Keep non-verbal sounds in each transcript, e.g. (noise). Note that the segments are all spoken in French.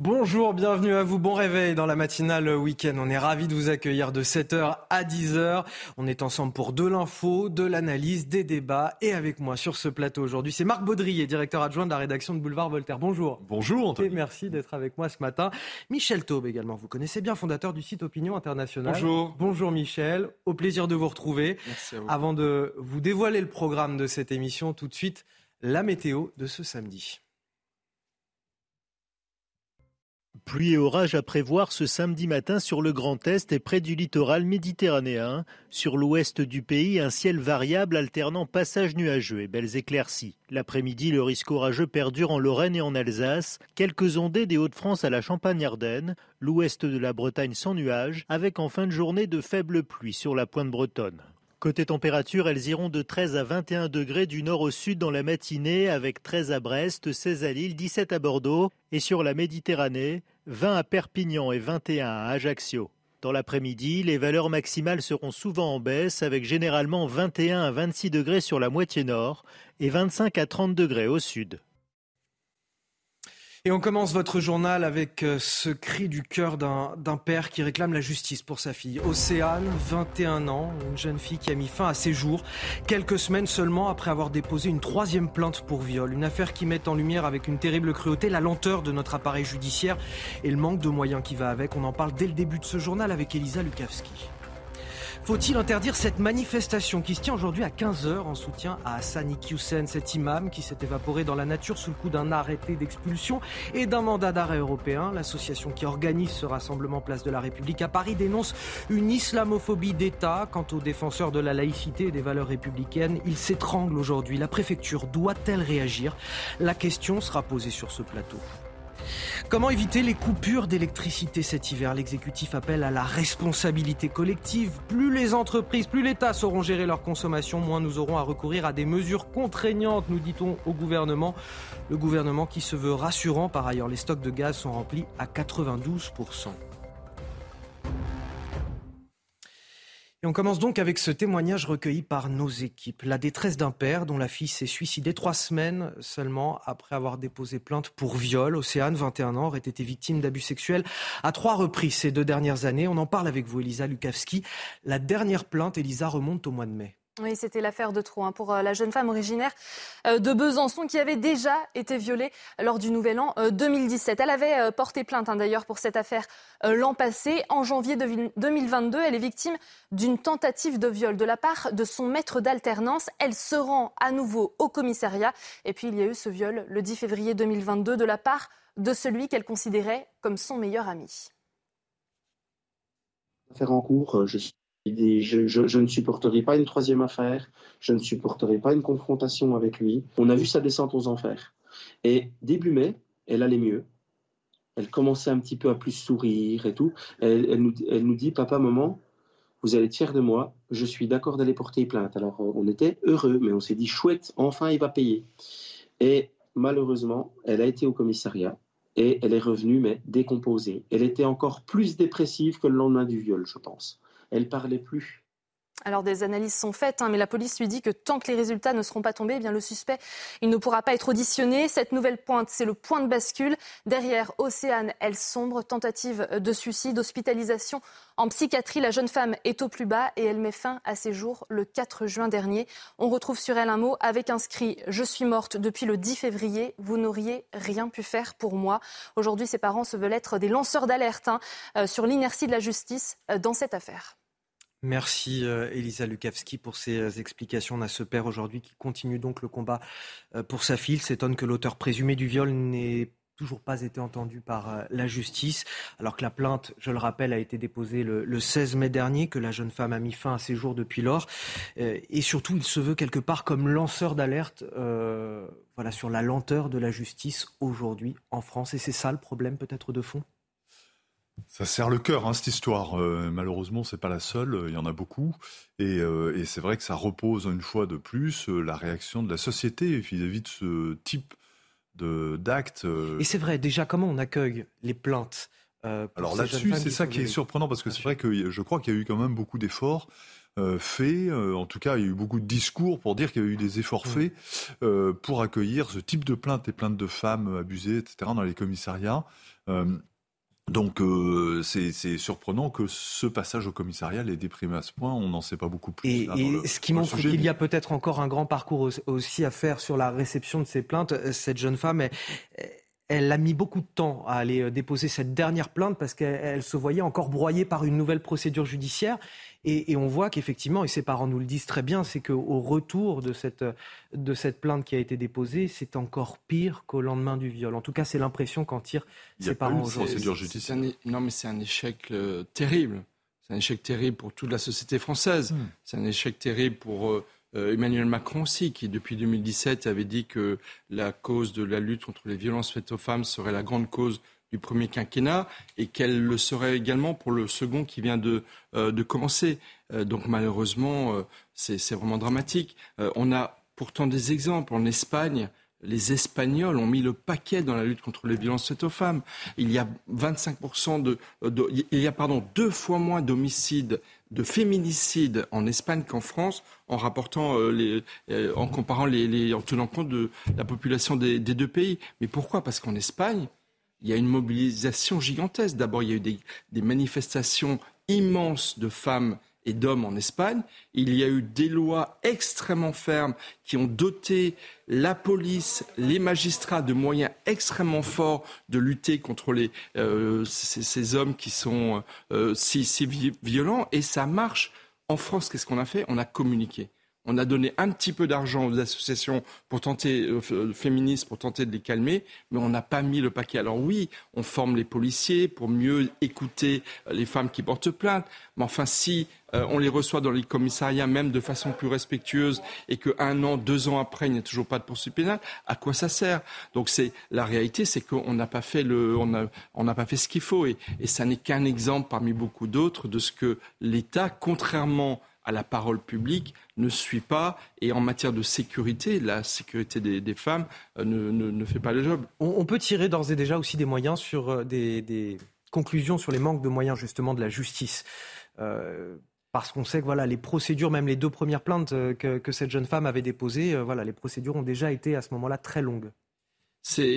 Bonjour, bienvenue à vous. Bon réveil dans la matinale week-end. On est ravis de vous accueillir de 7h à 10h. On est ensemble pour de l'info, de l'analyse, des débats. Et avec moi sur ce plateau aujourd'hui, c'est Marc Baudrier, directeur adjoint de la rédaction de Boulevard Voltaire. Bonjour. Bonjour, Anthony. Et merci d'être avec moi ce matin. Michel Taube également, vous connaissez bien, fondateur du site Opinion Internationale. Bonjour. Bonjour Michel, au plaisir de vous retrouver. Merci à vous. Avant de vous dévoiler le programme de cette émission, tout de suite, la météo de ce samedi. Pluie et orage à prévoir ce samedi matin sur le Grand Est et près du littoral méditerranéen. Sur l'ouest du pays, un ciel variable alternant passages nuageux et belles éclaircies. L'après-midi, le risque orageux perdure en Lorraine et en Alsace. Quelques ondées des Hauts-de-France à la Champagne-Ardenne. L'ouest de la Bretagne sans nuages, avec en fin de journée de faibles pluies sur la pointe bretonne. Côté température, elles iront de 13 à 21 degrés du nord au sud dans la matinée, avec 13 à Brest, 16 à Lille, 17 à Bordeaux, et sur la Méditerranée, 20 à Perpignan et 21 à Ajaccio. Dans l'après-midi, les valeurs maximales seront souvent en baisse, avec généralement 21 à 26 degrés sur la moitié nord et 25 à 30 degrés au sud. Et on commence votre journal avec euh, ce cri du cœur d'un père qui réclame la justice pour sa fille. Océane, 21 ans, une jeune fille qui a mis fin à ses jours quelques semaines seulement après avoir déposé une troisième plainte pour viol. Une affaire qui met en lumière avec une terrible cruauté la lenteur de notre appareil judiciaire et le manque de moyens qui va avec. On en parle dès le début de ce journal avec Elisa Lukavski. Faut-il interdire cette manifestation qui se tient aujourd'hui à 15h en soutien à Hassan Iqiyoussen, cet imam qui s'est évaporé dans la nature sous le coup d'un arrêté d'expulsion et d'un mandat d'arrêt européen? L'association qui organise ce rassemblement Place de la République à Paris dénonce une islamophobie d'État. Quant aux défenseurs de la laïcité et des valeurs républicaines, ils s'étranglent aujourd'hui. La préfecture doit-elle réagir? La question sera posée sur ce plateau. Comment éviter les coupures d'électricité cet hiver? L'exécutif appelle à la responsabilité collective. Plus les entreprises, plus l'État sauront gérer leur consommation, moins nous aurons à recourir à des mesures contraignantes, nous dit-on au gouvernement. Le gouvernement qui se veut rassurant par ailleurs, les stocks de gaz sont remplis à 92%. Et on commence donc avec ce témoignage recueilli par nos équipes. La détresse d'un père dont la fille s'est suicidée trois semaines seulement après avoir déposé plainte pour viol. Océane, 21 ans, aurait été victime d'abus sexuels à trois reprises ces deux dernières années. On en parle avec vous, Elisa Lukavski. La dernière plainte, Elisa, remonte au mois de mai. Oui, c'était l'affaire de trop hein, pour euh, la jeune femme originaire euh, de Besançon qui avait déjà été violée lors du Nouvel An 2017. Euh, elle avait porté plainte hein, d'ailleurs pour cette affaire l'an passé. En janvier 2022, elle est victime d'une tentative de viol de la part de son maître d'alternance. Elle se rend à nouveau au commissariat. Et puis il y a eu ce viol le 10 février 2022 de la part de celui qu'elle considérait comme son meilleur ami. Affaire en cours, je suis je, je, je, ne supporterai pas une troisième affaire, je ne supporterai pas une confrontation avec lui. On a vu sa descente aux enfers. Et début mai, elle allait mieux. Elle commençait un petit peu à plus sourire et tout. Elle, nous, elle nous dit, papa, maman, vous allez être fiers de moi, je suis d'accord d'aller porter plainte. Alors on était heureux, mais on s'est dit, chouette, enfin il va payer. Et malheureusement, elle a été au commissariat et elle est revenue, mais décomposée. Elle était encore plus dépressive que le lendemain du viol, je pense elle parlait plus. Alors des analyses sont faites, hein, mais la police lui dit que tant que les résultats ne seront pas tombés, eh bien le suspect ne pourra pas être auditionné. Cette nouvelle pointe, c'est le point de bascule. Derrière, Océane, elle sombre, tentative de suicide, hospitalisation en psychiatrie. La jeune femme est au plus bas et elle met fin à ses jours le 4 juin dernier. On retrouve sur elle un mot avec inscrit Je suis morte depuis le 10 février. Vous n'auriez rien pu faire pour moi. Aujourd'hui, ses parents se veulent être des lanceurs d'alerte hein, euh, sur l'inertie de la justice euh, dans cette affaire. Merci euh, Elisa Lukavski pour ces euh, explications. On a ce père aujourd'hui qui continue donc le combat euh, pour sa fille. Il s'étonne que l'auteur présumé du viol n'ait toujours pas été entendu par la justice, alors que la plainte, je le rappelle, a été déposée le, 16 mai dernier, que la jeune femme a mis fin à ses jours depuis lors. Et surtout, il se veut quelque part comme lanceur d'alerte voilà, sur la lenteur de la justice aujourd'hui en France. Et c'est ça le problème peut-être de fond? Ça serre le cœur, hein, cette histoire. Euh, malheureusement, c'est pas la seule. Il y en a beaucoup, et, euh, c'est vrai que ça repose une fois de plus euh, la réaction de la société vis-à-vis de ce type de d'actes. Et c'est vrai. Déjà, comment on accueille les plaintes Alors là-dessus, c'est ça qui est surprenant parce que c'est vrai que je crois qu'il y a eu quand même beaucoup d'efforts. faits. en tout cas, il y a eu beaucoup de discours pour dire qu'il y a eu des efforts faits pour accueillir ce type de plaintes, les plaintes de femmes abusées, etc., dans les commissariats. Donc euh, c'est surprenant que ce passage au commissariat l'ait déprimé à ce point. On n'en sait pas beaucoup plus. Et, ce qui montre qu'il y a peut-être encore un grand parcours aussi à faire sur la réception de ces plaintes. Euh, cette jeune femme, elle, elle a mis beaucoup de temps à aller euh, déposer cette dernière plainte parce qu'elle se voyait encore broyée par une nouvelle procédure judiciaire. Et, on voit qu'effectivement, et ses parents nous le disent très bien, c'est qu'au retour de cette, de cette plainte qui a été déposée, c'est encore pire qu'au lendemain du viol. En tout cas, c'est l'impression qu'en tirent ses parents aujourd'hui. Non, mais c'est un échec euh, terrible. C'est un échec terrible pour toute la société française. Hmm. C'est un échec terrible pour euh, euh, Emmanuel Macron aussi, qui depuis 2017 avait dit que la cause de la lutte contre les violences faites aux femmes serait la grande cause du premier quinquennat et qu'elle le serait également pour le second qui vient de, euh, de commencer. Euh, donc malheureusement, euh, c'est vraiment dramatique. on a pourtant des exemples. En Espagne, les Espagnols ont mis le paquet dans la lutte contre les violences faites aux femmes. Il y a 25% de, il y a pardon deux fois moins d'homicides, de féminicides en Espagne qu'en France, en rapportant les, en comparant les, en tenant compte de la population des deux pays. Mais pourquoi? Parce qu'en Espagne, il y a une mobilisation gigantesque. D'abord, il y a eu des, manifestations immenses de femmes et d'hommes en Espagne. Il y a eu des lois extrêmement fermes qui ont doté la police, les magistrats de moyens extrêmement forts de lutter contre euh, ces, hommes qui sont euh, si, si violents. Et ça marche. En France, qu'est-ce qu'on a fait? On a communiqué. On a donné un petit peu d'argent aux associations pour tenter, euh, euh, féministes pour tenter de les calmer, mais on n'a pas mis le paquet. Alors oui, on forme les policiers pour mieux écouter euh, les femmes qui portent plainte, mais enfin si on les reçoit dans les commissariats, même de façon plus respectueuse, et qu'un an, deux ans après, il n'y a toujours pas de poursuite pénale, à quoi ça sert? Donc c'est la réalité, c'est qu'on n'a pas fait le, on n'a pas fait ce qu'il faut, et, et ça n'est qu'un exemple parmi beaucoup d'autres de ce que l'État, contrairement à la parole publique ne suit pas et en matière de sécurité, la sécurité des, femmes euh, ne, fait pas le job. On, peut tirer d'ores et déjà aussi des moyens sur euh, des, conclusions sur les manques de moyens justement de la justice. Euh, parce qu'on sait que voilà, les procédures, même les deux premières plaintes que, que cette jeune femme avait déposées, voilà, les procédures ont déjà été à ce moment-là très longues. C'est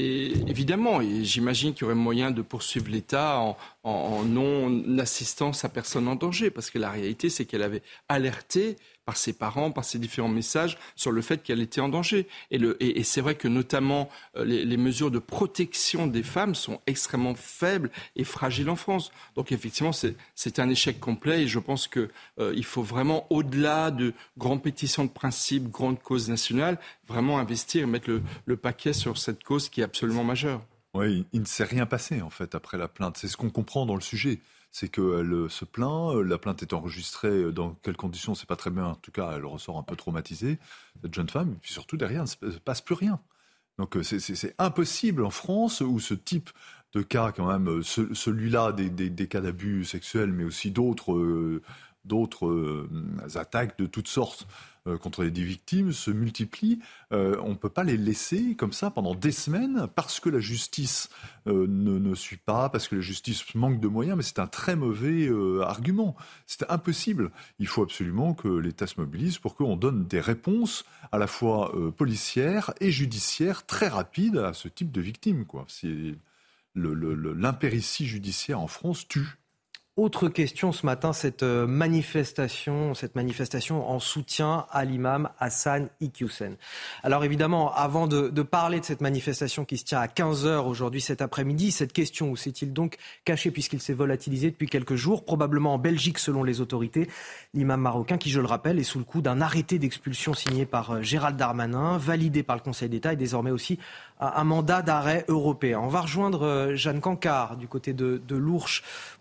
évidemment, et j'imagine qu'il y aurait moyen de poursuivre l'État en, non-assistance à personne en danger, parce que la réalité, c'est qu'elle avait alerté par ses parents, par ses différents messages sur le fait qu'elle était en danger. Et, c'est vrai que notamment euh, les, mesures de protection des femmes sont extrêmement faibles et fragiles en France. Donc effectivement, c'est un échec complet et je pense qu'il euh, faut vraiment, au-delà de grandes pétitions de principe, grandes causes nationales, vraiment investir et mettre le paquet sur cette cause qui est absolument majeure. Oui, il ne s'est rien passé en fait après la plainte. C'est ce qu'on comprend dans le sujet c'est qu'elle euh, se plaint, euh, la plainte est enregistrée, euh, dans quelles conditions, c'est pas très bien, en tout cas, elle ressort un peu traumatisée, cette jeune femme, et puis surtout derrière, il ne se passe plus rien. Donc c'est impossible en France où ce type de cas, quand même, celui-là des, cas d'abus sexuels, mais aussi d'autres d'autres attaques de toutes sortes, contre les victimes se multiplient. on ne peut pas les laisser comme ça pendant des semaines parce que la justice ne, suit pas, parce que la justice manque de moyens, mais c'est un très mauvais argument. C'est impossible. Il faut absolument que l'État se mobilise pour qu'on donne des réponses à la fois policières et judiciaires très rapides à ce type de victimes. L'impéritie judiciaire en France tue. Autre question ce matin, cette euh, manifestation, cette manifestation en soutien à l'imam Hassan Iqiyoussen. Alors évidemment, avant de, parler de cette manifestation qui se tient à 15h aujourd'hui cet après-midi, cette question, où s'est-il donc caché puisqu'il s'est volatilisé depuis quelques jours, probablement en Belgique selon les autorités, l'imam marocain qui, je le rappelle, est sous le coup d'un arrêté d'expulsion signé par euh, Gérald Darmanin, validé par le Conseil d'État et désormais aussi un mandat d'arrêt européen. On va rejoindre euh, Jeanne Cancard du côté de, de.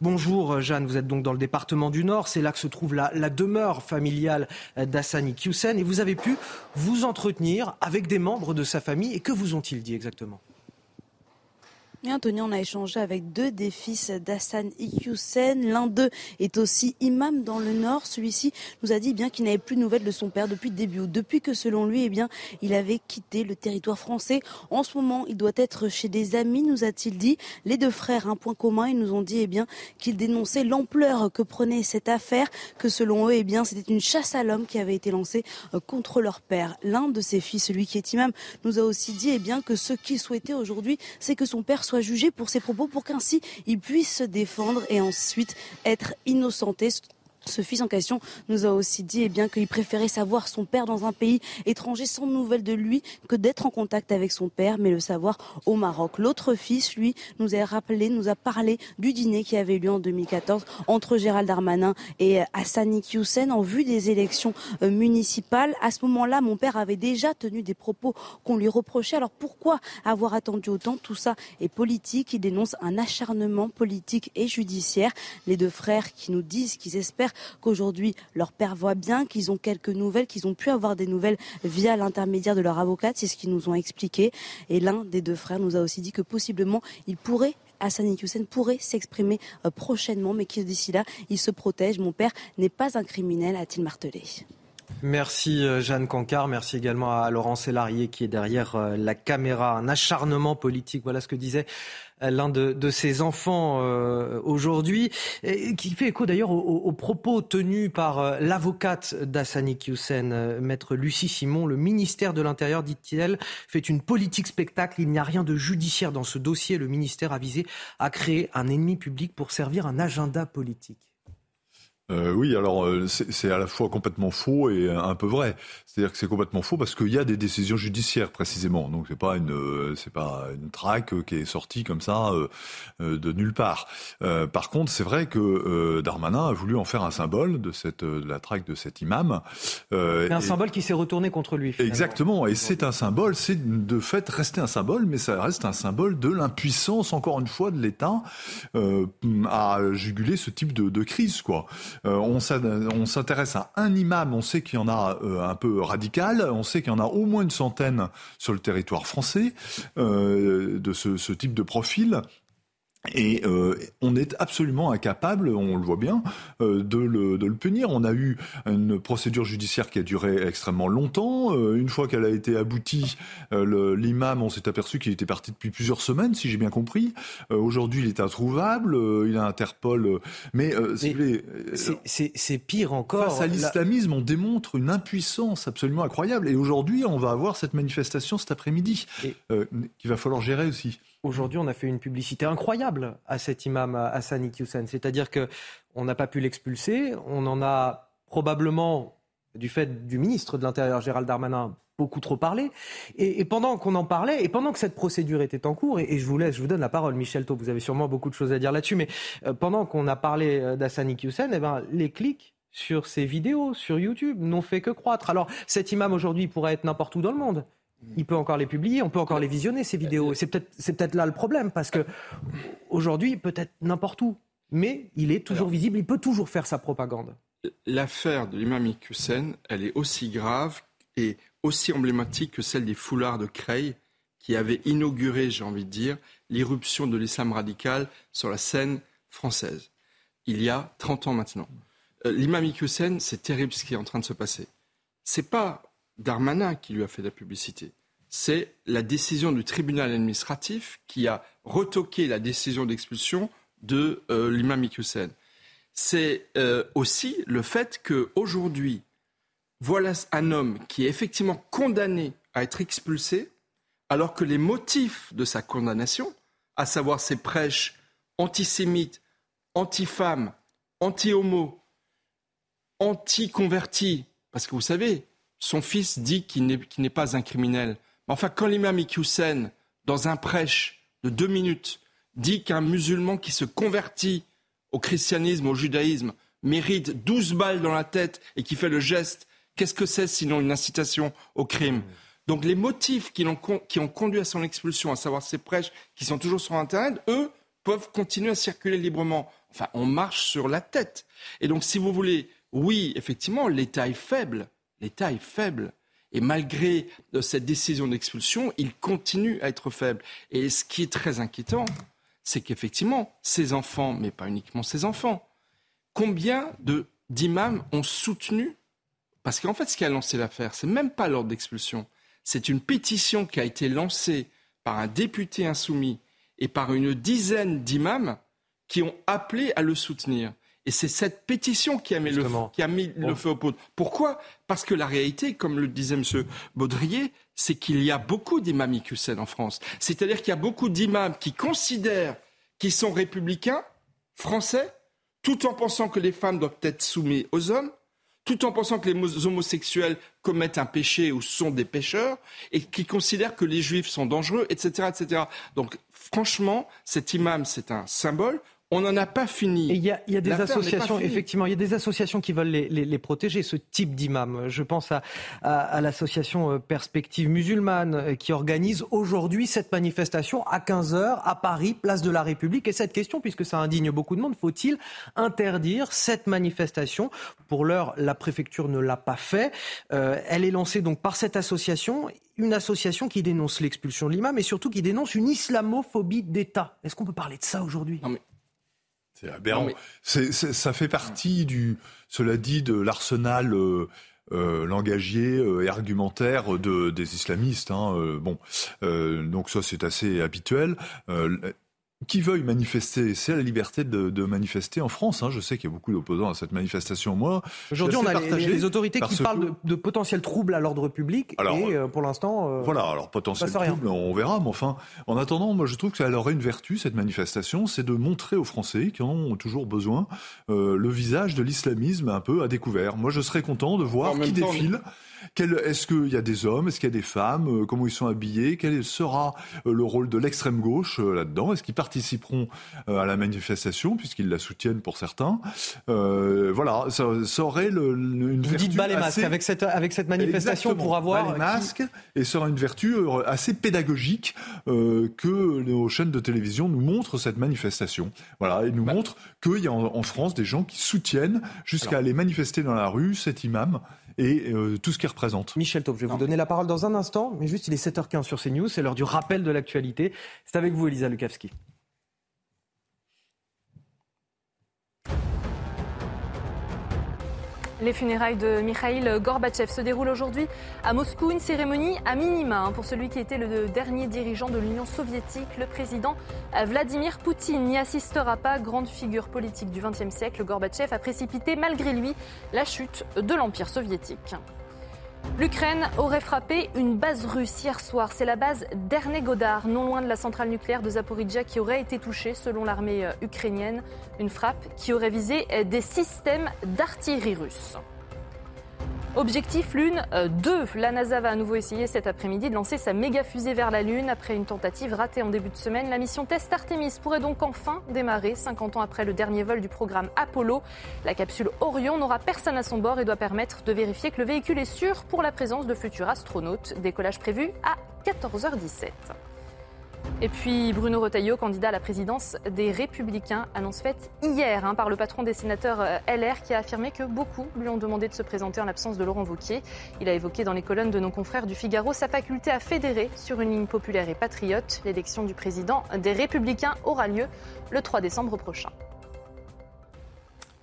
Bonjour Jeanne, vous êtes donc dans le département du Nord. C'est là que se trouve la, demeure familiale d'Assani Kiusen. Et vous avez pu vous entretenir avec des membres de sa famille. Et que vous ont-ils dit exactement? Anthony, on a échangé avec deux des fils d'Hassan Iqiyoussen. L'un d'eux est aussi imam dans le Nord. Celui-ci nous a dit bien qu'il n'avait plus de nouvelles de son père depuis le début Depuis que, selon lui, eh bien, il avait quitté le territoire français. En ce moment, il doit être chez des amis, nous a-t-il dit. Les deux frères, un point commun, ils nous ont dit eh bien, qu'ils dénonçaient l'ampleur que prenait cette affaire, que selon eux, eh bien, c'était une chasse à l'homme qui avait été lancée euh, contre leur père. L'un de ses fils, celui qui est imam, nous a aussi dit eh bien, que ce qu'il souhaitait aujourd'hui, c'est que son père soit jugé pour ses propos pour qu'ainsi il puisse se défendre et ensuite être innocenté ce fils en question nous a aussi dit eh bien qu'il préférait savoir son père dans un pays étranger sans nouvelles de lui que d'être en contact avec son père, mais le savoir au Maroc. L'autre fils, lui, nous a rappelé, nous a parlé du dîner qui avait eu lieu en 2014 entre Gérald Darmanin et Hassani Hussein en vue des élections euh, municipales. À ce moment-là, mon père avait déjà tenu des propos qu'on lui reprochait. Alors pourquoi avoir attendu autant? Tout ça est politique. Il dénonce un acharnement politique et judiciaire. Les deux frères qui nous disent qu'ils espèrent qu'aujourd'hui leur père voit bien, qu'ils ont quelques nouvelles, qu'ils ont pu avoir des nouvelles via l'intermédiaire de leur avocate, c'est ce qu'ils nous ont expliqué. Et l'un des deux frères nous a aussi dit que possiblement il pourrait Hassan Hussein pourrait s'exprimer euh, prochainement, mais que d'ici là, il se protège. Mon père n'est pas un criminel, a-t-il martelé. Merci euh, Jeanne Cancard, merci également à Laurent Sélarié qui est derrière euh, la caméra. Un acharnement politique, voilà ce que disait l'un de, ses enfants aujourd'hui, qui fait écho d'ailleurs aux, propos tenus par l'avocate d'Assani Hussein, maître Lucie Simon. Le ministère de l'Intérieur, dit-elle, fait une politique spectacle. Il n'y a rien de judiciaire dans ce dossier. Le ministère a visé à créer un ennemi public pour servir un agenda politique. Euh, oui, alors euh, c'est à la fois complètement faux et un peu vrai. C'est-à-dire que c'est complètement faux parce qu'il y a des décisions judiciaires précisément. Donc c'est pas une euh, c'est pas une traque qui est sortie comme ça de nulle part. par contre, c'est vrai que Darmanin a voulu en faire un symbole de cette la traque de cet imam. Euh, un symbole qui s'est retourné contre lui. Exactement. Et c'est un symbole, c'est de fait rester un symbole, mais ça reste un symbole de l'impuissance encore une fois de l'État à juguler ce type de, de crise quoi. Euh, on s'intéresse à un imam, on sait qu'il y en a euh, un peu radical, on sait qu'il y en a au moins une centaine sur le territoire français euh, de ce, type de profil. Et euh, on est absolument incapable, on le voit bien, euh, de, le, de, le, punir. On a eu une procédure judiciaire qui a duré extrêmement longtemps. Euh, une fois qu'elle a été aboutie, l'imam, on s'est aperçu qu'il était parti depuis plusieurs semaines, si j'ai bien compris. Aujourd'hui, il est introuvable, il a Interpol. Mais, c'est pire encore. Face à l'islamisme, on démontre une impuissance absolument incroyable. Et aujourd'hui, on va avoir cette manifestation cet après-midi, qu'il va falloir gérer aussi. Aujourd'hui, on a fait une publicité incroyable à cet imam Hassan Iqiyoussen. C'est-à-dire qu'on n'a pas pu l'expulser. On en a probablement, du fait du ministre de l'Intérieur, Gérald Darmanin, beaucoup trop parlé. Et, pendant qu'on en parlait, et pendant que cette procédure était en cours, et, je vous laisse, je vous donne la parole, Michel Taub, vous avez sûrement beaucoup de choses à dire là-dessus, mais euh, pendant qu'on a parlé euh, d'Hassan Iqiyoussen, eh ben, les clics sur ces vidéos, sur YouTube, n'ont fait que croître. Alors, cet imam aujourd'hui pourrait être n'importe où dans le monde il peut encore les publier, on peut encore les visionner, ces vidéos. C'est peut-être, c'est peut-être là le problème, parce que aujourd'hui, peut-être n'importe où, mais il est toujours visible, il peut toujours faire sa propagande. L'affaire de l'imam Hussein, elle est aussi grave et aussi emblématique que celle des foulards de Creil, qui avaient inauguré, j'ai envie de dire, l'irruption de l'islam radical sur la scène française, il y a 30 ans maintenant. Euh, l'imam Hussein, c'est terrible ce qui est en train de se passer c'est pas Darmanin qui lui a fait la publicité. C'est la décision du tribunal administratif qui a retoqué la décision d'expulsion de euh, l'imam. C'est euh, aussi le fait qu'aujourd'hui, voilà un homme qui est effectivement condamné à être expulsé, alors que les motifs de sa condamnation, à savoir ses prêches antisémites, anti-femmes, anti-homo, anti-convertis, parce que vous savez, son fils dit qu'il n'est pas un criminel. Enfin, quand l'imam Iqiyoussen, dans un prêche de deux minutes, dit qu'un musulman qui se convertit au christianisme, au judaïsme, mérite 12 balles dans la tête et qui fait le geste, qu'est-ce que c'est sinon une incitation au crime? Donc les motifs qui ont, qui ont conduit à son expulsion, à savoir ces prêches qui sont toujours sur Internet, eux peuvent continuer à circuler librement. Enfin, on marche sur la tête. Et donc, si vous voulez, oui, effectivement, l'État est faible. L'État est faible. Et malgré euh, cette décision d'expulsion, il continue à être faible. Et ce qui est très inquiétant, c'est qu'effectivement, ces enfants, mais pas uniquement ces enfants, combien d'imams ont soutenu? Parce qu'en fait, ce qui a lancé l'affaire, c'est même pas l'ordre d'expulsion. C'est une pétition qui a été lancée par un député insoumis et par une dizaine d'imams qui ont appelé à le soutenir. Et c'est cette pétition qui a mis, le, qui a mis le feu au poudre. Pourquoi? Parce que la réalité, comme le disait M. Baudrier, c'est qu'il y a beaucoup d'imams Iqiyoussen en France. C'est-à-dire qu'il y a beaucoup d'imams qui considèrent qu'ils sont républicains, français, tout en pensant que les femmes doivent être soumises aux hommes, tout en pensant que les homosexuels commettent un péché ou sont des pécheurs, et qui considèrent que les juifs sont dangereux, etc. etc. Donc franchement, cet imam, c'est un symbole on n'en a pas fini. il y a, des associations, effectivement, il y a des associations qui veulent les, protéger, ce type d'imam. Je pense à, l'association euh, Perspective musulmane euh, qui organise aujourd'hui cette manifestation à 15h à Paris, place de la République. Et cette question, puisque ça indigne beaucoup de monde, faut-il interdire cette manifestation? Pour l'heure, la préfecture ne l'a pas fait. Euh, elle est lancée donc par cette association une association qui dénonce l'expulsion de l'imam et surtout qui dénonce une islamophobie d'État. Est-ce qu'on peut parler de ça aujourd'hui? C'est aberrant. ça fait partie du, cela dit, de l'arsenal euh, euh, langagier euh, et argumentaire de, des islamistes. Hein, bon, donc ça c'est assez habituel qui veuille manifester, c'est la liberté de, manifester en France. Hein. Je sais qu'il y a beaucoup d'opposants à cette manifestation. Moi, aujourd'hui, on a les, autorités qui parlent de, potentiels troubles à l'ordre public. et euh, pour l'instant, euh, voilà. Alors potentiel trouble, on verra. Mais enfin, en attendant, moi, je trouve qu'elle aurait une vertu cette manifestation, c'est de montrer aux Français qui en ont toujours besoin euh, le visage de l'islamisme un peu à découvert. Moi, je serais content de voir qui défile. Est-ce qu'il y a des hommes? Est-ce qu'il y a des femmes? Euh, Comment ils sont habillés? Quel sera euh, le rôle de l'extrême gauche euh, là-dedans? Est-ce qu'ils participeront à la manifestation puisqu'ils la soutiennent pour certains? Voilà, ça, aurait le, une Vous dites bas les masques avec cette avec cette manifestation pour avoir les masques et ça aura une vertu assez pédagogique que nos chaînes de télévision nous montrent cette manifestation. Voilà, et nous bah. montrent qu'il y a en, France des gens qui soutiennent jusqu'à aller manifester dans la rue cet imam et euh, tout ce qu'il représente. Michel Taub, je vais vous donner la parole dans un instant, mais juste il est 7h15 sur CNews, c'est l'heure du rappel de l'actualité. C'est avec vous Elisa Lukavski. Les funérailles de Mikhail Gorbatchev se déroulent aujourd'hui à Moscou. Une cérémonie à minima hein, pour celui qui était le dernier dirigeant de l'Union soviétique. Le président Vladimir Poutine n'y assistera pas. Grande figure politique du XXe siècle, Gorbatchev a précipité malgré lui la chute de l'Empire soviétique. L'Ukraine aurait frappé une base russe hier soir. C'est la base d'Ernegodar, non loin de la centrale nucléaire de Zaporizhia, qui aurait été touchée selon l'armée euh, ukrainienne. Une frappe qui aurait visé euh, des systèmes d'artillerie russe. Objectif Lune 2. Euh, la NASA va à nouveau essayer cet après-midi de lancer sa méga fusée vers la Lune. Après une tentative ratée en début de semaine, la mission test Artemis pourrait donc enfin démarrer 50 ans après le dernier vol du programme Apollo. La capsule Orion n'aura personne à son bord et doit permettre de vérifier que le véhicule est sûr pour la présence de futurs astronautes. Décollage prévu à 14h17. Et puis Bruno Retailleau, candidat à la présidence des Républicains, annonce faite hier hein, par le patron des sénateurs euh, LR qui a affirmé que beaucoup lui ont demandé de se présenter en l'absence de Laurent Wauquiez. Il a évoqué dans les colonnes de nos confrères du Figaro sa faculté à fédérer sur une ligne populaire et patriote. L'élection du président des Républicains aura lieu le 3 décembre prochain.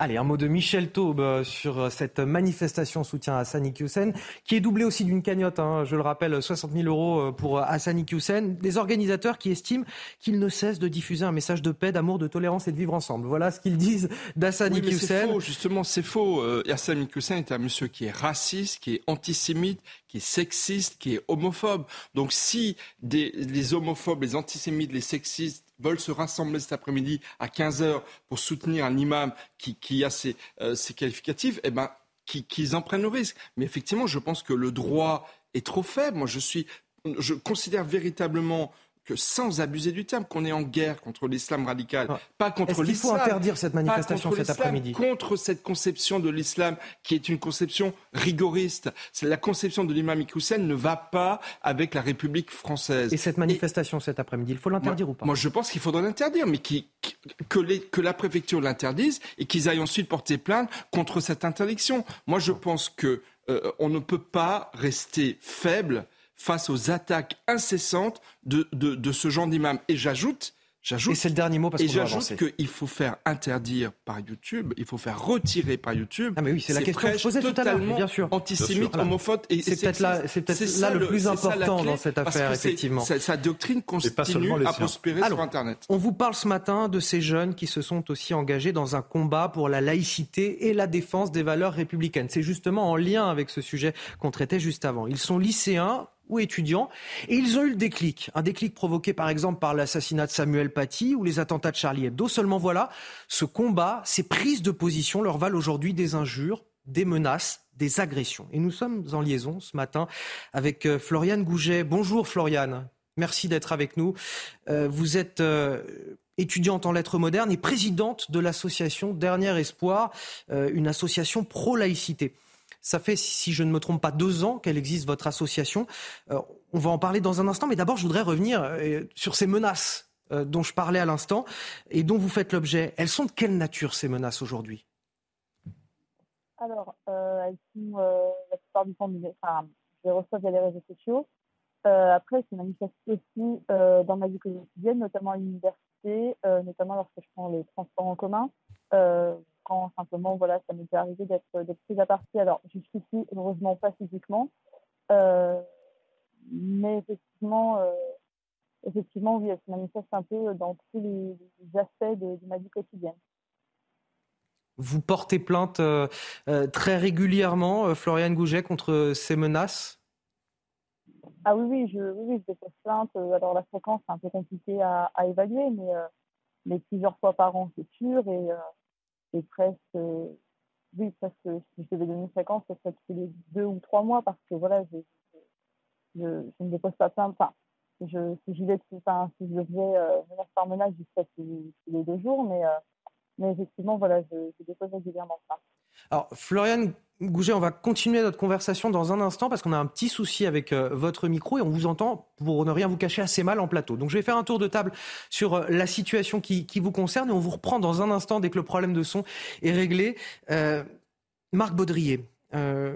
Allez, un mot de Michel Taube euh, sur euh, cette manifestation soutien à Hassan Iqiyoussen, qui est doublée aussi d'une cagnotte, hein, je le rappelle, 60 000 euros euh, pour Hassan Iqiyoussen. Des organisateurs qui estiment qu'il ne cesse de diffuser un message de paix, d'amour, de tolérance et de vivre ensemble. Voilà ce qu'ils disent d'Hassan oui, C'est faux, justement, c'est faux. Hassan Iqiyoussen est un monsieur qui est raciste, qui est antisémite, qui est sexiste, qui est homophobe. Donc si des, les homophobes, les antisémites, les sexistes veulent se rassembler cet après-midi à 15h pour soutenir un imam qui, a ses, euh, qualificatifs, eh ben, qu'ils en prennent le risque. Mais effectivement, je pense que le droit est trop faible. Je suis, je considère véritablement que sans abuser du terme, qu'on est en guerre contre l'islam radical, ah. pas contre l'islam. Il faut interdire cette manifestation cet après-midi. Contre cette conception de l'islam qui est une conception rigoriste. La conception de l'imam Hussein ne va pas avec la République française. Et cette manifestation cet après-midi, il faut l'interdire ou pas Moi, je pense qu'il faudra l'interdire, mais qui, que, les, que la préfecture l'interdise et qu'ils aillent ensuite porter plainte contre cette interdiction. Moi, je pense que euh, on ne peut pas rester faible face aux attaques incessantes de, de, ce genre d'imam. Et j'ajoute J'ajoute, et c'est le dernier mot parce qu'on j'ajoute qu'il faut faire interdire par YouTube, il faut faire retirer par YouTube. Ah mais oui, c'est la question que je posais tout à l'heure, bien sûr. Antisémite, homophobe et c'est peut-être là, c'est peut-être là le plus important dans cette affaire, effectivement. Sa doctrine continue à prospérer sur Internet. On vous parle ce matin de ces jeunes qui se sont aussi engagés dans un combat pour la laïcité et la défense des valeurs républicaines. C'est justement en lien avec ce sujet qu'on traitait juste avant. Ils sont lycéens ou étudiants. Et ils ont eu le déclic. Un déclic provoqué par exemple par l'assassinat de Samuel Paty ou les attentats de Charlie Hebdo. Seulement voilà, ce combat, ces prises de position leur valent aujourd'hui des injures, des menaces, des agressions. Et nous sommes en liaison ce matin avec euh, Floriane Gouget. Bonjour Floriane. Merci d'être avec nous. Euh, vous êtes euh, étudiante en lettres modernes et présidente de l'association Dernier Espoir, une association pro-laïcité. Ça fait, si je ne me trompe pas, deux ans qu'elle existe, votre association. Euh, on va en parler dans un instant, mais d'abord, je voudrais revenir euh, sur ces menaces euh, dont je parlais à l'instant et dont vous faites l'objet. Elles sont de quelle nature, ces menaces, aujourd'hui? Alors, elles sont la plupart du temps, je les reçois via les réseaux sociaux. après, c'est manifeste aussi dans ma vie quotidienne, notamment à l'université, notamment lorsque je prends les transports en commun quand simplement, voilà, ça m'est arrivé d'être prise à partie. Alors, jusqu'ici, heureusement pas physiquement, euh, mais effectivement, euh, effectivement, oui, elle se manifeste un peu dans tous les, aspects de, ma vie quotidienne. Vous portez plainte euh, très régulièrement, Floriane Gouget, contre ces menaces? Ah oui, oui, je, oui, je dépose plainte. Alors, la fréquence, c'est un peu compliqué à, à évaluer, mais, mais plusieurs fois par an, c'est sûr. Et, et presque, oui, presque, si je devais donner une fréquence, ce serait tous les deux ou trois mois parce que voilà, je, je, ne dépose pas plein. Enfin, je, si je vais, si je devais euh, venir par menace, je serais tous, les deux jours, mais, euh, mais effectivement, voilà, je, je dépose régulièrement ça. Alors, Floriane Gouget, on va continuer notre conversation dans un instant parce qu'on a un petit souci avec euh, votre micro et on vous entend, pour ne rien vous cacher, assez mal en plateau. Donc je vais faire un tour de table sur euh, la situation qui, vous concerne et on vous reprend dans un instant dès que le problème de son est réglé. Euh, Marc Baudrier,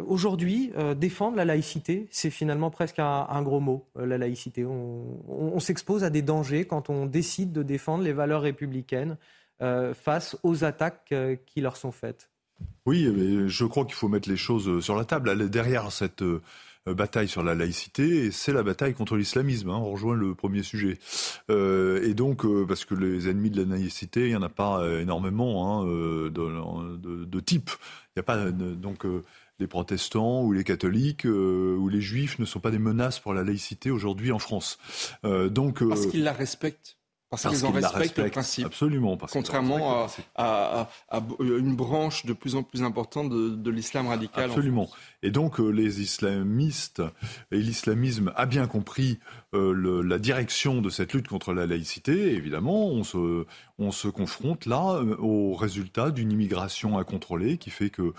aujourd'hui, défendre la laïcité, c'est finalement presque un, gros mot, la laïcité. on s'expose à des dangers quand on décide de défendre les valeurs républicaines face aux attaques qui leur sont faites. Oui, je crois qu'il faut mettre les choses sur la table. Derrière cette euh, bataille sur la laïcité, c'est la bataille contre l'islamisme. Hein. on rejoint le premier sujet. Euh, et donc, euh, parce que les ennemis de la laïcité, il n'y en a pas énormément hein, de, de, type. Il n'y a pas donc les protestants ou les catholiques ou les juifs ne sont pas des menaces pour la laïcité aujourd'hui en France. donc, parce qu'ils la respectent. Parce, qu'ils en respectent le principe. Absolument. contrairement à, une branche de plus en plus importante de, l'islam radical. Absolument. Et donc euh, les islamistes et l'islamisme a bien compris euh, la direction de cette lutte contre la laïcité. évidemment, on se, on se confronte là euh, au résultat d'une immigration incontrôlée qui fait que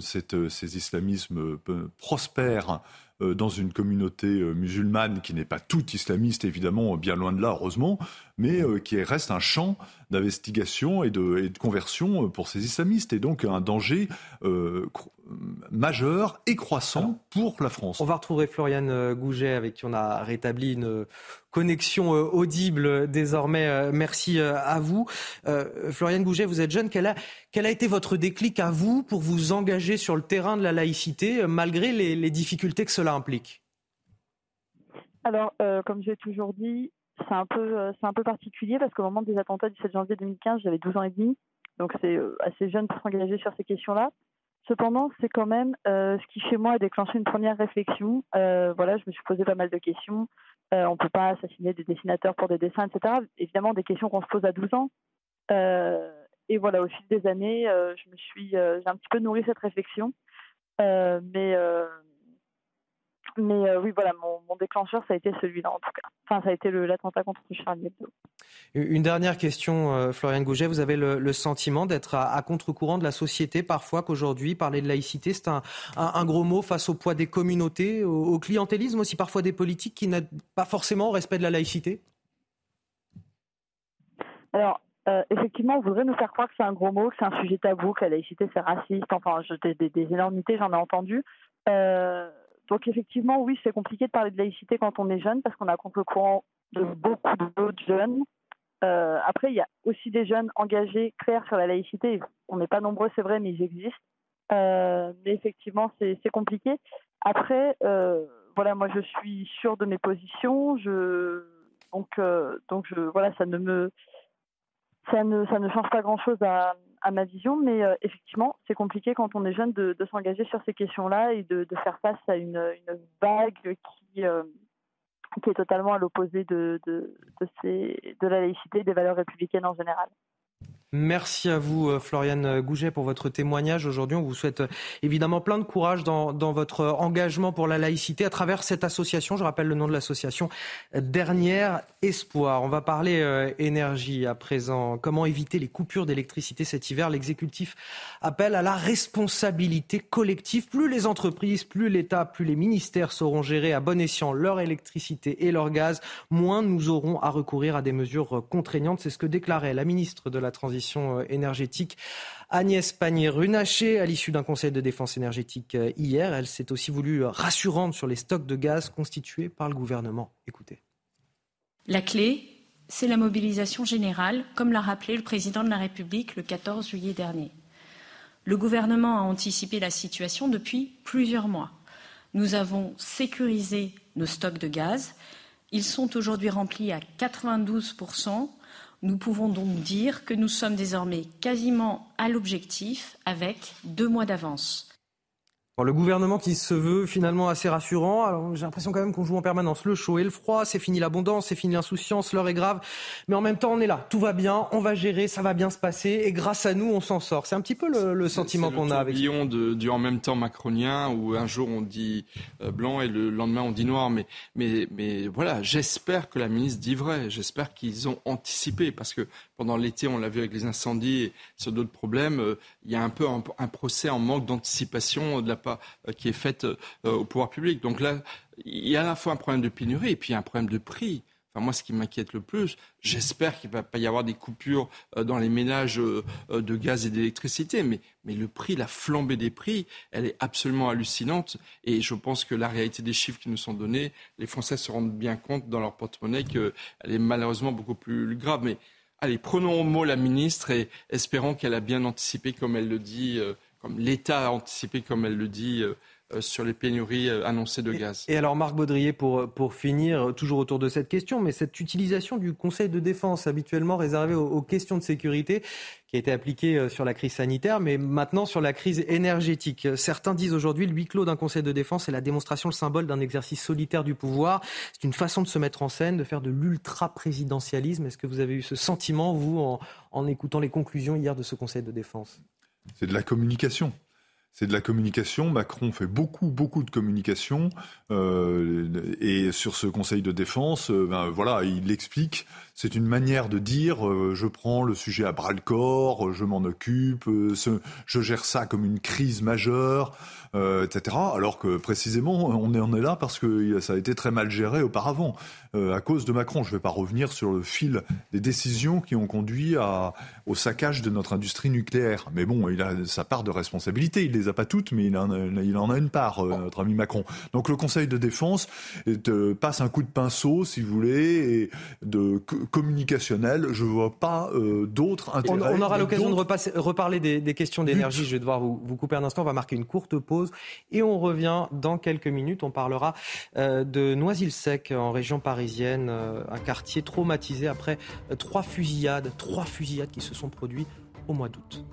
cette, ces islamismes prospèrent dans une communauté musulmane qui n'est pas toute islamiste, évidemment, bien loin de là, heureusement, mais qui reste un champ d'investigation et de, et de, conversion pour ces islamistes, et donc un danger majeur et croissant pour la France. On va retrouver Floriane Gouget, avec qui on a rétabli une connexion audible désormais. Merci à vous. Floriane Gouget, vous êtes jeune. Quel a, quel a été votre déclic à vous pour vous engager sur le terrain de la laïcité, malgré les, les difficultés que cela implique? Alors, euh, comme j'ai toujours dit, c'est un peu, euh, c'est un peu particulier parce qu'au moment des attentats du 7 janvier 2015, j'avais 12 ans et demi, donc c'est euh, assez jeune pour s'engager sur ces questions-là. Cependant, c'est quand même ce qui chez moi a déclenché une première réflexion. voilà, je me suis posé pas mal de questions. on ne peut pas assassiner des dessinateurs pour des dessins, etc. Évidemment, des questions qu'on se pose à 12 ans. et voilà, au fil des années, je me suis, j'ai un petit peu nourri cette réflexion. mais mais euh, oui, voilà, mon, déclencheur, ça a été celui-là en tout cas. Enfin, ça a été l'attentat contre Charlie Hebdo. Une dernière question, euh, Florian Gouget. Vous avez le, sentiment d'être à, contre-courant de la société parfois, qu'aujourd'hui, parler de laïcité, c'est un, gros mot face au poids des communautés, au, clientélisme aussi parfois des politiques qui n'aident pas forcément au respect de la laïcité? Alors, euh, effectivement, on voudrait nous faire croire que c'est un gros mot, que c'est un sujet tabou, que la laïcité c'est raciste. Enfin, des, des, des énormités, j'en ai entendu. Euh, donc effectivement, oui, c'est compliqué de parler de laïcité quand on est jeune parce qu'on a contre le courant de beaucoup d'autres jeunes. Euh, après, il y a aussi des jeunes engagés, clairs sur la laïcité. On n'est pas nombreux, c'est vrai, mais ils existent. Euh, mais effectivement, c'est compliqué. Après, euh, voilà, moi, je suis sûre de mes positions. Je, donc, donc, voilà, ça ne me, ça ne, ça ne change pas grand-chose à, à ma vision, mais euh, effectivement, c'est compliqué quand on est jeune de, s'engager sur ces questions-là et de, faire face à une, vague qui, euh, qui est totalement à l'opposé de, de, de la laïcité et des valeurs républicaines en général. Merci à vous, euh, Floriane Gouget, pour votre témoignage. Aujourd'hui, on vous souhaite euh, évidemment plein de courage dans, votre engagement pour la laïcité à travers cette association. Je rappelle le nom de l'association Dernière Espoir. On va parler euh, énergie à présent. Comment éviter les coupures d'électricité cet hiver? L'exécutif appelle à la responsabilité collective. Plus les entreprises, plus l'État, plus les ministères sauront gérer à bon escient leur électricité et leur gaz, moins nous aurons à recourir à des mesures contraignantes. C'est ce que déclarait la ministre de la Transition euh, énergétique. Agnès Pannier-Runacher, à l'issue d'un conseil de défense énergétique euh, hier, elle s'est aussi voulue rassurante sur les stocks de gaz constitués par le gouvernement. Écoutez. La clé, c'est la mobilisation générale, comme l'a rappelé le président de la République le 14 juillet dernier. Le gouvernement a anticipé la situation depuis plusieurs mois. Nous avons sécurisé nos stocks de gaz. Ils sont aujourd'hui remplis à 92 nous pouvons donc dire que nous sommes désormais quasiment à l'objectif avec deux mois d'avance le gouvernement qui se veut finalement assez rassurant. Alors j'ai l'impression quand même qu'on joue en permanence le chaud et le froid. C'est fini l'abondance, c'est fini l'insouciance, l'heure est grave. Mais en même temps, on est là. Tout va bien, on va gérer, ça va bien se passer. Et grâce à nous, on s'en sort. C'est un petit peu le, sentiment qu'on a avec. C'est de, du en même temps macronien où un jour on dit euh, blanc et le lendemain on dit noir. Mais, mais, mais voilà, j'espère que la ministre dit vrai. J'espère qu'ils ont anticipé parce que pendant l'été, on l'a vu avec les incendies et sur d'autres problèmes, euh, il y a un peu un, procès en manque d'anticipation de la part euh, qui est faite euh, au pouvoir public. Donc là, il y a à la fois un problème de pénurie et puis un problème de prix. Enfin, moi, ce qui m'inquiète le plus, j'espère qu'il ne va pas y avoir des coupures dans les ménages de gaz et d'électricité, mais, mais le prix, la flambée des prix, elle est absolument hallucinante. Et je pense que la réalité des chiffres qui nous sont donnés, les Français se rendent bien compte dans leur porte-monnaie qu'elle est malheureusement beaucoup plus grave. Mais allez, prenons au mot la ministre et espérons qu'elle a bien anticipé, comme elle le dit comme l'État a anticipé, comme elle le dit, euh, euh, sur les pénuries euh, annoncées de gaz. Et, alors Marc Baudrier, pour, pour finir, toujours autour de cette question, mais cette utilisation du Conseil de défense habituellement réservé aux, questions de sécurité, qui a été appliquée sur la crise sanitaire, mais maintenant sur la crise énergétique. Certains disent aujourd'hui le huis clos d'un Conseil de défense est la démonstration, le symbole d'un exercice solitaire du pouvoir. C'est une façon de se mettre en scène, de faire de l'ultra-présidentialisme. Est-ce que vous avez eu ce sentiment, vous, en, en écoutant les conclusions hier de ce Conseil de défense? C'est de la communication. C'est de la communication. Macron fait beaucoup, beaucoup de communication. Euh, et sur ce Conseil de défense, euh, ben, voilà, il explique. C'est une manière de dire euh, je prends le sujet à bras le corps, je m'en occupe, je gère ça comme une crise majeure. Euh, etc. Alors que précisément, on en est là parce que ça a été très mal géré auparavant euh, à cause de Macron. Je ne vais pas revenir sur le fil des décisions qui ont conduit à, au saccage de notre industrie nucléaire. Mais bon, il a sa part de responsabilité. Il les a pas toutes, mais il en a, il en a une part, euh, notre ami Macron. Donc le Conseil de défense passe un coup de pinceau, si vous voulez, et de communicationnel. Je vois pas d'autres intérêts. On, aura l'occasion de reparler des, questions d'énergie. Je vais devoir vous, vous couper un instant. On va marquer une courte pause. Et on revient dans quelques minutes. On parlera euh, de Noisy-le-Sec en région parisienne, euh, un quartier traumatisé après euh, trois fusillades, trois fusillades qui se sont produites au mois d'août.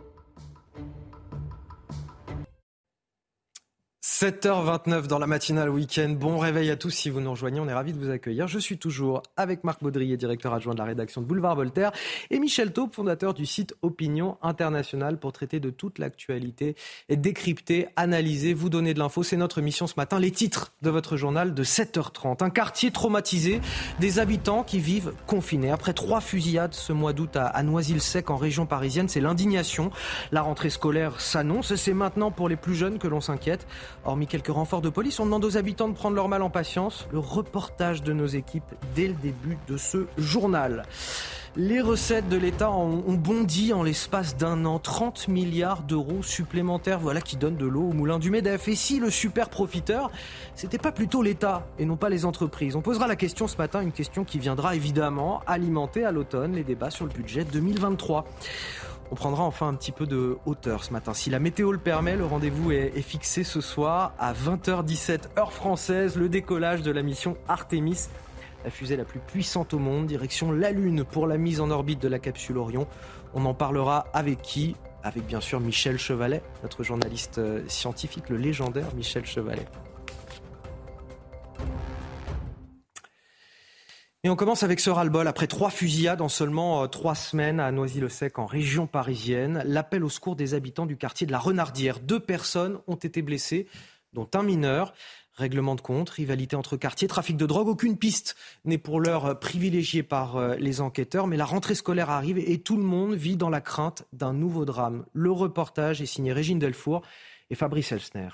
7h29 dans la matinale week-end. Bon réveil à tous si vous nous rejoignez. On est ravis de vous accueillir. Je suis toujours avec Marc Baudrier, directeur adjoint de la rédaction de Boulevard Voltaire, et Michel Taupe, fondateur du site Opinion Internationale pour traiter de toute l'actualité et décrypter, analyser, vous donner de l'info. C'est notre mission ce matin. Les titres de votre journal de 7h30. Un quartier traumatisé, des habitants qui vivent confinés. Après trois fusillades ce mois d'août à Noisy-le-Sec en région parisienne, c'est l'indignation. La rentrée scolaire s'annonce. C'est maintenant pour les plus jeunes que l'on s'inquiète. Hormis quelques renforts de police, on demande aux habitants de prendre leur mal en patience. Le reportage de nos équipes dès le début de ce journal. Les recettes de l'État ont bondi en l'espace d'un an. 30 milliards d'euros supplémentaires, voilà qui donne de l'eau au moulin du MEDEF. Et si le super profiteur, c'était pas plutôt l'État et non pas les entreprises? On posera la question ce matin, une question qui viendra évidemment alimenter à l'automne les débats sur le budget 2023. On prendra enfin un petit peu de hauteur ce matin. Si la météo le permet, le rendez-vous est, fixé ce soir à 20h17 heure française, le décollage de la mission Artemis, la fusée la plus puissante au monde, direction la Lune pour la mise en orbite de la capsule Orion. On en parlera avec qui? Avec bien sûr Michel Chevalet, notre journaliste euh, scientifique, le légendaire Michel Chevalet. Et on commence avec ce ras-le-bol. Après trois fusillades en seulement euh, trois semaines à Noisy-le-Sec, en région parisienne, l'appel au secours des habitants du quartier de la Renardière. Deux personnes ont été blessées, dont un mineur. Règlement de compte, rivalité entre quartiers, trafic de drogue, aucune piste n'est pour l'heure privilégiée par euh, les enquêteurs, mais la rentrée scolaire arrive et tout le monde vit dans la crainte d'un nouveau drame. Le reportage est signé Régine Delfour et Fabrice Elsner.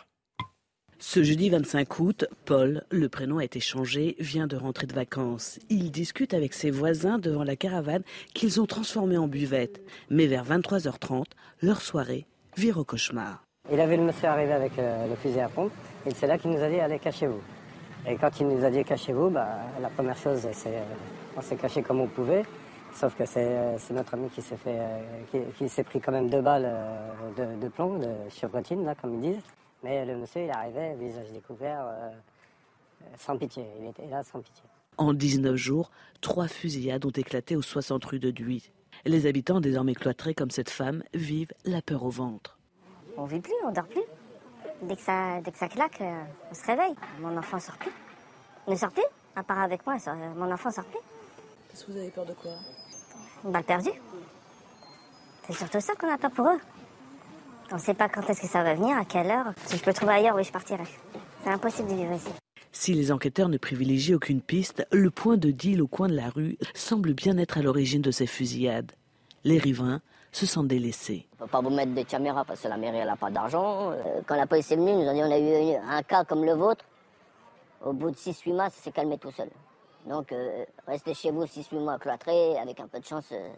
Ce jeudi 25 août, Paul, le prénom a été changé, vient de rentrer de vacances. Il discute avec ses voisins devant la caravane qu'ils ont transformée en buvette. Mais vers 23h30, leur soirée vire au cauchemar. Il a vu le monsieur arriver avec euh, le fusil à pompe et c'est là qu'il nous a dit allez cachez-vous. Et quand il nous a dit cachez-vous, bah, la première chose c'est euh, on s'est caché comme on pouvait. Sauf que c'est euh, notre ami qui s'est fait, qui, s'est pris quand même deux balles de, de plomb, de chevrotine là comme ils disent. Mais le monsieur, il arrivait, visage découvert, euh, sans pitié. Il était là sans pitié. En 19 jours, trois fusillades ont éclaté aux 60 rues de Duy. Les habitants, désormais cloîtrés comme cette femme, vivent la peur au ventre. On vit plus, on dort plus. Dès que ça, dès que ça claque, euh, on se réveille. Mon enfant sort plus. Il ne sort plus, à part avec moi, mon enfant sort plus. Qu'est-ce que vous avez peur de quoi? Une balle perdue. C'est surtout ça qu'on a peur pour eux. On ne sait pas quand est-ce que ça va venir, à quelle heure. Si je peux trouver ailleurs, oui, je partirai. C'est impossible de vivre ici. Si les enquêteurs ne privilégient aucune piste, le point de deal au coin de la rue semble bien être à l'origine de ces fusillades. Les riverains se sentent délaissés. On ne peut pas vous mettre des caméras parce que la mairie n'a pas d'argent. Euh, quand la police est venue, nous a dit on a eu un cas comme le vôtre. Au bout de 6-8 mois, ça s'est calmé tout seul. Donc euh, restez chez vous 6-8 mois cloîtrés, avec un peu de chance, euh,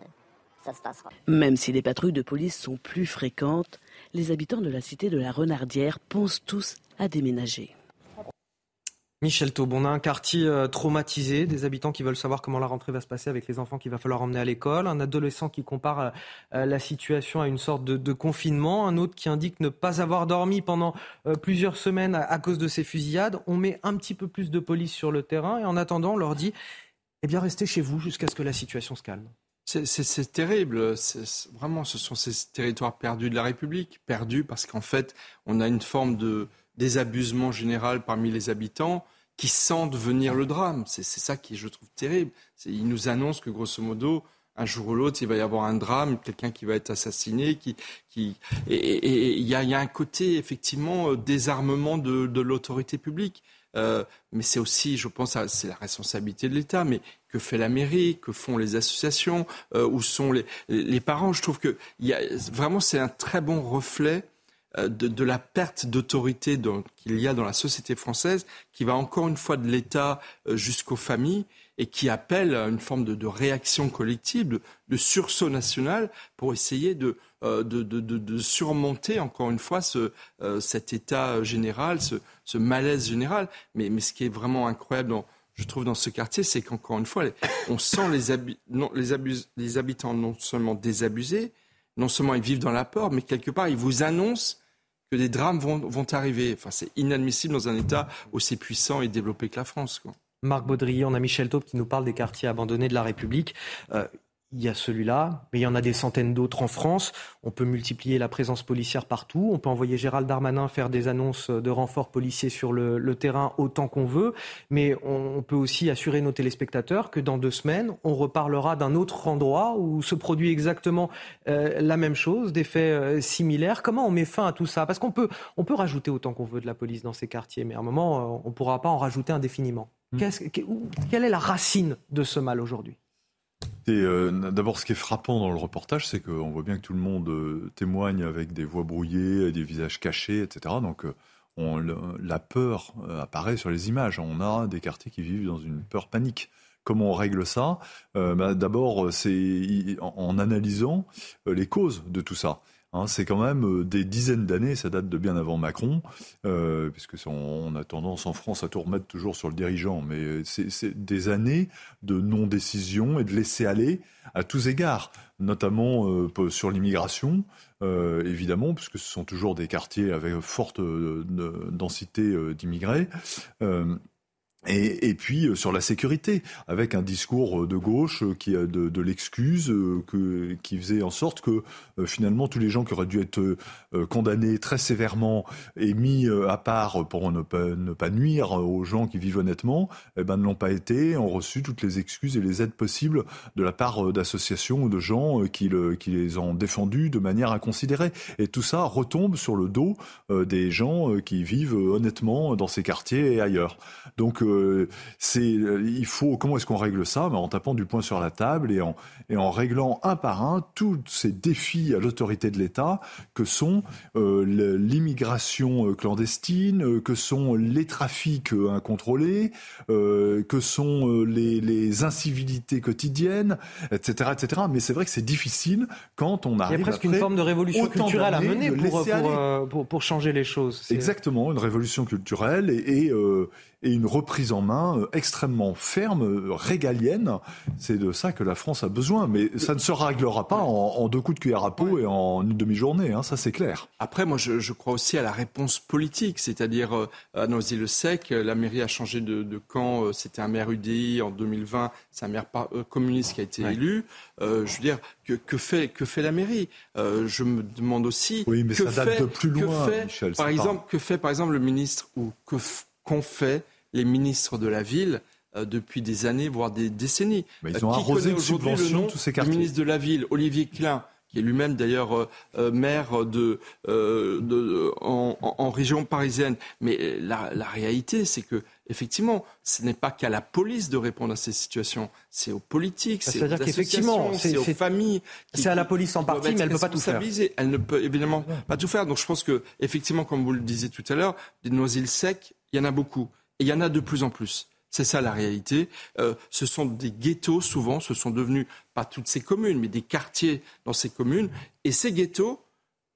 ça se passera. Même si les patrouilles de police sont plus fréquentes, les habitants de la cité de la Renardière pensent tous à déménager. Michel Taub, on a un quartier euh, traumatisé, des habitants qui veulent savoir comment la rentrée va se passer avec les enfants qu'il va falloir emmener à l'école, un adolescent qui compare euh, euh, la situation à une sorte de, confinement, un autre qui indique ne pas avoir dormi pendant plusieurs semaines à, cause de ces fusillades. On met un petit peu plus de police sur le terrain et en attendant, on leur dit eh bien, restez chez vous jusqu'à ce que la situation se calme. C'est terrible. Vraiment, ce sont ces territoires perdus de la République. Perdus parce qu'en fait, on a une forme de désabusement général parmi les habitants qui sentent venir le drame. C'est ça qui, je trouve, terrible. Ils nous annoncent que, grosso modo, un jour ou l'autre, il va y avoir un drame, quelqu'un qui va être assassiné, et il y a, un côté effectivement euh, désarmement de l'autorité publique. Euh, mais c'est aussi, je pense, c'est la responsabilité de l'État. Mais que fait la mairie Que font les associations euh, Où sont les, parents Je trouve que vraiment, c'est un très bon reflet euh, de, la perte d'autorité qu'il y a dans la société française, qui va encore une fois de l'État jusqu'aux familles et qui appelle à une forme de, réaction collective, de, sursaut national pour essayer de, euh, de, surmonter encore une fois ce, euh, cet état général, ce, ce, malaise général. Mais, mais ce qui est vraiment incroyable, dans, je trouve, dans ce quartier, c'est qu'encore une fois, on sent les, non, les, les habitants non seulement désabusés, non seulement ils vivent dans la peur, mais quelque part, ils vous annoncent que des drames vont, vont arriver. Enfin, c'est inadmissible dans un État aussi puissant et développé que la France. Quoi. Marc Baudrier, on a Michel Taupe qui nous parle des quartiers abandonnés de la République. Euh, il y a celui-là, mais il y en a des centaines d'autres en France. On peut multiplier la présence policière partout. On peut envoyer Gérald Darmanin faire des annonces de renforts policiers sur le, terrain autant qu'on veut. Mais on, peut aussi assurer nos téléspectateurs que dans deux semaines, on reparlera d'un autre endroit où se produit exactement euh, la même chose, des faits euh, similaires. Comment on met fin à tout ça? Parce qu'on peut, on peut rajouter autant qu'on veut de la police dans ces quartiers, mais à un moment, on ne pourra pas en rajouter indéfiniment. Mmh. quelle est la racine de ce mal aujourd'hui? Euh, D'abord, ce qui est frappant dans le reportage, c'est qu'on voit bien que tout le monde euh, témoigne avec des voix brouillées, des visages cachés, etc. Donc, euh, la peur apparaît sur les images. On a des quartiers qui vivent dans une peur panique. Comment on règle ça? Bah, D'abord, c'est en, analysant les causes de tout ça. Hein, c'est quand même euh, des dizaines d'années, ça date de bien avant Macron, euh, puisque on a tendance en France à tout remettre toujours sur le dirigeant, mais c'est des années de non-décision et de laisser aller à tous égards, notamment euh, sur l'immigration, évidemment, puisque ce sont toujours des quartiers avec forte densité d'immigrés. Et, puis euh, sur la sécurité, avec un discours euh, de gauche euh, qui a de, de l'excuse, qui faisait en sorte que finalement tous les gens qui auraient dû être condamnés très sévèrement et mis à part pour ne pas, nuire aux gens qui vivent honnêtement, eh ben, ne l'ont pas été, ont reçu toutes les excuses et les aides possibles de la part d'associations ou de gens qui, qui les ont défendus de manière inconsidérée. Et tout ça retombe sur le dos des gens qui vivent honnêtement dans ces quartiers et ailleurs. Donc c'est, il faut, comment est-ce qu'on règle ça? Ben, En tapant du poing sur la table et en, et en réglant un par un tous ces défis à l'autorité de l'État que sont euh, l'immigration euh, clandestine, euh, que sont les trafics incontrôlés, que sont les, les, incivilités quotidiennes, etc., etc. Mais c'est vrai que c'est difficile quand on arrive. Il y a presque une forme de révolution culturelle à mener pour, pour, pour, changer les choses. Exactement, une révolution culturelle et, et, et une reprise en main euh, extrêmement ferme, euh, régalienne. C'est de ça que la France a besoin. Mais ça ne se réglera pas en, deux coups de cuillère à peau et en une demi-journée, hein, ça c'est clair. Après, moi je, crois aussi à la réponse politique, c'est-à-dire euh, à Noisy-le-Sec, la mairie a changé de, camp, c'était un maire UDI en 2020, c'est un maire communiste qui a été élu. je veux dire, que, fait, que fait la mairie? Je me demande aussi... Oui, mais que ça date de plus loin, Michel. Par exemple, que fait par exemple le ministre ou que qu'ont fait les ministres de la ville euh, depuis des années, voire des décennies. Mais ils ont euh, arrosé de subventions tous ces quartiers. Le ministre de la ville, Olivier Klein, qui est lui-même d'ailleurs euh, maire de, en, région parisienne. Mais la, réalité, c'est que effectivement, ce n'est pas qu'à la police de répondre à ces situations, c'est aux politiques, c'est aux associations, c'est aux familles. C'est à la police en partie, mais elle ne peut pas tout faire. Elle ne peut évidemment pas tout faire. Donc je pense que, effectivement, comme vous le disiez tout à l'heure, des noisils secs, il y en a beaucoup. Il y en a de plus en plus. C'est ça la réalité. Euh, ce sont des ghettos, souvent, ce sont devenus, pas toutes ces communes, mais des quartiers dans ces communes. Et ces ghettos,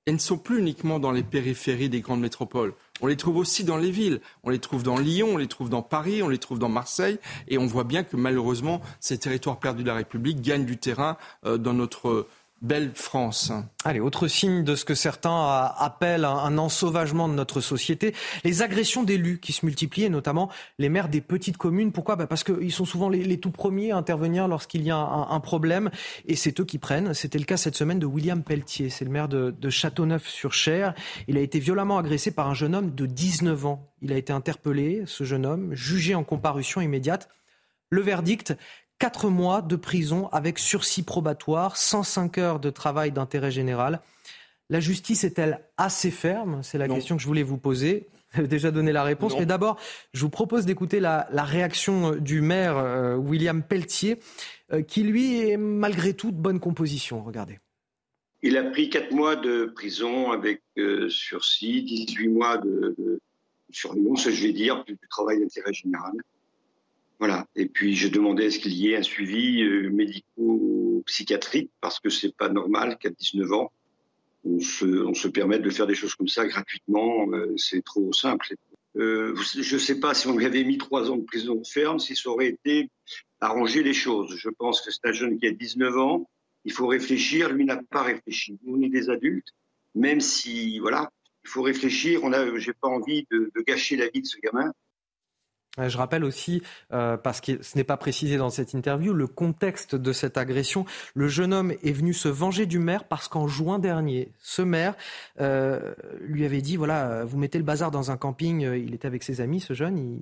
ils ne sont plus uniquement dans les périphéries des grandes métropoles. On les trouve aussi dans les villes. On les trouve dans Lyon, on les trouve dans Paris, on les trouve dans Marseille. Et on voit bien que malheureusement, ces territoires perdus de la République gagnent du terrain euh, dans notre belle France. Allez, autre signe de ce que certains appellent un ensauvagement de notre société, les agressions d'élus qui se multiplient, et notamment les maires des petites communes. Pourquoi? Bah Parce qu'ils sont souvent les, tout premiers à intervenir lorsqu'il y a un, problème, et c'est eux qui prennent. C'était le cas cette semaine de William Pelletier, c'est le maire de, de Châteauneuf-sur-Cher. Il a été violemment agressé par un jeune homme de 19 ans. Il a été interpellé, ce jeune homme, jugé en comparution immédiate. Le verdict, 4 mois de prison avec sursis probatoire, 105 heures de travail d'intérêt général. La justice est-elle assez ferme? C'est la question que je voulais vous poser. (laughs) Vous avez déjà donné la réponse. Mais d'abord, je vous propose d'écouter la, réaction du maire euh, William Pelletier, euh, qui lui est malgré tout de bonne composition. Regardez. Il a pris 4 mois de prison avec euh, sursis, 18 mois de, de surveillance, je vais dire, du travail d'intérêt général. Voilà. Et puis j'ai demandé est-ce qu'il y ait un suivi médico-psychiatrique parce que c'est pas normal qu'à 19 ans on se, on se permette de faire des choses comme ça gratuitement, euh, c'est trop simple. Euh, je ne sais pas si on lui avait mis trois ans de prison ferme, si ça aurait été arranger les choses. Je pense que c'est un jeune qui a 19 ans, il faut réfléchir, lui n'a pas réfléchi. on est des adultes, même si, voilà, il faut réfléchir. On a, j'ai pas envie de, de gâcher la vie de ce gamin. Je rappelle aussi, euh, parce que ce n'est pas précisé dans cette interview, le contexte de cette agression. Le jeune homme est venu se venger du maire parce qu'en juin dernier, ce maire euh, lui avait dit, voilà, vous mettez le bazar dans un camping, euh, il était avec ses amis, ce jeune, il,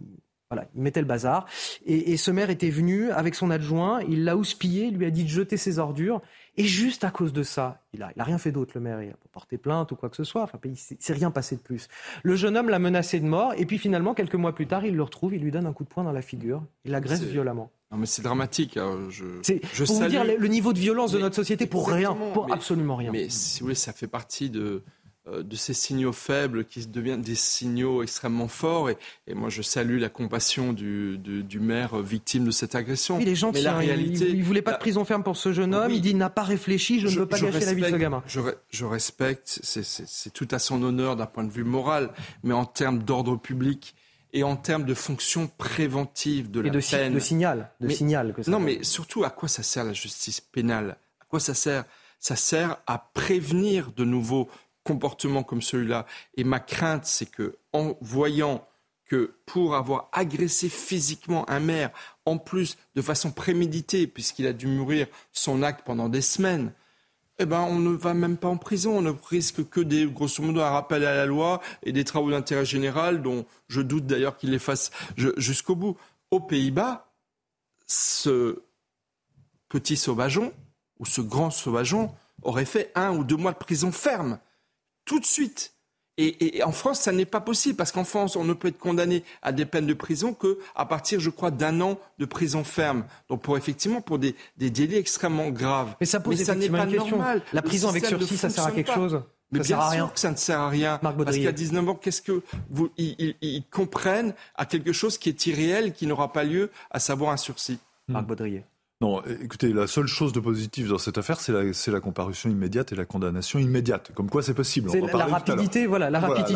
voilà, il mettait le bazar. Et, et, ce maire était venu avec son adjoint, il l'a houspillé, lui a dit de jeter ses ordures. Et juste à cause de ça, il n'a il a rien fait d'autre, le maire. Il n'a pas porté plainte ou quoi que ce soit. Enfin, il s'est rien passé de plus. Le jeune homme l'a menacé de mort. Et puis finalement, quelques mois plus tard, il le retrouve, il lui donne un coup de poing dans la figure. Il l'agresse violemment. Non, mais c'est dramatique. Je, je pour vous dire le, niveau de violence de notre société pour rien, pour absolument rien. Mais si vous voulez, ça fait partie de, de ces signaux faibles qui deviennent des signaux extrêmement forts. Et, moi, je salue la compassion du, maire victime de cette agression. il est gentil. Mais la hein. réalité, il ne voulait pas de prison ferme pour ce jeune homme. Il dit il n'a pas réfléchi. Je, ne veux pas gâcher la vie de ce gamin. Je, respecte. C'est tout à son honneur d'un point de vue moral, mais en termes d'ordre public et en termes de fonction préventive de la de peine. de signal, de signal que Non, mais surtout, à quoi ça sert la justice pénale? À quoi ça sert? Ça sert à prévenir de nouveau comportement comme celui-là. Et ma crainte, c'est que en voyant que pour avoir agressé physiquement un maire, en plus de façon préméditée, puisqu'il a dû mourir son acte pendant des semaines, eh ben, on ne va même pas en prison. On ne risque que des, grosso modo, un rappel à la loi et des travaux d'intérêt général, dont je doute d'ailleurs qu'il les fasse jusqu'au bout. Aux Pays-Bas, ce petit sauvageon, ou ce grand sauvageon, aurait fait un ou deux mois de prison ferme tout de suite. Et, en France, ça n'est pas possible parce qu'en France, on ne peut être condamné à des peines de prison que à partir, je crois, d'un an de prison ferme. Donc, pour effectivement, pour des, délits extrêmement graves. Mais ça pose n'est pas normal. La prison avec sursis, ça sert à quelque chose? Mais bien sûr rien. que ça ne sert à rien. Parce qu'à 19 ans, qu'est-ce que vous, ils, comprennent à quelque chose qui est irréel, qui n'aura pas lieu, à savoir un sursis? Marc Baudrier. Non, écoutez, la seule chose de positive dans cette affaire, c'est la, la, comparution immédiate et la condamnation immédiate. Comme quoi, c'est possible. C'est la, rapidité, voilà, la rapidité,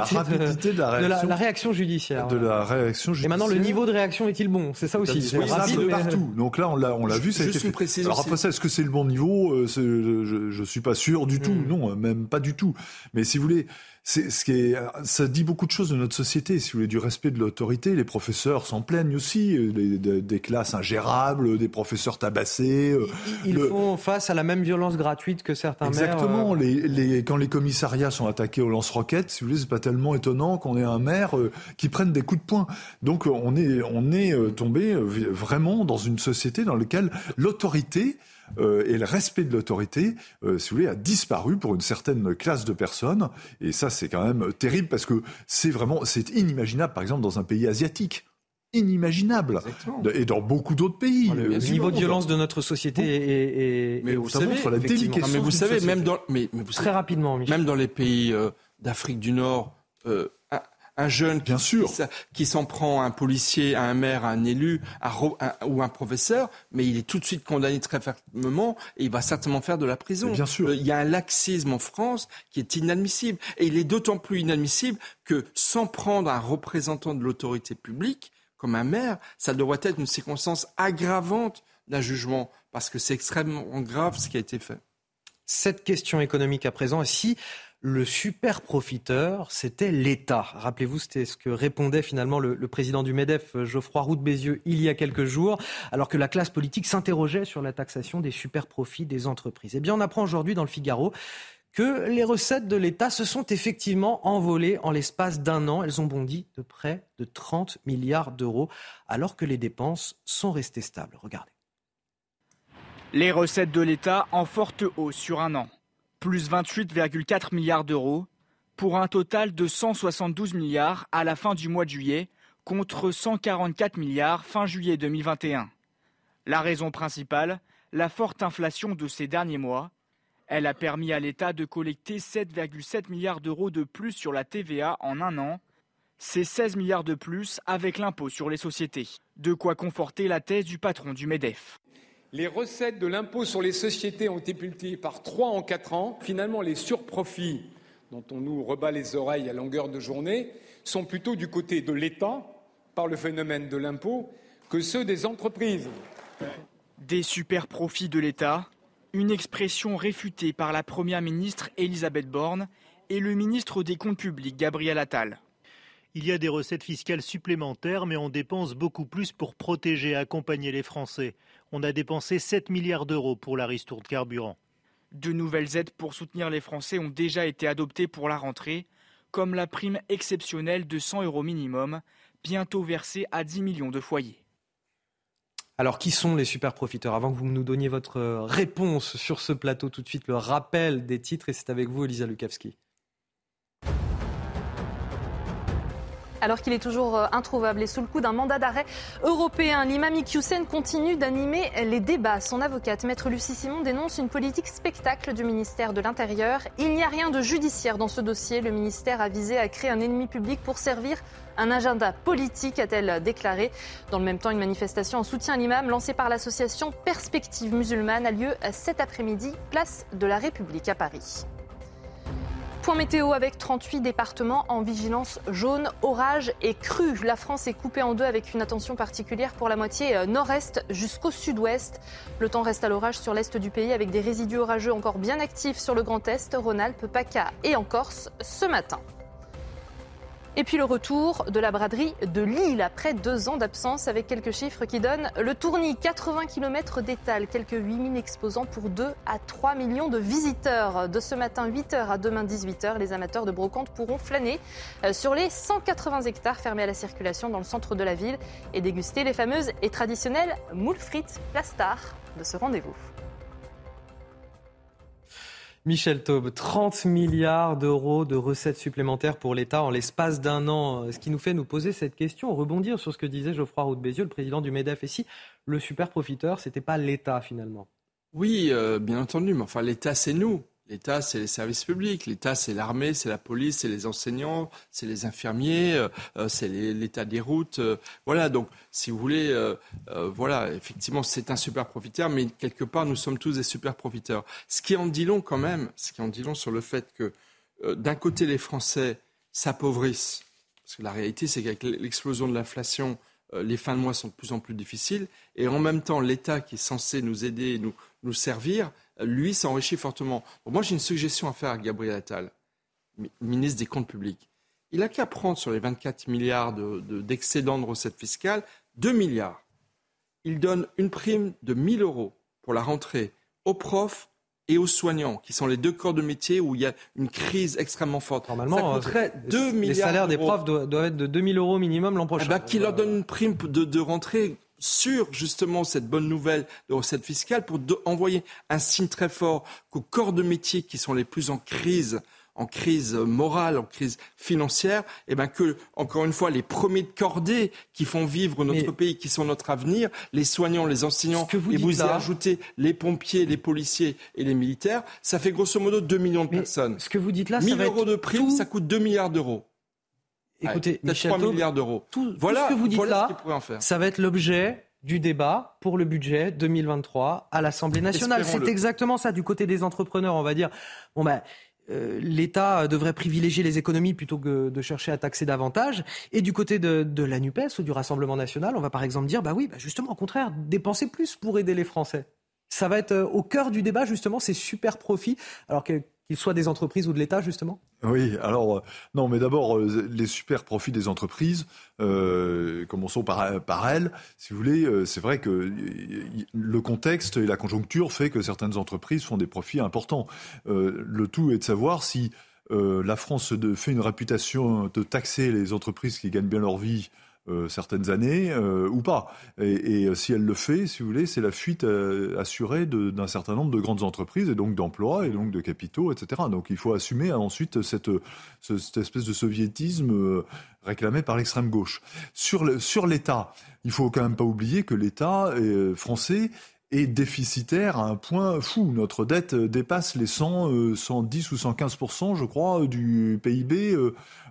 de, la réaction, judiciaire. De la réaction judiciaire. Et maintenant, le niveau de réaction est-il bon? C'est ça aussi. C'est rapide partout. Donc là, on l'a, on l'a vu. Ça a été fait. Alors après ça, est-ce que c'est le bon niveau? Euh, je, je, suis pas sûr du tout. Hmm. Non, même pas du tout. Mais si vous voulez, c'est ce qui est, ça dit beaucoup de choses de notre société. Si vous voulez du respect de l'autorité, les professeurs s'en plaignent aussi, euh, des classes ingérables, des professeurs tabassés. Euh, ils, font face à la même violence gratuite que certains Exactement. maires. Exactement. Les, les, quand les commissariats sont attaqués au lance-roquettes, si vous voulez, c'est pas tellement étonnant qu'on ait un maire euh, qui prenne des coups de poing. Donc on est, on est tombé vraiment dans une société dans laquelle l'autorité euh, et le respect de l'autorité, euh, si vous voulez, a disparu pour une certaine classe de personnes. Et ça, c'est quand même terrible parce que c'est vraiment, c'est inimaginable, par exemple, dans un pays asiatique. Inimaginable. Et dans beaucoup d'autres pays. le, niveau de violence de notre société est, mais vous savez, la mais vous savez, même dans, mais, vous très rapidement, même dans les pays euh, d'Afrique du Nord, un jeune Bien qui, sûr. qui, s'en prend à un policier, à un maire, à un élu ou un professeur, mais il est tout de suite condamné très fermement et il va certainement faire de la prison. bien sûr. Euh, il y a un laxisme en France qui est inadmissible. Et il est d'autant plus inadmissible que s'en prendre à un représentant de l'autorité publique, comme un maire, ça devrait être une circonstance aggravante d'un jugement, parce que c'est extrêmement grave ce qui a été fait. Cette question économique à présent, si le super profiteur, c'était l'État. Rappelez-vous, c'était ce que répondait finalement le, président du MEDEF, Geoffroy Roux Bézieux, il y a quelques jours, alors que la classe politique s'interrogeait sur la taxation des super profits des entreprises. Eh bien, on apprend aujourd'hui dans le Figaro que les recettes de l'État se sont effectivement envolées en l'espace d'un an. Elles ont bondi de près de 30 milliards d'euros, alors que les dépenses sont restées stables. Regardez. Les recettes de l'État en forte hausse sur un an, plus 28,4 milliards d'euros, pour un total de 172 milliards à la fin du mois de juillet, contre 144 milliards fin juillet 2021. La raison principale, la forte inflation de ces derniers mois. Elle a permis à l'État de collecter 7,7 milliards d'euros de plus sur la TVA en un an. C'est 16 milliards de plus avec l'impôt sur les sociétés. De quoi conforter la thèse du patron du MEDEF. Les recettes de l'impôt sur les sociétés ont été multipliées par trois en quatre ans. Finalement, les surprofits dont on nous rebat les oreilles à longueur de journée sont plutôt du côté de l'État, par le phénomène de l'impôt, que ceux des entreprises. Des super profits de l'État, une expression réfutée par la Première ministre Elisabeth Borne et le ministre des Comptes publics Gabriel Attal. Il y a des recettes fiscales supplémentaires, mais on dépense beaucoup plus pour protéger et accompagner les Français. On a dépensé 7 milliards d'euros pour la ristourne carburant. De nouvelles aides pour soutenir les Français ont déjà été adoptées pour la rentrée, comme la prime exceptionnelle de 100 euros minimum, bientôt versée à 10 millions de foyers. Alors, qui sont les super profiteurs? Avant que vous nous donniez votre réponse sur ce plateau, tout de suite le rappel des titres, et c'est avec vous, Elisa Lukavski. Alors qu'il est toujours euh, introuvable et sous le coup d'un mandat d'arrêt européen. L'imam Iqiyoussen continue d'animer les débats. Son avocate, Maître Lucie Simon, dénonce une politique spectacle du ministère de l'Intérieur. Il n'y a rien de judiciaire dans ce dossier. Le ministère a visé à créer un ennemi public pour servir un agenda politique, a-t-elle déclaré. Dans le même temps, une manifestation en soutien à l'imam lancée par l'association Perspective musulmane a lieu cet après-midi, place de la République à Paris. Point météo avec 38 départements en vigilance jaune, orage et crue. La France est coupée en deux avec une attention particulière pour la moitié euh, nord-est jusqu'au sud-ouest. Le temps reste à l'orage sur l'est du pays avec des résidus orageux encore bien actifs sur le Grand Est, Rhône-Alpes, PACA et en Corse ce matin. Et puis le retour de la braderie de Lille après deux ans d'absence avec quelques chiffres qui donnent le tournis 80 km d'étal, quelques 8000 exposants pour 2 à 3 millions de visiteurs. De ce matin 8h à demain 18h, les amateurs de brocante pourront flâner euh, sur les 180 hectares fermés à la circulation dans le centre de la ville et déguster les fameuses et traditionnelles moules frites, la star de ce rendez-vous. Michel Taube, 30 milliards d'euros de recettes supplémentaires pour l'État en l'espace d'un an. Ce qui nous fait nous poser cette question, rebondir sur ce que disait Geoffroy Roux Bézieux, le président du MEDEF. Et si le super profiteur, ce n'était pas l'État finalement? Oui, euh, bien entendu, mais enfin l'État, c'est nous. L'État, c'est les services publics. L'État, c'est l'armée, c'est la police, c'est les enseignants, c'est les infirmiers, euh, euh, c'est l'État des routes. Euh, voilà, donc, si vous voulez, voilà, effectivement, c'est un super profiteur, mais quelque part, nous sommes tous des super profiteurs. Ce qui en dit long quand même, ce qui en dit long sur le fait que, d'un côté, les Français s'appauvrissent, parce que la réalité, c'est qu'avec l'explosion de l'inflation, les fins de mois sont de plus en plus difficiles, et en même temps, l'État qui est censé nous aider, nous, nous servir, lui s'enrichit fortement. moi, j'ai une suggestion à faire à Gabriel Attal, ministre des Comptes publics. Il n'a qu'à prendre sur les 24 milliards d'excédents de, de, recettes fiscales 2 milliards. Il donne une prime de 1000 euros pour la rentrée aux profs et aux soignants, qui sont les deux corps de métier où il y a une crise extrêmement forte. Normalement, Ça coûterait 2 euh, milliards. Les salaires des profs doivent, être de 2000 euros minimum l'an prochain. Eh ben, qui leur donne une prime de, de rentrée sur justement cette bonne nouvelle de recettes fiscales pour envoyer un signe très fort qu'aux corps de métier qui sont les plus en crise en crise morale, en crise financière, et eh ben que, encore une fois, les premiers de cordée qui font vivre notre pays, qui sont notre avenir, les soignants, les enseignants, et vous y ajoutez les pompiers, les policiers et les militaires, ça fait grosso modo 2 millions de personnes. Ce que vous dites là, 1000 euros de prime, ça coûte 2 milliards d'euros. Écoutez, Michel 3 milliards d'euros. Tout, voilà, ce que vous dites là, ça va être l'objet du débat pour le budget 2023 à l'Assemblée nationale. C'est exactement ça. Du côté des entrepreneurs, on va dire, bon ben, euh, l'État devrait privilégier les économies plutôt que de chercher à taxer davantage. Et du côté de, la NUPES ou du Rassemblement national, on va par exemple dire, bah oui, bah justement, au contraire, dépenser plus pour aider les Français. Ça va être euh, au cœur du débat, justement, ces super profits. Alors que soient des entreprises ou de l'État, justement? Oui, alors, euh, non, mais d'abord, euh, les super profits des entreprises, euh, commençons par, par elles, si vous voulez, c'est vrai que le contexte et la conjoncture fait que certaines entreprises font des profits importants. le tout est de savoir si la France fait une réputation de taxer les entreprises qui gagnent bien leur vie euh, certaines années euh, ou pas. Et, et, si elle le fait, si vous voulez, c'est la fuite assurée d'un certain nombre de grandes entreprises et donc d'emplois et donc de capitaux, etc. Donc il faut assumer ensuite cette, cette espèce de soviétisme réclamé par l'extrême gauche. Sur l'État, sur il faut quand même pas oublier que l'État français est déficitaire à un point fou. Notre dette dépasse les 100, 110 ou 115 je crois, du PIB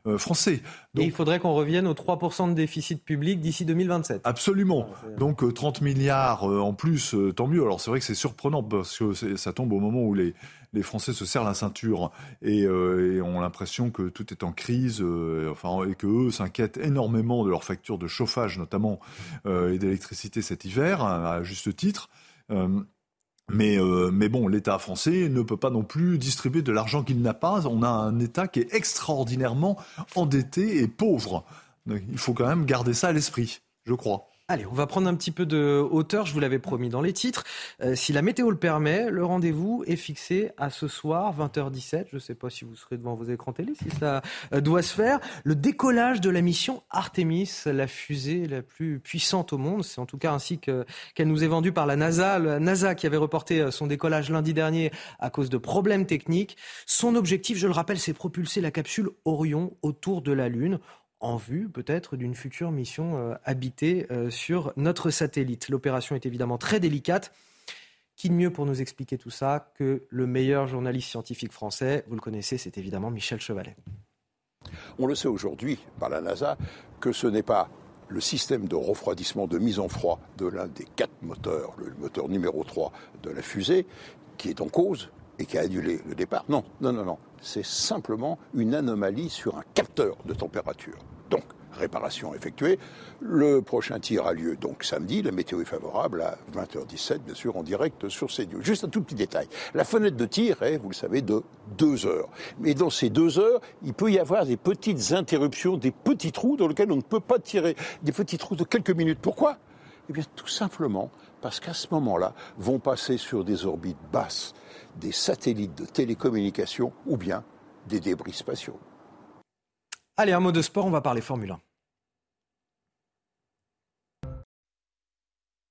euh, français. Donc, Et il faudrait qu'on revienne aux 3% de déficit public d'ici 2027. Absolument. Donc 30 euh, milliards euh, en plus, tant mieux. Alors c'est vrai que c'est surprenant parce que ça tombe au moment où les, les Français se serrent la ceinture et, ont l'impression que tout est en crise, enfin, et que eux s'inquiètent énormément de leurs factures de chauffage notamment et d'électricité cet hiver, à juste titre. Mais, euh, mais bon, l'État français ne peut pas non plus distribuer de l'argent qu'il n'a pas. On a un État qui est extraordinairement endetté et pauvre. il faut quand même garder ça à l'esprit, je crois. Allez, on va prendre un petit peu de hauteur, je vous l'avais promis dans les titres. Euh, si la météo le permet, le rendez-vous est fixé à ce soir, 20h17. Je ne sais pas si vous serez devant vos écrans télé, si ça euh, doit se faire. Le décollage de la mission Artemis, la fusée la plus puissante au monde. C'est en tout cas ainsi qu'elle nous est vendue par la NASA. La NASA qui avait reporté euh, son décollage lundi dernier à cause de problèmes techniques. Son objectif, je le rappelle, c'est propulser la capsule Orion autour de la Lune en vue peut-être d'une future mission euh, habitée euh, sur notre satellite. L'opération est évidemment très délicate. Qui de mieux pour nous expliquer tout ça que le meilleur journaliste scientifique français? Vous le connaissez, c'est évidemment Michel Chevalet. On le sait aujourd'hui par la NASA que ce n'est pas le système de refroidissement, de mise en froid de l'un des quatre moteurs, le moteur numéro 3 de la fusée, qui est en cause et qui a annulé le départ. Non, non, non, non c'est simplement une anomalie sur un capteur de température. Donc, réparation effectuée. Le prochain tir a lieu donc samedi. La météo est favorable à 20h17, bien sûr, en direct sur CNews. Juste un tout petit détail. La fenêtre de tir est, vous le savez, de deux heures. Mais dans ces deux heures, il peut y avoir des petites interruptions, des petits trous dans lesquels on ne peut pas tirer. Des petits trous de quelques minutes. Pourquoi? Eh bien, tout simplement parce qu'à ce moment-là, vont passer sur des orbites basses des satellites de télécommunication ou bien des débris spatiaux. Allez, un mot de sport, on va parler Formule 1.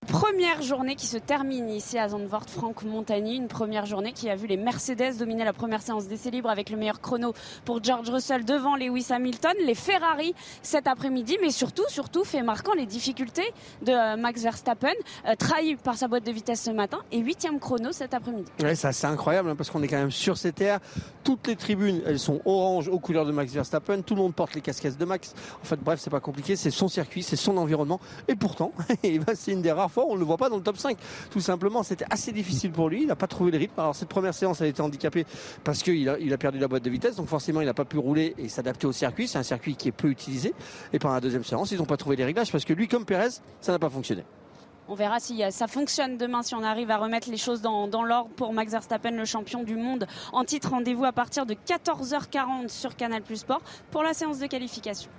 Première journée qui se termine ici à Zandvoort, Franck Montagny. Une première journée qui a vu les Mercedes dominer la première séance d'essai libre avec le meilleur chrono pour George Russell devant Lewis Hamilton. Les Ferrari cet après-midi, mais surtout, surtout, fait marquant les difficultés de euh, Max Verstappen, euh, trahi par sa boîte de vitesse ce matin et huitième chrono cet après-midi. Ça c'est incroyable hein, parce qu'on est quand même sur ces terres. Toutes les tribunes, elles sont orange aux couleurs de Max Verstappen. Tout le monde porte les casquettes de Max. En fait, bref, c'est pas compliqué. C'est son circuit, c'est son environnement. Et pourtant, (laughs) c'est une des rares fois on ne le voit pas dans le top 5. Tout simplement, c'était assez difficile pour lui. Il n'a pas trouvé le rythme. Alors, cette première séance, elle a été handicapée parce qu'il a, perdu la boîte de vitesse. Donc, forcément, il n'a pas pu rouler et s'adapter au circuit. C'est un circuit qui est peu utilisé. Et pendant la deuxième séance, ils n'ont pas trouvé les réglages parce que lui, comme Perez, ça n'a pas fonctionné. On verra si ça fonctionne demain, si on arrive à remettre les choses dans, dans l'ordre pour Max Verstappen, le champion du monde. En titre, rendez-vous à partir de 14h40 sur Canal Plus Sport pour la séance de qualification.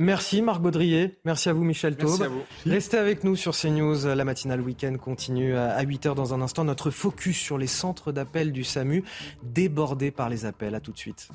Merci Marc Baudrier, merci à vous Michel Taube. Restez avec nous sur CNews, la matinale week-end continue à 8h dans un instant. Notre focus sur les centres d'appel du SAMU débordés par les appels. À tout de suite.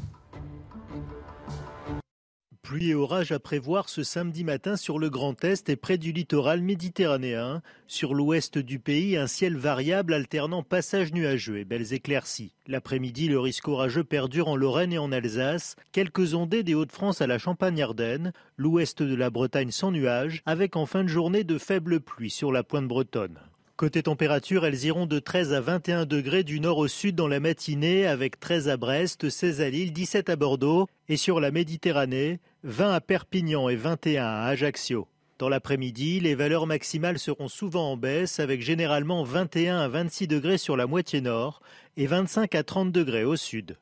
Pluie et orage à prévoir ce samedi matin sur le Grand Est et près du littoral méditerranéen. Sur l'ouest du pays, un ciel variable alternant passages nuageux et belles éclaircies. L'après-midi, le risque orageux perdure en Lorraine et en Alsace. Quelques ondées des Hauts-de-France à la Champagne-Ardenne. L'ouest de la Bretagne sans nuages, avec en fin de journée de faibles pluies sur la pointe bretonne. Côté température, elles iront de 13 à 21 degrés du nord au sud dans la matinée, avec 13 à Brest, 16 à Lille, 17 à Bordeaux. Et sur la Méditerranée, 20 à Perpignan et 21 à Ajaccio. Dans l'après-midi, les valeurs maximales seront souvent en baisse, avec généralement 21 à 26 degrés sur la moitié nord et 25 à 30 degrés au sud.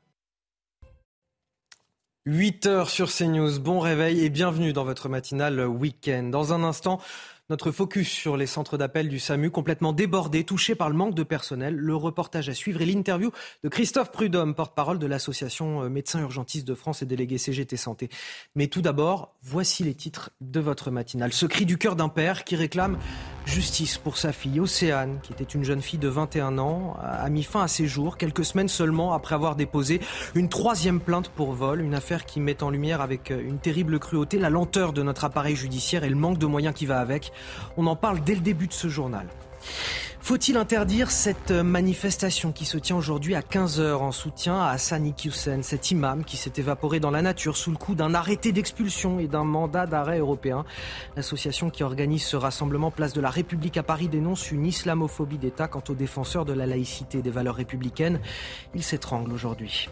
8 heures sur CNews, bon réveil et bienvenue dans votre matinale week-end. Dans un instant, notre focus sur les centres d'appel du SAMU complètement débordés, touchés par le manque de personnel. Le reportage à suivre et l'interview de Christophe Prudhomme, porte-parole de l'association euh, Médecins Urgentistes de France et délégué CGT Santé. Mais tout d'abord, voici les titres de votre matinale. Ce cri du cœur d'un père qui réclame Justice pour sa fille Océane, qui était une jeune fille de 21 ans, a mis fin à ses jours quelques semaines seulement après avoir déposé une troisième plainte pour vol, une affaire qui met en lumière avec une terrible cruauté la lenteur de notre appareil judiciaire et le manque de moyens qui va avec. On en parle dès le début de ce journal. Faut-il interdire cette manifestation qui se tient aujourd'hui à 15h en soutien à Hassan Iqiyoussen, cet imam qui s'est évaporé dans la nature sous le coup d'un arrêté d'expulsion et d'un mandat d'arrêt européen? L'association qui organise ce rassemblement Place de la République à Paris dénonce une islamophobie d'État quant aux défenseurs de la laïcité et des valeurs républicaines. Il s'étrangle aujourd'hui.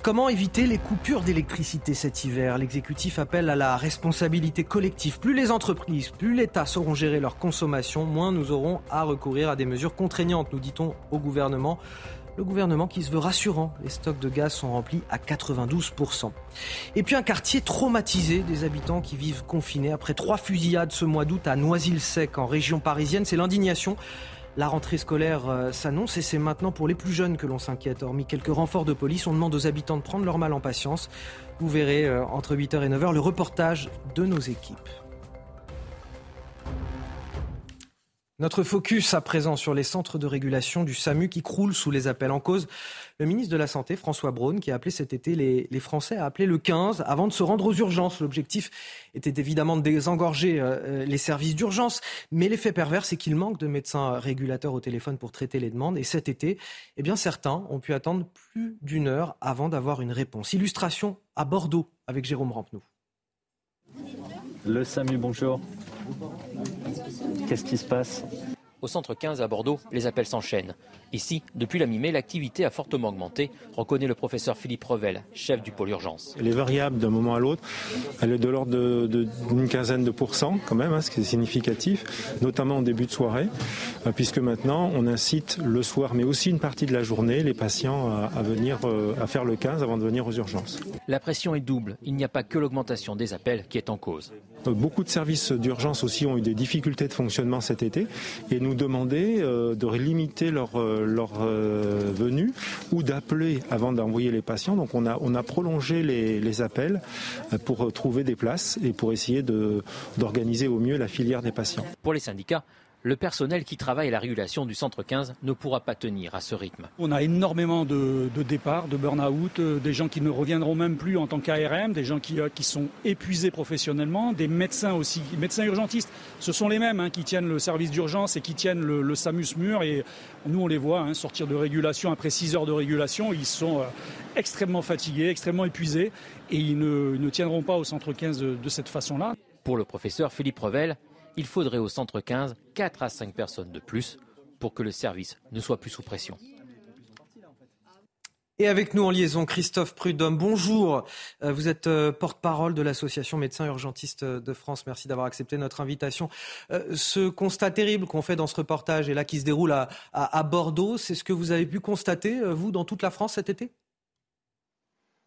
Comment éviter les coupures d'électricité cet hiver? L'exécutif appelle à la responsabilité collective. Plus les entreprises, plus l'État sauront gérer leur consommation, moins nous aurons à recourir à des mesures contraignantes, nous dit-on au gouvernement. Le gouvernement qui se veut rassurant, les stocks de gaz sont remplis à 92%. Et puis un quartier traumatisé des habitants qui vivent confinés après trois fusillades ce mois d'août à Noisy-le-Sec en région parisienne. C'est l'indignation. La rentrée scolaire euh, s'annonce et c'est maintenant pour les plus jeunes que l'on s'inquiète. Hormis quelques renforts de police, on demande aux habitants de prendre leur mal en patience. Vous verrez euh, entre 8h et 9h le reportage de nos équipes. Notre focus à présent sur les centres de régulation du SAMU qui croulent sous les appels en cause. Le ministre de la Santé, François Braun, qui a appelé cet été les, Français à appeler le 15 avant de se rendre aux urgences. L'objectif était évidemment de désengorger euh, euh, les services d'urgence, mais l'effet pervers, c'est qu'il manque de médecins régulateurs au téléphone pour traiter les demandes. Et cet été, eh bien, certains ont pu attendre plus d'une heure avant d'avoir une réponse. Illustration à Bordeaux avec Jérôme Rampenou. Le SAMU, bonjour. Qu'est-ce qui se passe au centre 15 à Bordeaux, les appels s'enchaînent. Ici, depuis la mi-mai, l'activité a fortement augmenté, reconnaît le professeur Philippe Revel, chef du pôle urgence. Elle est variable d'un moment à l'autre. Elle est de l'ordre d'une quinzaine de pourcents quand même, hein, ce qui est significatif, notamment en début de soirée, euh, puisque maintenant on incite le soir, mais aussi une partie de la journée, les patients à, venir euh, à faire le 15 avant de venir aux urgences. La pression est double. Il n'y a pas que l'augmentation des appels qui est en cause. Euh, beaucoup de services d'urgence aussi ont eu des difficultés de fonctionnement cet été et nous demander de limiter leur leur euh, venue ou d'appeler avant d'envoyer les patients. Donc on a, on a prolongé les, les appels euh, pour trouver des places et pour essayer d'organiser au mieux la filière des patients. Pour les syndicats, le personnel qui travaille à la régulation du centre 15 ne pourra pas tenir à ce rythme. On a énormément de, départs, de burn-out, euh, des gens qui ne reviendront même plus en tant qu'ARM, des gens qui, euh, qui, sont épuisés professionnellement, des médecins aussi, médecins urgentistes. Ce sont les mêmes hein, qui tiennent le service d'urgence et qui tiennent le, SAMUS mur. Et nous, on les voit hein, sortir de régulation après 6 heures de régulation. Ils sont euh, extrêmement fatigués, extrêmement épuisés et ils ne, tiendront pas au centre 15 de, de cette façon-là. Pour le professeur Philippe Revel, il faudrait au centre 15 4 à 5 personnes de plus pour que le service ne soit plus sous pression. Et avec nous en liaison, Christophe Prudhomme. Bonjour. Euh, vous êtes euh, porte-parole de l'Association Médecins Urgentistes de France. Merci d'avoir accepté notre invitation. Euh, ce constat terrible qu'on fait dans ce reportage et là qui se déroule à, Bordeaux, c'est ce que vous avez pu constater, vous, dans toute la France cet été?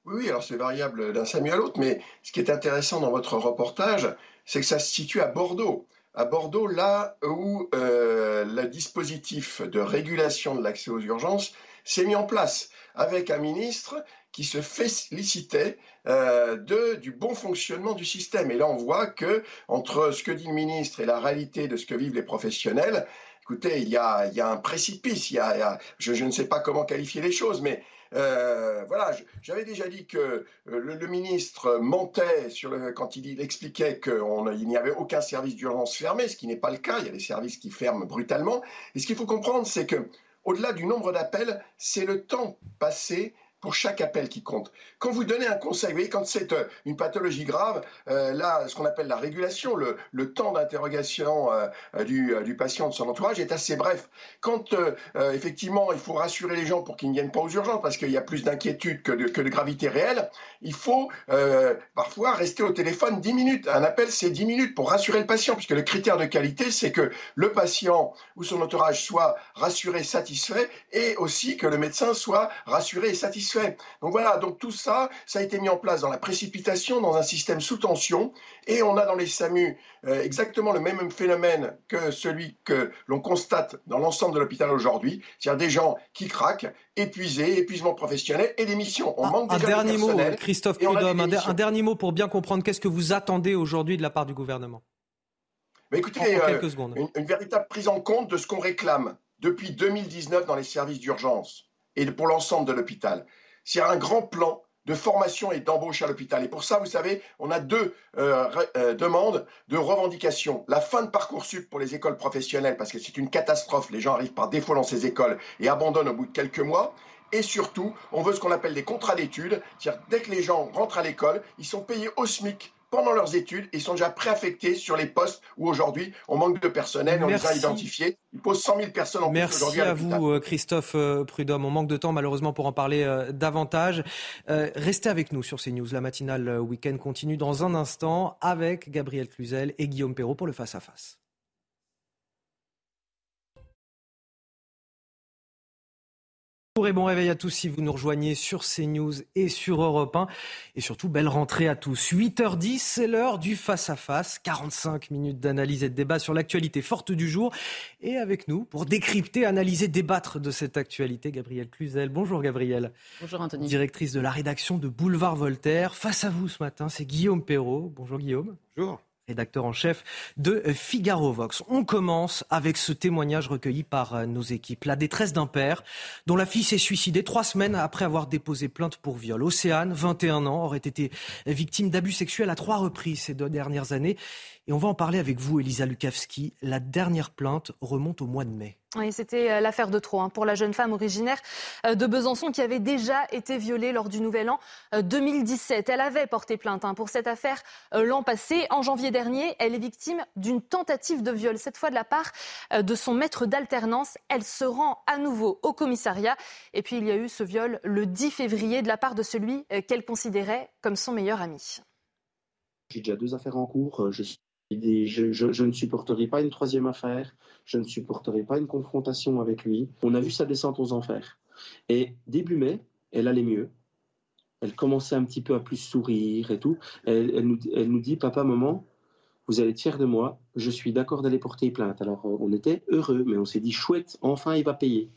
Oui, alors c'est variable d'un SAMU à l'autre, mais ce qui est intéressant dans votre reportage, c'est que ça se situe à Bordeaux à Bordeaux, là où euh, le dispositif de régulation de l'accès aux urgences s'est mis en place, avec un ministre qui se félicitait euh, du bon fonctionnement du système. Et là, on voit que entre ce que dit le ministre et la réalité de ce que vivent les professionnels, écoutez, il y a, il y a un précipice. Il y a, je, je, ne sais pas comment qualifier les choses, mais euh, voilà, j'avais déjà dit que euh, le, ministre mentait sur quand il, expliquait qu'il n'y avait aucun service d'urgence fermé, ce qui n'est pas le cas. Il y a des services qui ferment brutalement. Et ce qu'il faut comprendre, c'est que au-delà du nombre d'appels, c'est le temps passé pour chaque appel qui compte. Quand vous donnez un conseil, vous voyez, quand c'est euh, une pathologie grave, euh, là, ce qu'on appelle la régulation, le, temps d'interrogation euh, du, du, patient, de son entourage est assez bref. Quand effectivement il faut rassurer les gens pour qu'ils ne viennent pas aux urgences parce qu'il y a plus d'inquiétude que de, que de gravité réelle, il faut parfois rester au téléphone 10 minutes. Un appel, c'est 10 minutes pour rassurer le patient, puisque le critère de qualité, c'est que le patient ou son entourage soit rassuré, satisfait, et aussi que le médecin soit rassuré et satisfait donc voilà, donc tout ça, ça a été mis en place dans la précipitation, dans un système sous tension, et on a dans les SAMU euh, exactement le même phénomène que celui que l'on constate dans l'ensemble de l'hôpital aujourd'hui, c'est-à-dire des gens qui craquent, épuisés, épuisement professionnel et des missions. On manque un dernier mot, Christophe Prudhomme, un, dernier mot pour bien comprendre qu'est-ce que vous attendez aujourd'hui de la part du gouvernement. Mais écoutez, une, une véritable prise en compte de ce qu'on réclame depuis 2019 dans les services d'urgence et pour l'ensemble de l'hôpital. C'est un grand plan de formation et d'embauche à l'hôpital. Et pour ça, vous savez, on a deux euh, euh, demandes de revendication. La fin de Parcoursup pour les écoles professionnelles, parce que c'est une catastrophe. Les gens arrivent par défaut dans ces écoles et abandonnent au bout de quelques mois. Et surtout, on veut ce qu'on appelle des contrats d'études. C'est-à-dire, dès que les gens rentrent à l'école, ils sont payés au SMIC pendant leurs études et sont déjà préaffectés sur les postes où aujourd'hui on manque de personnel, on les a identifiés. Il pose 100 000 personnes en Merci plus aujourd'hui. Merci à, vous, euh, Christophe euh, Prudhomme. On manque de temps malheureusement pour en parler euh, davantage. restez avec nous sur CNews. La matinale week-end continue dans un instant avec Gabriel Cluzel et Guillaume Perrault pour le face-à-face. face à face et bon réveil à tous si vous nous rejoignez sur CNews et sur Europe 1. Et surtout, belle rentrée à tous. 8h10, c'est l'heure du face-à-face. 45 minutes d'analyse et de débat sur l'actualité forte du jour. Et avec nous, pour décrypter, analyser, débattre de cette actualité, Gabrielle Cluzel. Bonjour Gabrielle. Bonjour Anthony. Directrice de la rédaction de Boulevard Voltaire. Face à vous ce matin, c'est Guillaume Perrault. Bonjour Guillaume. Bonjour rédacteur en chef de Figaro Vox. On commence avec ce témoignage recueilli par euh, nos équipes. La détresse d'un père dont la fille s'est suicidée trois semaines après avoir déposé plainte pour viol. Océane, 21 ans, aurait été victime d'abus sexuels à trois reprises ces deux dernières années. Et on va en parler avec vous, Elisa Lukavski. La dernière plainte remonte au mois de mai. Oui, c'était euh, l'affaire de trop hein, pour la jeune femme originaire euh, de Besançon qui avait déjà été violée lors du Nouvel An 2017. Euh, elle avait porté plainte hein, pour cette affaire l'an passé. En janvier dernier, elle est victime d'une tentative de viol, cette fois de la part de son maître d'alternance. Elle se rend à nouveau au commissariat. Et puis il y a eu ce viol le 10 février de la part de celui qu'elle considérait comme son meilleur ami. J'ai déjà deux affaires en cours. Je je, ne supporterai pas une troisième affaire, je ne supporterai pas une confrontation avec lui. On a vu sa descente aux enfers. Et début mai, elle allait mieux. Elle commençait un petit peu à plus sourire et tout. Elle, nous, elle nous dit, papa, maman, vous allez être fiers de moi, je suis d'accord d'aller porter plainte. Alors on était heureux, mais on s'est dit, chouette, enfin il va payer.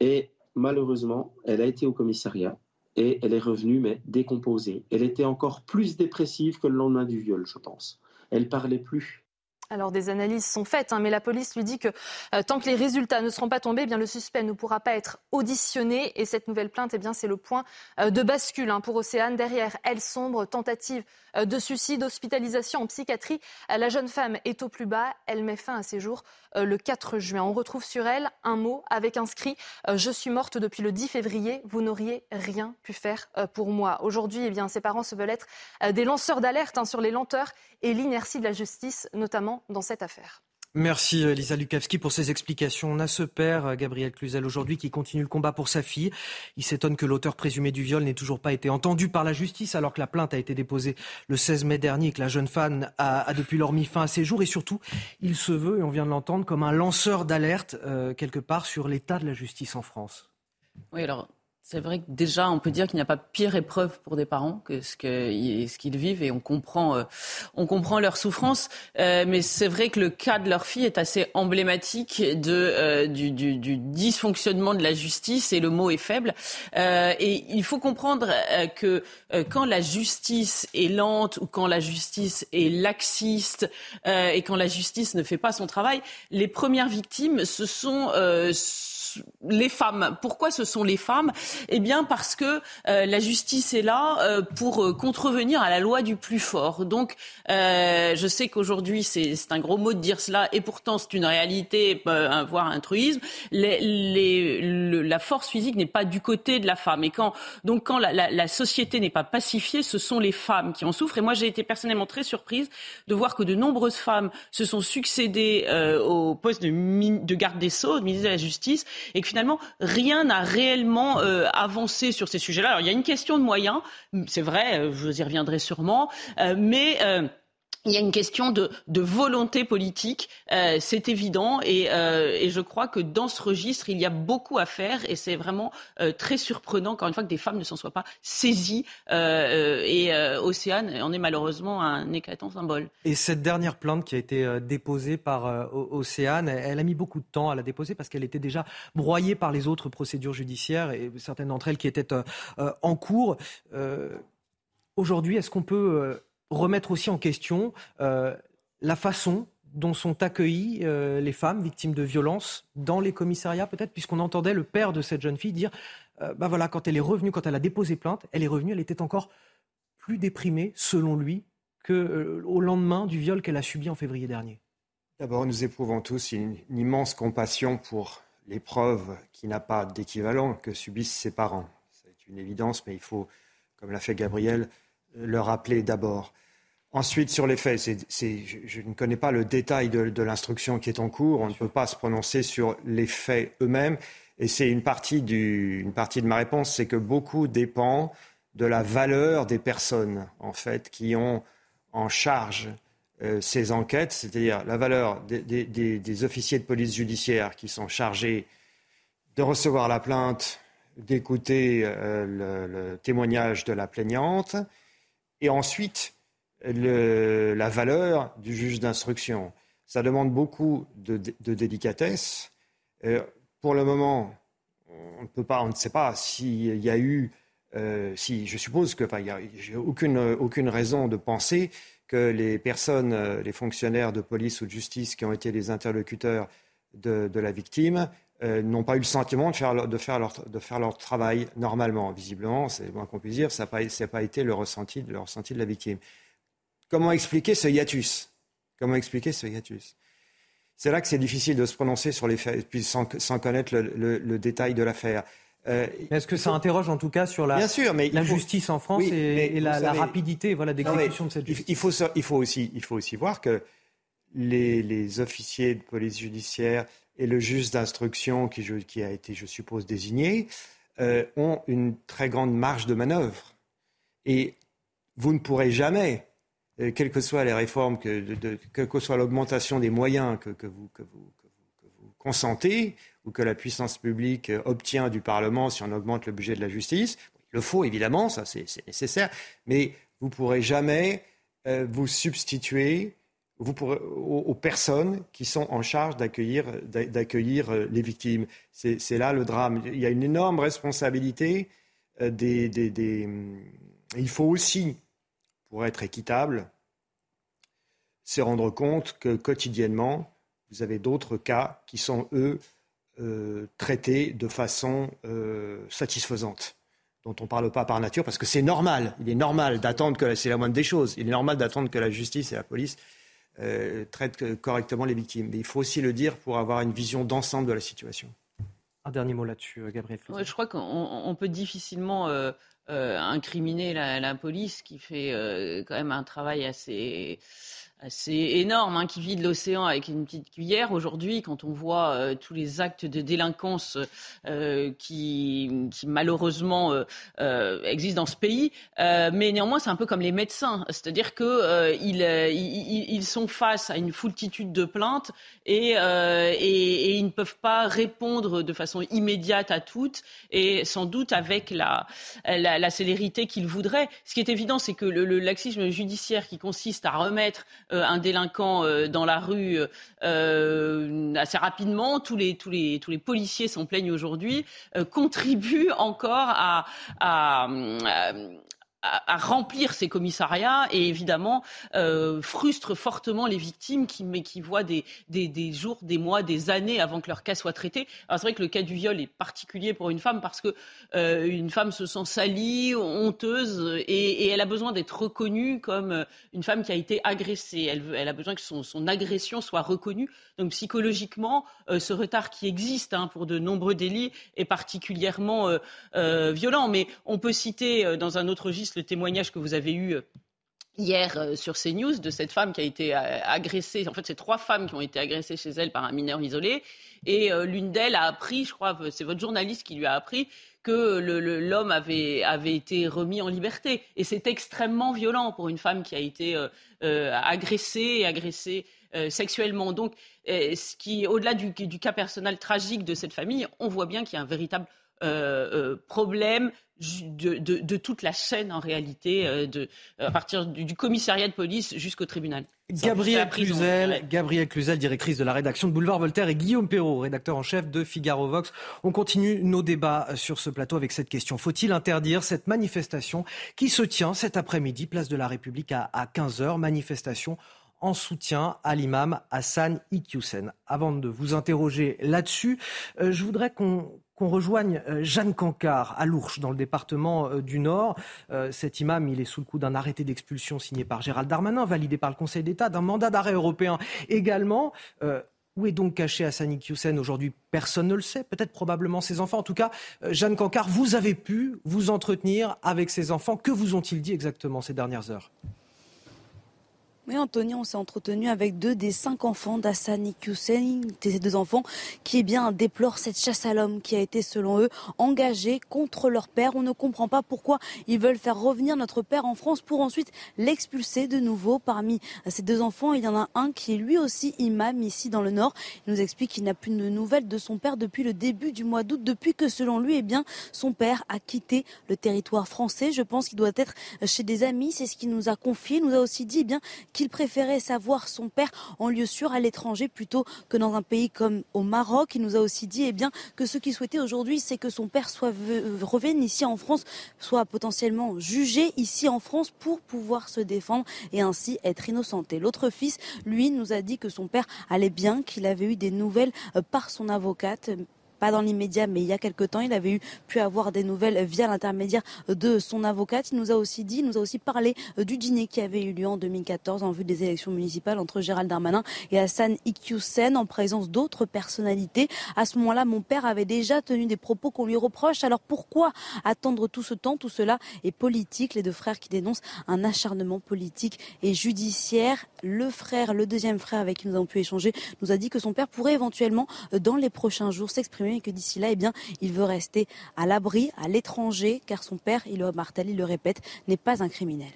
Et malheureusement, elle a été au commissariat et elle est revenue, mais décomposée. Elle était encore plus dépressive que le lendemain du viol, je pense elle parlait plus. Alors des analyses sont faites, hein, mais la police lui dit que euh, tant que les résultats ne seront pas tombés, eh bien le suspect ne pourra pas être auditionné. Et cette nouvelle plainte, eh bien c'est le point euh, de bascule hein, pour Océane. Derrière, elle sombre, tentative euh, de suicide, hospitalisation en psychiatrie. La jeune femme est au plus bas. Elle met fin à ses jours le 4 juin. On retrouve sur elle un mot avec inscrit Je suis morte depuis le 10 février. Vous n'auriez rien pu faire pour moi. Aujourd'hui, eh bien ses parents se veulent être des lanceurs d'alerte hein, sur les lenteurs et l'inertie de la justice, notamment dans cette affaire. Merci Elisa Lukavski pour ces explications. On a ce père, Gabriel Cluzel, aujourd'hui qui continue le combat pour sa fille. Il s'étonne que l'auteur présumé du viol n'ait toujours pas été entendu par la justice alors que la plainte a été déposée le 16 mai dernier et que la jeune femme a, depuis lors mis fin à ses jours. Et surtout, il se veut, et on vient de l'entendre, comme un lanceur d'alerte euh, quelque part sur l'état de la justice en France. Oui, alors c'est vrai que déjà, on peut dire qu'il n'y a pas pire épreuve pour des parents que ce qu'ils vivent et on comprend, euh, on comprend leur souffrance. Euh, mais c'est vrai que le cas de leur fille est assez emblématique de, euh, du, du, du, dysfonctionnement de la justice et le mot est faible. et il faut comprendre que quand la justice est lente ou quand la justice est laxiste et quand la justice ne fait pas son travail, les premières victimes, ce sont les femmes. Pourquoi ce sont les femmes? Eh bien parce que euh, la justice est là euh, pour euh, contrevenir à la loi du plus fort. Donc je sais qu'aujourd'hui c'est un gros mot de dire cela et pourtant c'est une réalité, voire un truisme. la force physique n'est pas du côté de la femme. Et quand donc quand la, société n'est pas pacifiée, ce sont les femmes qui en souffrent. Et moi j'ai été personnellement très surprise de voir que de nombreuses femmes se sont succédées au poste de, de garde des sceaux, de ministre de la Justice, et que finalement rien n'a réellement euh, avancé sur ces sujets-là. Alors il y a une question de moyens, c'est vrai, euh, je vous y reviendrai sûrement, euh, mais il y a une question de, volonté politique, euh, c'est évident, euh, et, je crois que dans ce registre, il y a beaucoup à faire, et c'est vraiment euh, très surprenant, encore une fois, que des femmes ne s'en soient pas saisies, et Océane en est malheureusement un éclatant symbole. Et cette dernière plainte qui a été déposée par Océane, elle a mis beaucoup de temps à la déposer parce qu'elle était déjà broyée par les autres procédures judiciaires, et certaines d'entre elles qui étaient en cours. Aujourd'hui, est-ce qu'on peut remettre aussi en question euh, la façon dont sont accueillies euh, les femmes victimes de violences dans les commissariats, peut-être, puisqu'on entendait le père de cette jeune fille dire, euh, bah voilà, quand elle est revenue, quand elle a déposé plainte, elle est revenue, elle était encore plus déprimée, selon lui, qu'au euh, lendemain du viol qu'elle a subi en février dernier. D'abord, nous éprouvons tous une, immense compassion pour l'épreuve qui n'a pas d'équivalent que subissent ses parents. C'est une évidence, mais il faut, comme l'a fait Gabriel, le rappeler d'abord. Ensuite, sur les faits, je, ne connais pas le détail de, l'instruction qui est en cours. On ne peut pas se prononcer sur les faits eux-mêmes. Et c'est une partie, de ma réponse, c'est que beaucoup dépend de la valeur des personnes, en fait, qui ont en charge euh, ces enquêtes, c'est-à-dire la valeur des, officiers de police judiciaire qui sont chargés de recevoir la plainte, d'écouter euh, le, témoignage de la plaignante, et ensuite la valeur du juge d'instruction. Ça demande beaucoup de, délicatesse. Euh, pour le moment, on ne peut pas, on ne sait pas s'il y a eu, euh, si je suppose que, enfin, a aucune, aucune raison de penser que les personnes, euh, les fonctionnaires de police ou de justice qui ont été les interlocuteurs de, la victime n'ont pas eu le sentiment de faire, de, faire leur, de faire leur travail normalement. Visiblement, c'est moins qu'on puisse dire, ça n'a pas, pas, été le ressenti, le ressenti de la victime. Comment expliquer ce hiatus? Comment expliquer ce hiatus? C'est là que c'est difficile de se prononcer sur les faits, puis sans, connaître le, détail de l'affaire. Euh, Est-ce que ça interroge en tout cas sur la, la justice en France et, la, rapidité voilà, d'exécution de cette justice il faut, il, faut aussi, il faut aussi voir que les, officiers de police judiciaire et le juge d'instruction qui, qui, a été, je suppose, désigné, euh, ont une très grande marge de manœuvre. Et vous ne pourrez jamais euh, quelles que soient les réformes, que, quelle que soit l'augmentation des moyens que, vous, consentez ou que la puissance publique obtient du Parlement si on augmente le budget de la justice, il le faut évidemment, ça c'est nécessaire, mais vous ne pourrez jamais euh, vous substituer aux, personnes qui sont en charge d'accueillir euh, les victimes. C'est là le drame. Il y a une énorme responsabilité des, des, il faut aussi pour être équitable, c'est rendre compte que quotidiennement, vous avez d'autres cas qui sont, eux, euh, traités de façon euh, satisfaisante, dont on ne parle pas par nature, parce que c'est normal. Il est normal d'attendre que, c'est la moindre des choses, il est normal d'attendre que la justice et la police euh, traitent correctement les victimes. Mais il faut aussi le dire pour avoir une vision d'ensemble de la situation. Un dernier mot là-dessus, Gabriel. je crois qu'on peut difficilement euh, incriminer la, la, police qui fait euh, quand même un travail assez assez énorme, hein, qui vide l'océan avec une petite cuillère. Aujourd'hui, quand on voit euh, tous les actes de délinquance euh, qui, malheureusement euh, existent dans ce pays, mais néanmoins, c'est un peu comme les médecins, c'est-à-dire que ils, ils, ils, sont face à une foultitude de plaintes et, ils ne peuvent pas répondre de façon immédiate à toutes et sans doute avec la, célérité qu'ils voudraient. Ce qui est évident, c'est que le, laxisme judiciaire qui consiste à remettre un délinquant euh, dans la rue euh, assez rapidement, tous les, tous les, tous les policiers s'en plaignent aujourd'hui, contribuent encore à, remplir ces commissariats et évidemment euh, frustre fortement les victimes qui, voient des, jours, des mois, des années avant que leur cas soit traité. Alors c'est vrai que le cas du viol est particulier pour une femme parce que euh, une femme se sent salie, honteuse et, elle a besoin d'être reconnue comme euh, une femme qui a été agressée. Elle, a besoin que son, agression soit reconnue. Donc psychologiquement, euh, ce retard qui existe hein, pour de nombreux délits est particulièrement violent. Mais on peut citer dans un autre registre le témoignage que vous avez eu hier sur CNews de cette femme qui a été agressée. En fait, c'est trois femmes qui ont été agressées chez elle par un mineur isolé. Et l'une d'elles a appris, je crois, c'est votre journaliste qui lui a appris que l'homme avait, été remis en liberté. Et c'est extrêmement violent pour une femme qui a été agressée, agressée euh, sexuellement. Donc, euh, ce qui, au-delà du, cas personnel tragique de cette famille, on voit bien qu'il y a un véritable euh, problème de, toute la chaîne en réalité, de, à partir du, commissariat de police jusqu'au tribunal. Gabriel Cluzel, Gabriel Cluzel, directrice de la rédaction de Boulevard Voltaire, et Guillaume Perrault, rédacteur en chef de Figaro Vox. On continue nos débats sur ce plateau avec cette question. Faut-il interdire cette manifestation qui se tient cet après-midi, place de la République à, à 15h, manifestation en soutien à l'imam Hassan Iqiyoussen. Avant de vous interroger là-dessus, euh, je voudrais qu'on rejoigne euh, Jeanne Cancard à Lourches, dans le département euh, du Nord. cet imam, il est sous le coup d'un arrêté d'expulsion signé par Gérald Darmanin, validé par le Conseil d'État, d'un mandat d'arrêt européen également. Où est donc caché Hassani Hussein aujourd'hui Personne ne le sait, peut-être probablement ses enfants. En tout cas, Jeanne Cancard, vous avez pu vous entretenir avec ses enfants. Que vous ont-ils dit exactement ces dernières heures? Oui, Anthony, on s'est entretenu avec deux des cinq enfants d'Assani Hussein, ces deux enfants qui, eh bien, déplorent cette chasse à l'homme qui a été, selon eux, engagée contre leur père. On ne comprend pas pourquoi ils veulent faire revenir notre père en France pour ensuite l'expulser de nouveau. Parmi ces deux enfants, il y en a un qui est lui aussi imam ici dans le Nord. Il nous explique qu'il n'a plus de nouvelles de son père depuis le début du mois d'août, depuis que, selon lui, eh bien, son père a quitté le territoire français. Je pense qu'il doit être chez des amis. C'est ce qu'il nous a confié. Il nous a aussi dit, eh bien, qu'il préférait savoir son père en lieu sûr à l'étranger plutôt que dans un pays comme au Maroc. Il nous a aussi dit eh que ce qu'il souhaitait aujourd'hui, c'est que son père soit, euh, revienne ici en France, soit potentiellement jugé ici en France pour pouvoir se défendre et ainsi être innocenté. L'autre fils, lui, nous a dit que son père allait bien, qu'il avait eu des nouvelles euh, par son avocate pas dans l'immédiat, mais il y a quelque temps, il avait eu pu avoir des nouvelles via l'intermédiaire de son avocate. Il nous a aussi dit, il nous a aussi parlé euh, du dîner qui avait eu lieu en 2014 en vue des élections municipales entre Gérald Darmanin et Hassan Iqiyoussen en présence d'autres personnalités. À ce moment-là, mon père avait déjà tenu des propos qu'on lui reproche. Alors pourquoi attendre tout ce temps? Tout cela est politique. Les deux frères qui dénoncent un acharnement politique et judiciaire. Le frère, le deuxième frère avec qui nous avons pu échanger, nous a dit que son père pourrait éventuellement, euh, dans les prochains jours, s'exprimer et que d'ici là, eh bien, il veut rester à l'abri, à l'étranger, car son père, il le le répète, n'est pas un criminel.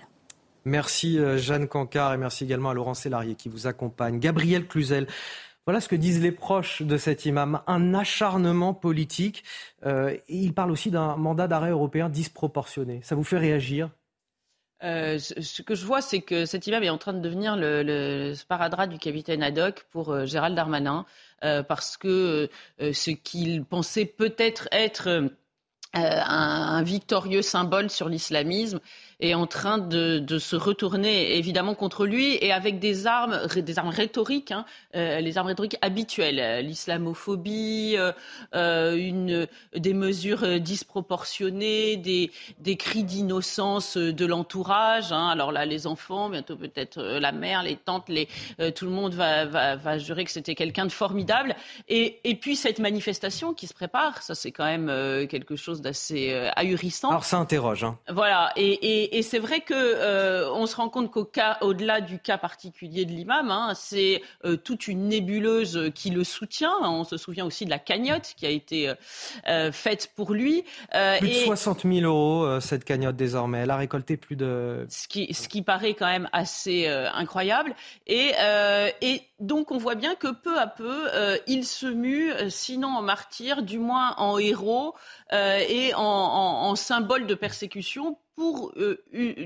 Merci euh, Jeanne Cancard et merci également à Laurent Sélarié qui vous accompagne. Gabriel Cluzel. Voilà ce que disent les proches de cet imam, un acharnement politique. Euh, il parle aussi d'un mandat d'arrêt européen disproportionné. Ça vous fait réagir? Euh, ce que je vois, c'est que cet imam est en train de devenir le, le sparadrap du capitaine Haddock pour Gérald Darmanin. Euh, parce que euh, ce qu'il pensait peut-être être, euh, un, victorieux symbole sur l'islamisme est en train de, de, se retourner évidemment contre lui et avec des armes, des armes rhétoriques, hein, euh, les armes rhétoriques habituelles, l'islamophobie, euh, euh une, des mesures disproportionnées, des, des cris d'innocence de l'entourage. Hein. Alors là, les enfants, bientôt peut-être la mère, les tantes, les, tout le monde va, va, va jurer que c'était quelqu'un de formidable. Et, et, puis cette manifestation qui se prépare, ça c'est quand même quelque chose d'assez ahurissant. Alors ça interroge. Hein. Voilà. Et, et et, c'est vrai que euh, on se rend compte qu'au cas, au-delà du cas particulier de l'imam, hein, c'est euh, toute une nébuleuse qui le soutient. On se souvient aussi de la cagnotte qui a été euh, faite pour lui. plus de 60 000 euros cette cagnotte désormais. Elle a récolté plus de. Ce qui, ce qui paraît quand même assez incroyable. Et, et donc on voit bien que peu à peu, il se mue, sinon en martyr, du moins en héros et en, en, en symbole de persécution pour euh,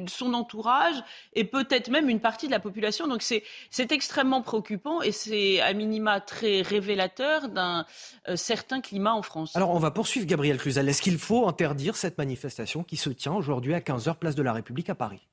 son entourage et peut-être même une partie de la population. Donc c'est extrêmement préoccupant et c'est à minima très révélateur d'un euh, certain climat en France. Alors on va poursuivre Gabriel Cluzel. Est-ce qu'il faut interdire cette manifestation qui se tient aujourd'hui à 15h place de la République à Paris?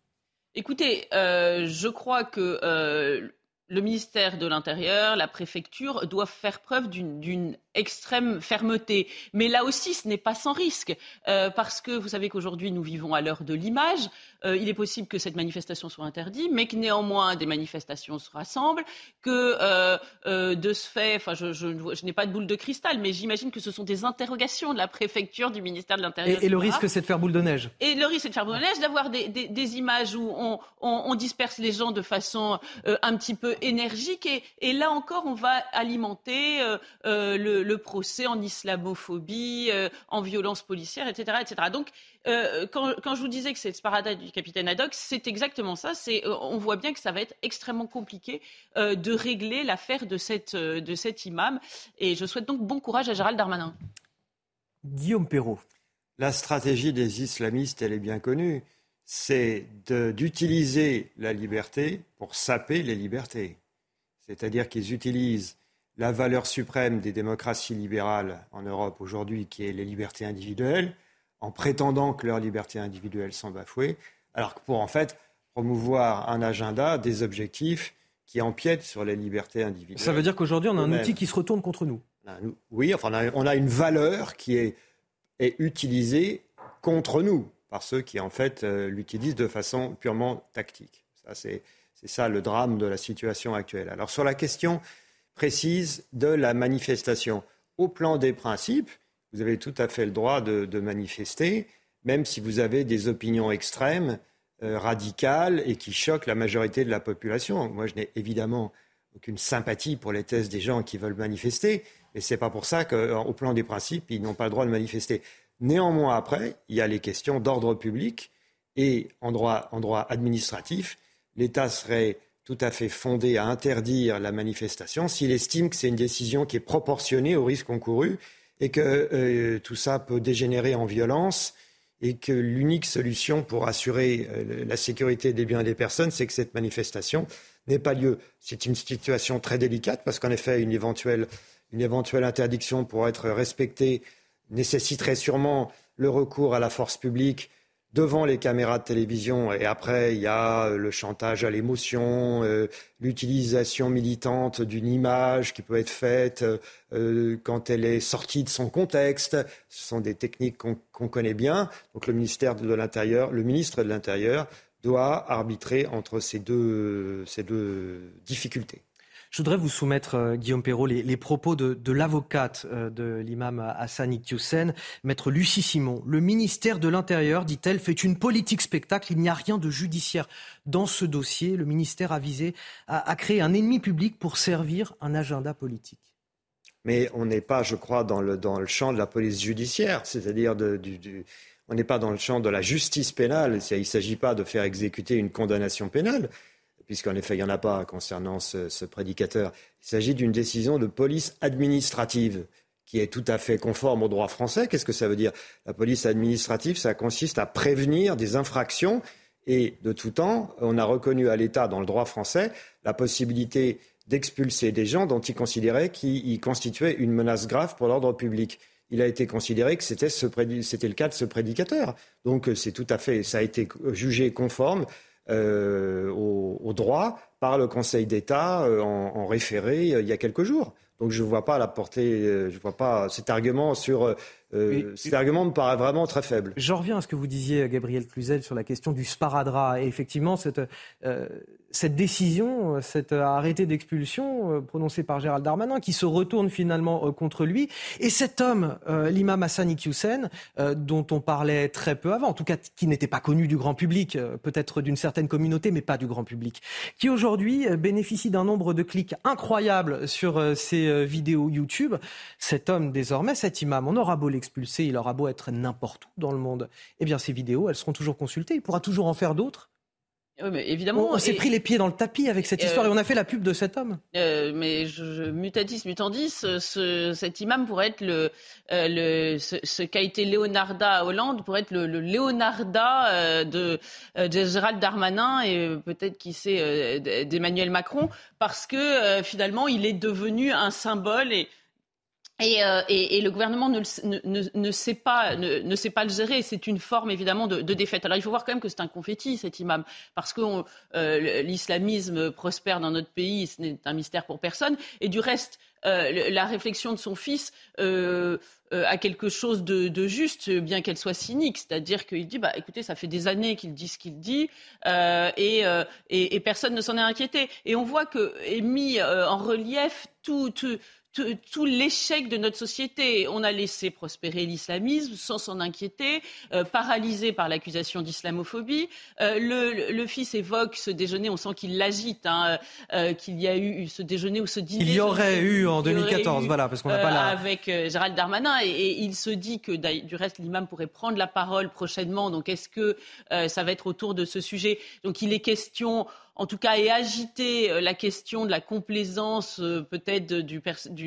Écoutez, euh, je crois que le ministère de l'Intérieur, la préfecture doivent faire preuve d'une extrême fermeté. Mais là aussi, ce n'est pas sans risque, euh, parce que vous savez qu'aujourd'hui, nous vivons à l'heure de l'image. Euh, il est possible que cette manifestation soit interdite, mais que néanmoins des manifestations se rassemblent, que euh, de ce fait, enfin, je, je, je n'ai pas de boule de cristal, mais j'imagine que ce sont des interrogations de la préfecture, du ministère de l'Intérieur. Et, et, le risque, c'est de faire boule de neige. Et le risque, c'est de faire boule de neige, d'avoir des, des, des, images où on, on, on, disperse les gens de façon un petit peu énergique. Et, et, là encore, on va alimenter le le, procès en islamophobie, euh, en violence policière, etc. etc. Donc, euh, quand, je vous disais que c'est le sparadrap du capitaine Haddock, c'est exactement ça. C'est, euh, on voit bien que ça va être extrêmement compliqué de régler l'affaire de, cette, de cet imam. Et je souhaite donc bon courage à Gérald Darmanin. Guillaume Perrault. La stratégie des islamistes, elle est bien connue. C'est d'utiliser la liberté pour saper les libertés. C'est-à-dire qu'ils utilisent la valeur suprême des démocraties libérales en Europe aujourd'hui, qui est les libertés individuelles, en prétendant que leurs libertés individuelles sont bafouées, alors que pour en fait promouvoir un agenda, des objectifs qui empiètent sur les libertés individuelles. Ça veut dire qu'aujourd'hui, on a un outil qui se retourne contre nous. Oui, enfin, on a une valeur qui est, est utilisée contre nous par ceux qui, en fait, euh, l'utilisent de façon purement tactique. Ça, c'est, ça le drame de la situation actuelle. Alors, sur la question précise de la manifestation, au plan des principes, vous avez tout à fait le droit de, manifester, même si vous avez des opinions extrêmes, euh, radicales et qui choquent la majorité de la population. Moi, je n'ai évidemment aucune sympathie pour les thèses des gens qui veulent manifester, mais ce n'est pas pour ça qu'au plan des principes, ils n'ont pas le droit de manifester. Néanmoins, après, il y a les questions d'ordre public et en droit administratif, l'État serait tout à fait fondé à interdire la manifestation s'il estime que c'est une décision qui est proportionnée au risque encouru et que euh, tout ça peut dégénérer en violence et que l'unique solution pour assurer euh, la sécurité des biens et des personnes, c'est que cette manifestation n'ait pas lieu. C'est une situation très délicate parce qu'en effet, une éventuelle, une éventuelle interdiction pour être respectée nécessiterait sûrement le recours à la force publique devant les caméras de télévision. Et après, il y a le chantage à l'émotion, euh, l'utilisation militante d'une image qui peut être faite euh, quand elle est sortie de son contexte. Ce sont des techniques qu'on connaît bien. Donc le ministère de l'Intérieur, le ministre de l'Intérieur doit arbitrer entre ces deux difficultés. Je voudrais vous soumettre, euh, Guillaume Perrault, les, propos de, l'avocate euh, de l'imam Hassan Iqiyoussen, maître Lucie Simon. Le ministère de l'Intérieur, dit-elle, fait une politique spectacle. Il n'y a rien de judiciaire dans ce dossier. Le ministère a visé à, créer un ennemi public pour servir un agenda politique. Mais on n'est pas, je crois, dans le, champ de la police judiciaire, c'est-à-dire on n'est pas dans le champ de la justice pénale. Il ne s'agit pas de faire exécuter une condamnation pénale puisqu'en effet, il n'y en a pas concernant ce, prédicateur. Il s'agit d'une décision de police administrative qui est tout à fait conforme au droit français. Qu'est-ce que ça veut dire? La police administrative, ça consiste à prévenir des infractions et de tout temps, on a reconnu à l'État, dans le droit français, la possibilité d'expulser des gens dont il considérait qu'ils constituaient une menace grave pour l'ordre public. Il a été considéré que c'était, le cas de ce prédicateur. Donc c'est tout à fait, ça a été jugé conforme euh, au, droit par le Conseil d'État euh, en, référé euh, il y a quelques jours. Donc je ne vois pas la portée, je vois pas cet argument sur. cet argument me paraît vraiment très faible. J'en reviens à ce que vous disiez, Gabriel Cluzel, sur la question du sparadrap. Et effectivement, cette, cette décision, euh, cet euh, arrêté d'expulsion euh, prononcé par Gérald Darmanin, qui se retourne finalement contre lui, et cet homme, l'imam Hassan Iqiyoussen, dont on parlait très peu avant, en tout cas qui n'était pas connu du grand public, peut-être d'une certaine communauté, mais pas du grand public, qui aujourd'hui bénéficie d'un nombre de clics incroyables sur ses vidéos YouTube. Cet homme, désormais, cet imam, on aura beau l'expulser, il aura beau être n'importe où dans le monde, eh bien ces vidéos, elles seront toujours consultées, il pourra toujours en faire d'autres évidemment. On, s'est pris les pieds dans le tapis avec cette histoire et on a fait la pub de cet homme. Euh, mais je, mutatis mutandis, ce, cet imam pourrait être le, euh, le ce, qu'a été Leonarda à Hollande pourrait être le, le Leonarda euh, de, de, Gérald Darmanin et peut-être qui sait d'Emmanuel Macron parce que finalement il est devenu un symbole et euh, et, et, le gouvernement ne, ne, ne, sait pas, ne, sait pas le gérer. C'est une forme évidemment de, de, défaite. Alors il faut voir quand même que c'est un confetti cet imam, parce que euh, l'islamisme prospère dans notre pays, ce n'est un mystère pour personne. Et du reste, euh, la réflexion de son fils euh, euh, a quelque chose de, de juste, bien qu'elle soit cynique. C'est-à-dire qu'il dit, bah, écoutez, ça fait des années qu'il dit ce qu'il dit, euh, et, et, et, personne ne s'en est inquiété. Et on voit que est mis en relief tout, tout tout l'échec de notre société. On a laissé prospérer l'islamisme sans s'en inquiéter, euh, paralysé par l'accusation d'islamophobie. Euh, le, fils évoque ce déjeuner, on sent qu'il l'agite, hein, euh, qu'il y a eu ce déjeuner ou ce dîner. Il y aurait eu en 2014, voilà, parce qu'on n'a pas la... Avec Gérald Darmanin, et, il se dit que du reste, l'imam pourrait prendre la parole prochainement. Donc est-ce que ça va être autour de ce sujet? Donc il est question en tout cas, et agiter euh, la question de la complaisance euh, peut-être du,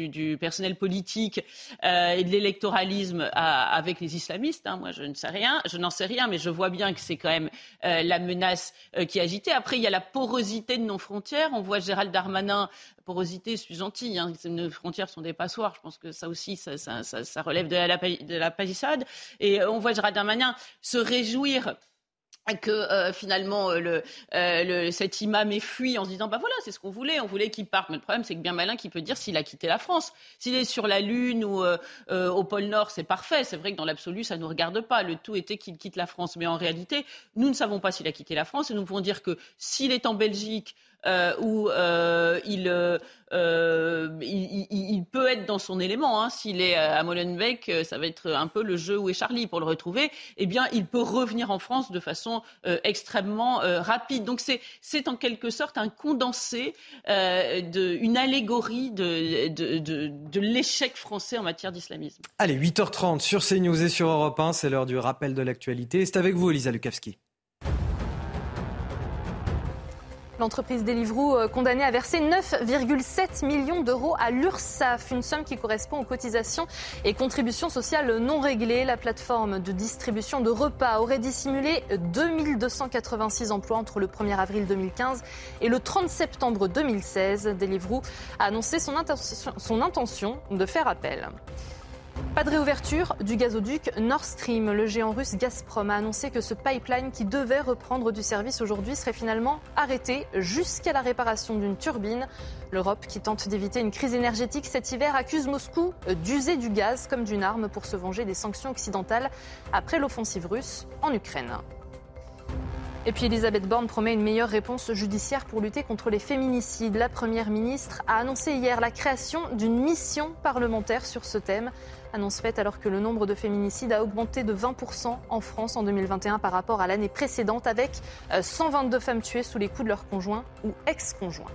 du, personnel politique euh, et de l'électoralisme avec les islamistes. Hein. Moi, je ne sais rien, je n'en sais rien, mais je vois bien que c'est quand même la menace qui est agitée. Après, il y a la porosité de nos frontières. On voit Gérald Darmanin porosité, je suis gentil, hein, nos frontières sont des passoires, je pense que ça aussi, ça, ça, ça relève de la, de la palissade. Et on voit Gérald Darmanin se réjouir que euh, finalement euh, euh, cet imam est fui en se disant bah voilà c'est ce qu'on voulait on voulait qu'il parte. Mais le problème c'est que bien malin qui peut dire s'il a quitté la France. S'il est sur la lune ou au pôle Nord c'est parfait. C'est vrai que dans l'absolu ça nous regarde pas. Le tout était qu'il quitte la France. Mais en réalité nous ne savons pas s'il a quitté la France. Et nous pouvons dire que s'il est en Belgique où euh, euh, il, peut être dans son élément. Hein. S'il est à Molenbeek, ça va être un peu le jeu où est Charlie pour le retrouver. Eh bien, il peut revenir en France de façon extrêmement rapide. Donc, c'est en quelque sorte un condensé, de, une allégorie de, de l'échec français en matière d'islamisme. Allez, 8h30 sur CNews et sur Europe 1, c'est l'heure du rappel de l'actualité. C'est avec vous, Elisa Lukavski. L'entreprise Deliveroo euh, condamnée à verser 9,7 millions d'euros à l'URSSAF, une somme qui correspond aux cotisations et contributions sociales non réglées. La plateforme de distribution de repas aurait dissimulé 2286 emplois entre le 1er avril 2015 et le 30 septembre 2016. Deliveroo a annoncé son intention, son intention de faire appel. Pas de réouverture du gazoduc Nord Stream. Le géant russe Gazprom a annoncé que ce pipeline qui devait reprendre du service aujourd'hui serait finalement arrêté jusqu'à la réparation d'une turbine. L'Europe, qui tente d'éviter une crise énergétique cet hiver, accuse Moscou d'user du gaz comme d'une arme pour se venger des sanctions occidentales après l'offensive russe en Ukraine. Et puis Elisabeth Borne promet une meilleure réponse judiciaire pour lutter contre les féminicides. La Première ministre a annoncé hier la création d'une mission parlementaire sur ce thème. Annonce faite alors que le nombre de féminicides a augmenté de 20% en France en 2021 par rapport à l'année précédente avec 122 euh, femmes tuées sous les coups de leur conjoint ou ex-conjoint.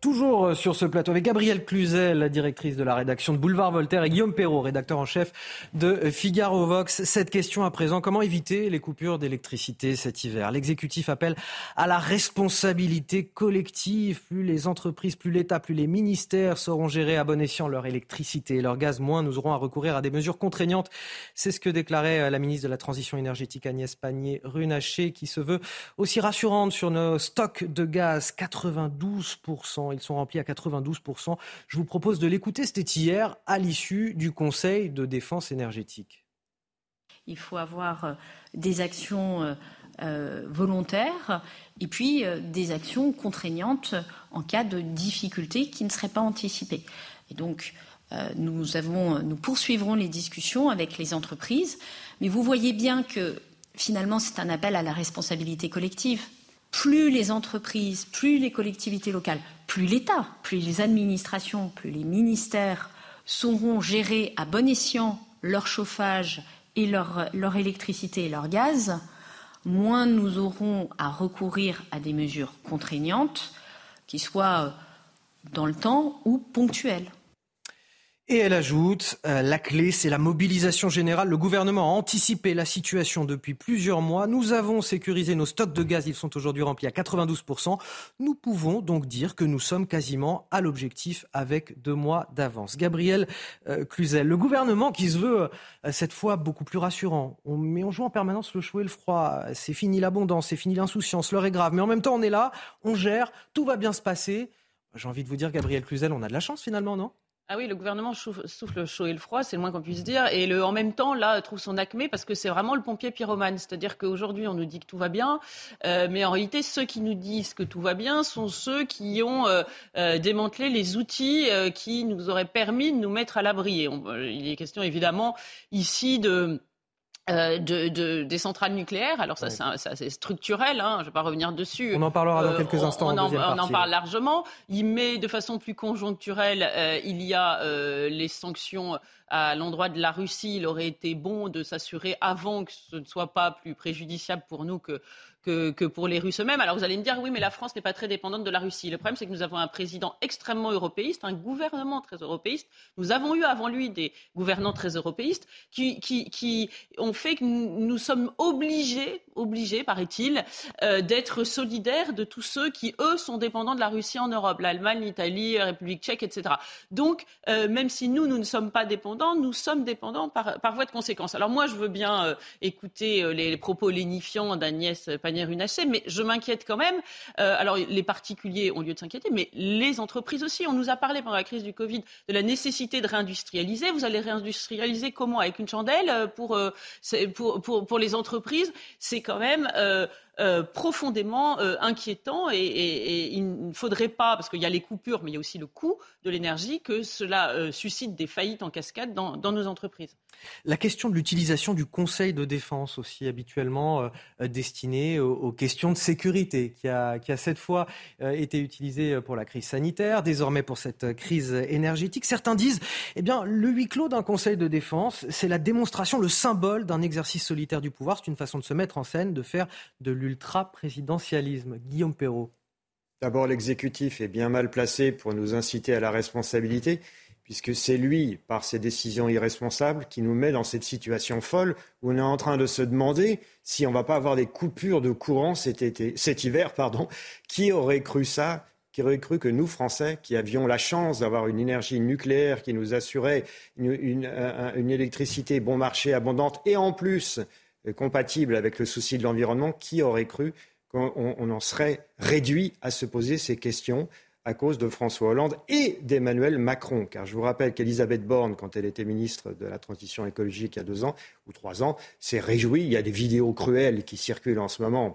Toujours euh, sur ce plateau avec Gabrielle Cluzel, la directrice de la rédaction de Boulevard Voltaire, et Guillaume Perrault, rédacteur en chef de Figaro Vox. Cette question à présent, comment éviter les coupures d'électricité cet hiver? L'exécutif appelle à la responsabilité collective. Plus les entreprises, plus l'État, plus les ministères sauront gérer à bon escient leur électricité et leur gaz, moins nous aurons à recourir à des mesures contraignantes. C'est ce que déclarait euh, la ministre de la Transition énergétique Agnès Pannier-Runacher, qui se veut aussi rassurante sur nos stocks de gaz. 92% ils sont remplis à 92%. Je vous propose de l'écouter. C'était hier à l'issue du Conseil de défense énergétique. Il faut avoir euh, des actions euh, euh, volontaires et puis des actions contraignantes en cas de difficultés qui ne seraient pas anticipées. Et donc, nous, avons, nous poursuivrons les discussions avec les entreprises, mais vous voyez bien que finalement, c'est un appel à la responsabilité collective plus les entreprises, plus les collectivités locales, plus l'État, plus les administrations, plus les ministères sauront gérer à bon escient leur chauffage et leur, leur électricité et leur gaz, moins nous aurons à recourir à des mesures contraignantes qui soient dans le temps ou ponctuelles. Et elle ajoute, euh, la clé, c'est la mobilisation générale. Le gouvernement a anticipé la situation depuis plusieurs mois. Nous avons sécurisé nos stocks de gaz. Ils sont aujourd'hui remplis à 92%. Nous pouvons donc dire que nous sommes quasiment à l'objectif avec deux mois d'avance. Gabriel euh, Cluzel, le gouvernement qui se veut euh, cette fois beaucoup plus rassurant. On, mais on joue en permanence le chaud et le froid. C'est fini l'abondance, c'est fini l'insouciance. L'heure est grave. Mais en même temps, on est là, on gère, tout va bien se passer. J'ai envie de vous dire, Gabriel Cluzel, on a de la chance finalement, non? Ah oui, le gouvernement souffle le chaud et le froid, c'est le moins qu'on puisse dire. Et en même temps, là, trouve son acmé parce que c'est vraiment le pompier pyromane. C'est-à-dire qu'aujourd'hui, on nous dit que tout va bien, euh, mais en réalité, ceux qui nous disent que tout va bien sont ceux qui ont euh, euh, démantelé les outils qui nous auraient permis de nous mettre à l'abri. Il est question évidemment ici de euh, de, des centrales nucléaires. Alors ça, c'est structurel, hein, je ne vais pas revenir dessus. On en parlera dans euh, quelques instants. On, en, on en, parle largement. Il met de façon plus conjoncturelle, euh, il y a les sanctions à l'endroit de la Russie. Il aurait été bon de s'assurer avant que ce ne soit pas plus préjudiciable pour nous que que, pour les Russes eux-mêmes. Alors vous allez me dire, oui, mais la France n'est pas très dépendante de la Russie. Le problème, c'est que nous avons un président extrêmement européiste, un gouvernement très européiste. Nous avons eu avant lui des gouvernants très européistes qui, qui, qui ont fait que nous, sommes obligés obligés, paraît-il, d'être solidaires de tous ceux qui, eux, sont dépendants de la Russie en Europe, l'Allemagne, l'Italie, la République tchèque, etc. Donc, même si nous, nous ne sommes pas dépendants, nous sommes dépendants par, par voie de conséquence. Alors moi, je veux bien écouter les, propos lénifiants d'Agnès Pannier-Runacher, mais je m'inquiète quand même. alors, les particuliers ont lieu de s'inquiéter, mais les entreprises aussi. On nous a parlé pendant la crise du Covid de la nécessité de réindustrialiser. Vous allez réindustrialiser comment? Avec une chandelle euh, pour, euh, pour, les entreprises? C'est quand même euh, euh, profondément euh, inquiétant et, il ne faudrait pas, parce qu'il y a les coupures, mais il y a aussi le coût de l'énergie, que cela euh, suscite des faillites en cascade dans, nos entreprises. La question de l'utilisation du Conseil de défense aussi habituellement destiné aux, questions de sécurité, qui a, cette fois été utilisé pour la crise sanitaire, désormais pour cette crise énergétique. Certains disent, eh bien, le huis clos d'un Conseil de défense, c'est la démonstration, le symbole d'un exercice solitaire du pouvoir. C'est une façon de se mettre en scène, de faire de l'ultra-présidentialisme. Guillaume Perrault. D'abord, l'exécutif est bien mal placé pour nous inciter à la responsabilité, puisque c'est lui, par ses décisions irresponsables, qui nous met dans cette situation folle où on est en train de se demander si on ne va pas avoir des coupures de courant cet, été, cet hiver. Pardon. Qui aurait cru ça? Qui aurait cru que nous, Français, qui avions la chance d'avoir une énergie nucléaire qui nous assurait une, une électricité bon marché abondante et en plus compatible avec le souci de l'environnement, qui aurait cru qu'on en serait réduit à se poser ces questions à cause de François Hollande et d'Emmanuel Macron. Car je vous rappelle qu'Elisabeth Borne, quand elle était ministre de la Transition écologique il y a deux ans ou trois ans, s'est réjouie. Il y a des vidéos cruelles qui circulent en ce moment,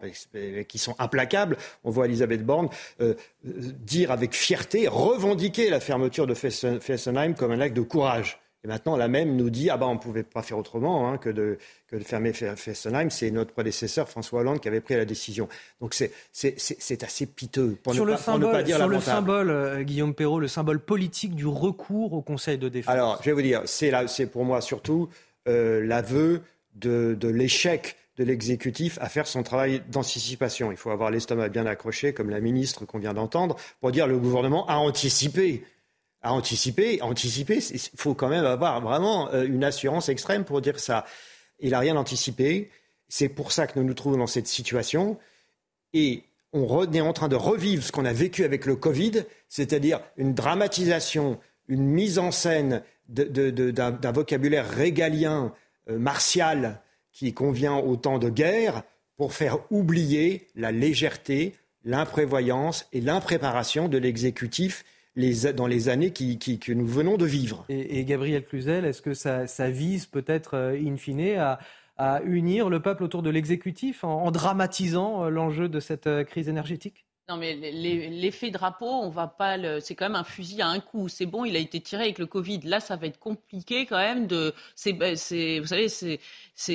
qui sont implacables. On voit Elisabeth Borne euh, dire avec fierté, revendiquer la fermeture de Fessenheim comme un acte de courage. Et maintenant, la même nous dit ah ben on ne pouvait pas faire autrement hein, que, de, que, de, fermer Fessenheim. C'est notre prédécesseur François Hollande qui avait pris la décision. Donc c'est assez piteux pour, sur ne, le pas, symbole, pas dire Sur le symbole, euh, Guillaume Perrault, le symbole politique du recours au Conseil de défense. Alors, je vais vous dire, c'est pour moi surtout euh, l'aveu de, de l'échec de l'exécutif à faire son travail d'anticipation. Il faut avoir l'estomac bien accroché, comme la ministre qu'on vient d'entendre, pour dire le gouvernement a anticipé à anticiper. Anticiper, il faut quand même avoir vraiment euh, une assurance extrême pour dire ça. Il n'a rien anticipé. C'est pour ça que nous nous trouvons dans cette situation. Et on est en train de revivre ce qu'on a vécu avec le Covid, c'est-à-dire une dramatisation, une mise en scène d'un vocabulaire régalien, euh, martial, qui convient au temps de guerre, pour faire oublier la légèreté, l'imprévoyance et l'impréparation de l'exécutif dans les années que nous venons de vivre. Et, Gabriel Cluzel, est-ce que ça, vise peut-être, euh, in fine, à, unir le peuple autour de l'exécutif en, dramatisant euh, l'enjeu de cette euh, crise énergétique? Non, mais l'effet drapeau, on va pas le. C'est quand même un fusil à un coup. C'est bon, il a été tiré avec le Covid. Là, ça va être compliqué quand même de. C'est, ben, vous savez, c'est,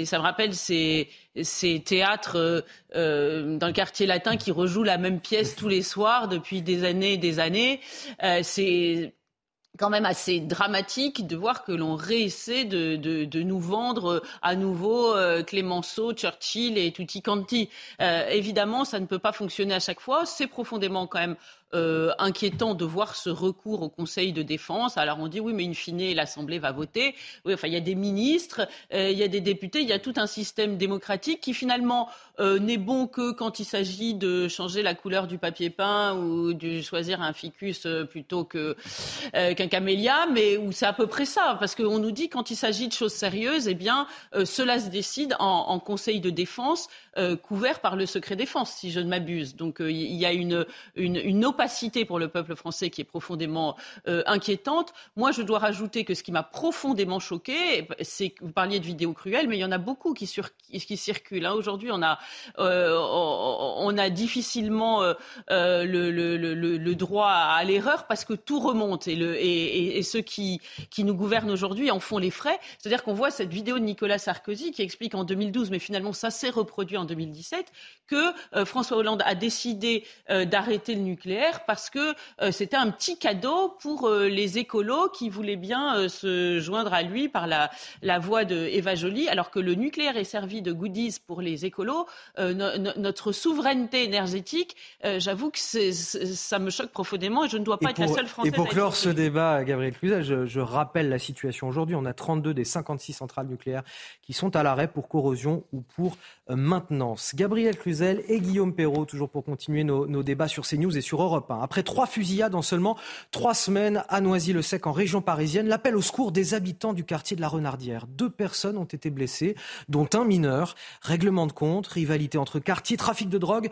ça me rappelle ces, ces théâtres euh, euh, dans le quartier latin qui rejouent la même pièce tous les soirs depuis des années et des années. Euh, c'est quand même assez dramatique de voir que l'on réessaie de, nous vendre euh, à nouveau euh, Clémenceau, Churchill et tutti quanti. Euh, évidemment, ça ne peut pas fonctionner à chaque fois. C'est profondément quand même euh, inquiétant de voir ce recours au Conseil de défense. Alors on dit oui, mais in fine, l'Assemblée va voter. Enfin, il y a des ministres, euh, il y a des députés, il y a tout un système démocratique qui finalement euh, n'est bon que quand il s'agit de changer la couleur du papier peint ou de choisir un ficus plutôt qu'un camélia, mais où c'est à peu près ça, parce qu'on nous dit quand il s'agit de choses sérieuses, eh bien cela se décide en, Conseil de défense couvert par le secret défense, si je ne m'abuse. Donc il y a une, une, une pour le peuple français qui est profondément euh, inquiétante. Moi, je dois rajouter que ce qui m'a profondément choqué, c'est que vous parliez de vidéos cruelles, mais il y en a beaucoup qui, circulent. Hein. Aujourd'hui, on a, euh, difficilement euh, le, droit à l'erreur parce que tout remonte et, ceux qui, qui nous gouvernent aujourd'hui en font les frais. C'est-à-dire qu'on voit cette vidéo de Nicolas Sarkozy qui explique en 2012, mais finalement ça s'est reproduit en 2017, que François Hollande a décidé d'arrêter le nucléaire parce que euh, c'était un petit cadeau pour euh, les écolos qui voulaient bien euh, se joindre à lui par la, la voie de Eva Joly, alors que le nucléaire est servi de goodies pour les écolos. notre souveraineté énergétique, j'avoue que ça me choque profondément et je ne dois pas être la seule Française. Et pour clore ce débat, Gabriel Cluzel. Je, rappelle la situation aujourd'hui. On a 32 des 56 centrales nucléaires qui sont à l'arrêt pour corrosion ou pour euh, maintenance. Gabriel Cluzel et Guillaume Perrault, toujours pour continuer nos, débats sur CNews et sur Europe 1. Après trois fusillades en seulement trois semaines à Noisy-le-Sec en région parisienne, l'appel au secours des habitants du quartier de la Renardière. Deux personnes ont été blessées, dont un mineur. Règlement de compte, rivalité entre quartiers, trafic de drogue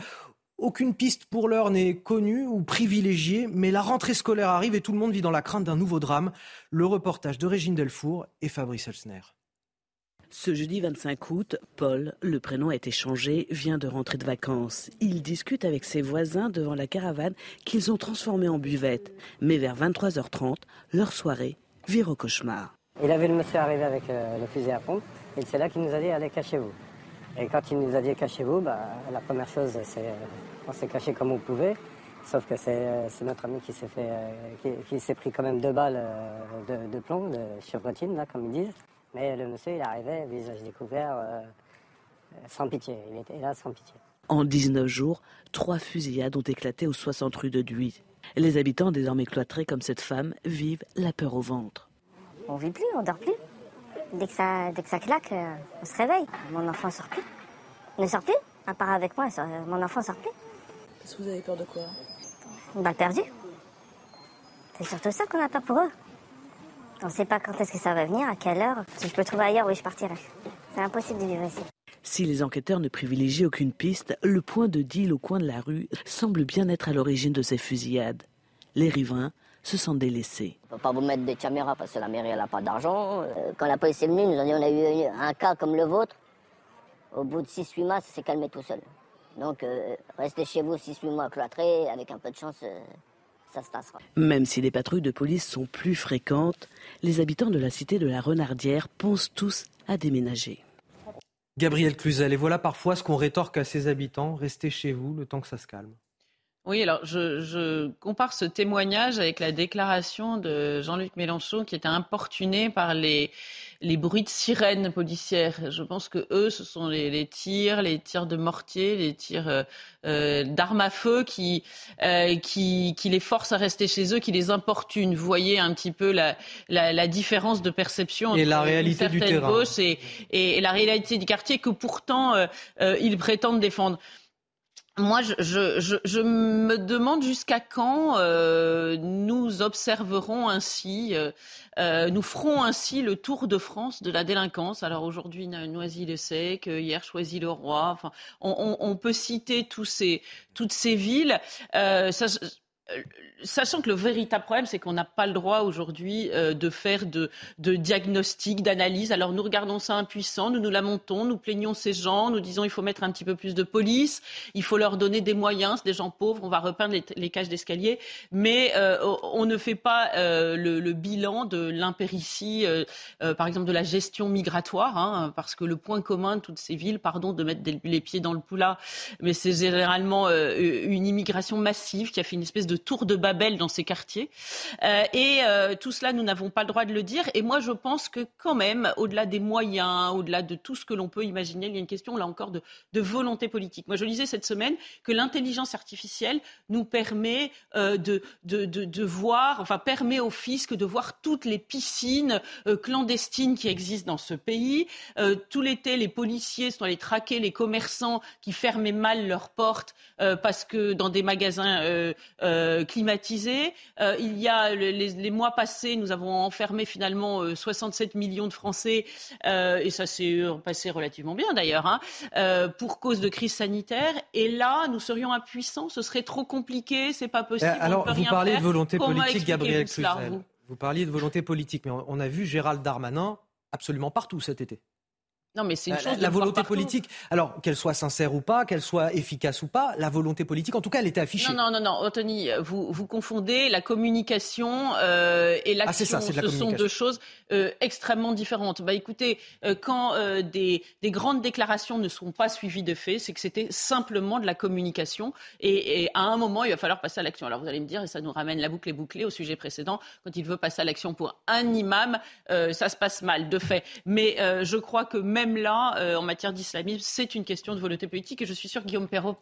aucune piste pour l'heure n'est connue ou privilégiée, mais la rentrée scolaire arrive et tout le monde vit dans la crainte d'un nouveau drame. Le reportage de Régine Delfour et Fabrice Elsner. Ce jeudi 25 août, Paul, le prénom a été changé, vient de rentrer de vacances. Il discute avec ses voisins devant la caravane qu'ils ont transformée en buvette. Mais vers 23h30, leur soirée vire au cauchemar. Il a vu le monsieur arriver avec euh, le fusil à pompe et c'est là qu'il nous a dit allez cachez-vous. Et quand il nous a dit cachez-vous, bah, la première chose, c'est on s'est caché comme on pouvait. Sauf que c'est notre ami qui s'est fait, qui, s'est pris quand même deux balles euh, de, plomb, de chevrotine, là, comme ils disent. Mais le monsieur, il arrivait, visage découvert, euh, sans pitié. Il était là sans pitié. En 19 jours, trois fusillades ont éclaté aux 60 rues de Duy. Les habitants, désormais cloîtrés comme cette femme, vivent la peur au ventre. On vit plus, on dort plus. Dès que ça, dès que ça claque, euh, on se réveille. Mon enfant sort plus. Il ne sort plus. À part avec moi, mon enfant sort plus. Qu'est-ce que vous avez peur de quoi? Une balle perdue. C'est surtout ça qu'on a peur pour eux. On ne sait pas quand est-ce que ça va venir, à quelle heure. Si je peux trouver ailleurs, oui, je partirai. C'est impossible de vivre ici. Si les enquêteurs ne privilégient aucune piste, le point de deal au coin de la rue semble bien être à l'origine de ces fusillades. Les riverains se sentent délaissés. On ne peut pas vous mettre des caméras parce que la mairie n'a pas d'argent. Euh, quand la police est venue, nous on a eu un cas comme le vôtre. Au bout de 6-8 mois, ça s'est calmé tout seul. Donc euh, restez chez vous 6-8 mois cloîtrés, avec un peu de chance, euh, ça se passera. Même si les patrouilles de police sont plus fréquentes, les habitants de la cité de la Renardière pensent tous à déménager. Gabriel Cluzel, et voilà parfois ce qu'on rétorque à ses habitants, restez chez vous le temps que ça se calme. Oui, alors je, compare ce témoignage avec la déclaration de Jean-Luc Mélenchon qui était importuné par les, les bruits de sirènes policières. Je pense que eux, ce sont les, tirs, les tirs de mortier, les tirs euh, euh, d'armes à feu qui, euh, qui, qui les forcent à rester chez eux, qui les importunent. Vous voyez un petit peu la, la, différence de perception et la réalité du terrain et, et, la réalité du quartier que pourtant ils prétendent défendre. Moi, je, je, je, me demande jusqu'à quand euh, nous observerons ainsi, euh, euh, nous ferons ainsi le tour de France de la délinquance. Alors aujourd'hui, Noisy-le-Sec, hier Choisy-le-Roi. Enfin, on, on, on, peut citer tous ces, toutes ces villes. Ça, euh, sachant que le véritable problème, c'est qu'on n'a pas le droit aujourd'hui euh, de faire de, de diagnostic, d'analyse. Alors nous regardons ça impuissant, nous nous lamentons, nous plaignons ces gens, nous disons il faut mettre un petit peu plus de police, il faut leur donner des moyens, c'est des gens pauvres, on va repeindre les, cages d'escalier, mais euh, on ne fait pas le, bilan de l'impéritie, par exemple de la gestion migratoire, hein, parce que le point commun de toutes ces villes, pardon de mettre les pieds dans le poula, mais c'est généralement une immigration massive qui a fait une espèce de tour de Babel dans ces quartiers. Euh, et euh, tout cela, nous n'avons pas le droit de le dire. Et moi, je pense que quand même, au-delà des moyens, au-delà de tout ce que l'on peut imaginer, il y a une question là encore de, volonté politique. Moi, je disais cette semaine que l'intelligence artificielle nous permet euh, de, de, voir, enfin permet au fisc de voir toutes les piscines clandestines qui existent dans ce pays. tout l'été, les policiers sont allés traquer les commerçants qui fermaient mal leurs portes parce que dans des magasins climatisé. Euh, il y a les, mois passés, nous avons enfermé finalement 67 euh, millions de Français, et ça s'est passé relativement bien d'ailleurs, hein, pour cause de crise sanitaire. Et là, nous serions impuissants, ce serait trop compliqué, c'est pas possible. alors, vous parlez de volonté politique, Gabriel Cluzel. Vous, vous parliez de volonté politique, mais on a vu Gérald Darmanin absolument partout cet été. Non, mais c'est une chose. La, volonté politique, alors qu'elle soit sincère ou pas, qu'elle soit efficace ou pas, la volonté politique, en tout cas, elle était affichée. Non, non, non, non, Anthony, vous, vous confondez la communication euh, et ah, l'action. Ce sont deux choses euh, extrêmement différentes. Bah, écoutez, euh, quand euh, des, des, grandes déclarations ne sont pas suivies de faits, c'est que c'était simplement de la communication. Et, et, à un moment, il va falloir passer à l'action. Alors vous allez me dire, et ça nous ramène la boucle est bouclée au sujet précédent, quand il veut passer à l'action pour un imam, ça se passe mal, de fait. Mais je crois que même même là, euh, en matière d'islamisme, c'est une question de volonté politique. Et je suis sûr que Guillaume Perrault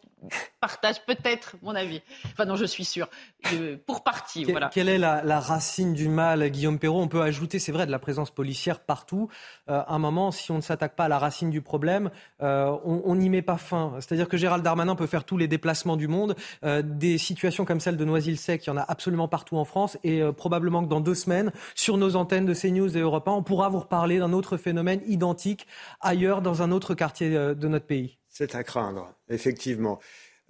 partage peut-être mon avis. Enfin non, je suis sûr. pour partie, voilà. Quelle est la, racine du mal, Guillaume Perrault? On peut ajouter, c'est vrai, de la présence policière partout. Euh, à un moment, si on ne s'attaque pas à la racine du problème, euh, on n'y met pas fin. C'est-à-dire que Gérald Darmanin peut faire tous les déplacements du monde. des situations comme celle de Noisy-le-Sec, il y en a absolument partout en France. Et probablement que dans deux semaines, sur nos antennes de CNews et Europe 1, on pourra vous reparler d'un autre phénomène identique ailleurs, dans un autre quartier euh, de notre pays. C'est à craindre, effectivement.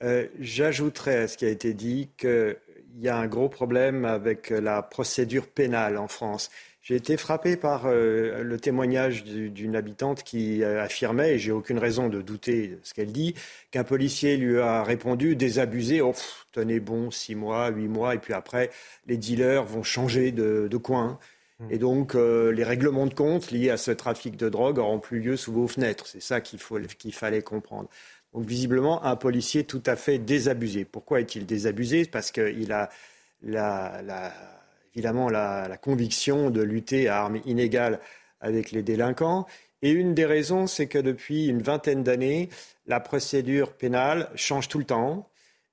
Euh, j'ajouterais à ce qui a été dit qu'il y a un gros problème avec la procédure pénale en France. J'ai été frappé par euh, le témoignage d'une habitante qui affirmait, et j'ai aucune raison de douter de ce qu'elle dit, qu'un policier lui a répondu désabusé, oh, tenez bon, six mois, huit mois, et puis après, les dealers vont changer de coin. Mmh. Et donc, euh, les règlements de compte liés à ce trafic de drogue auront plus lieu sous vos fenêtres. C'est ça qu'il fallait comprendre. Donc, visiblement, un policier tout à fait désabusé. Pourquoi est-il désabusé? Parce qu'il a évidemment la, conviction de lutter à armes inégales avec les délinquants. Et une des raisons, c'est que depuis une vingtaine d'années, la procédure pénale change tout le temps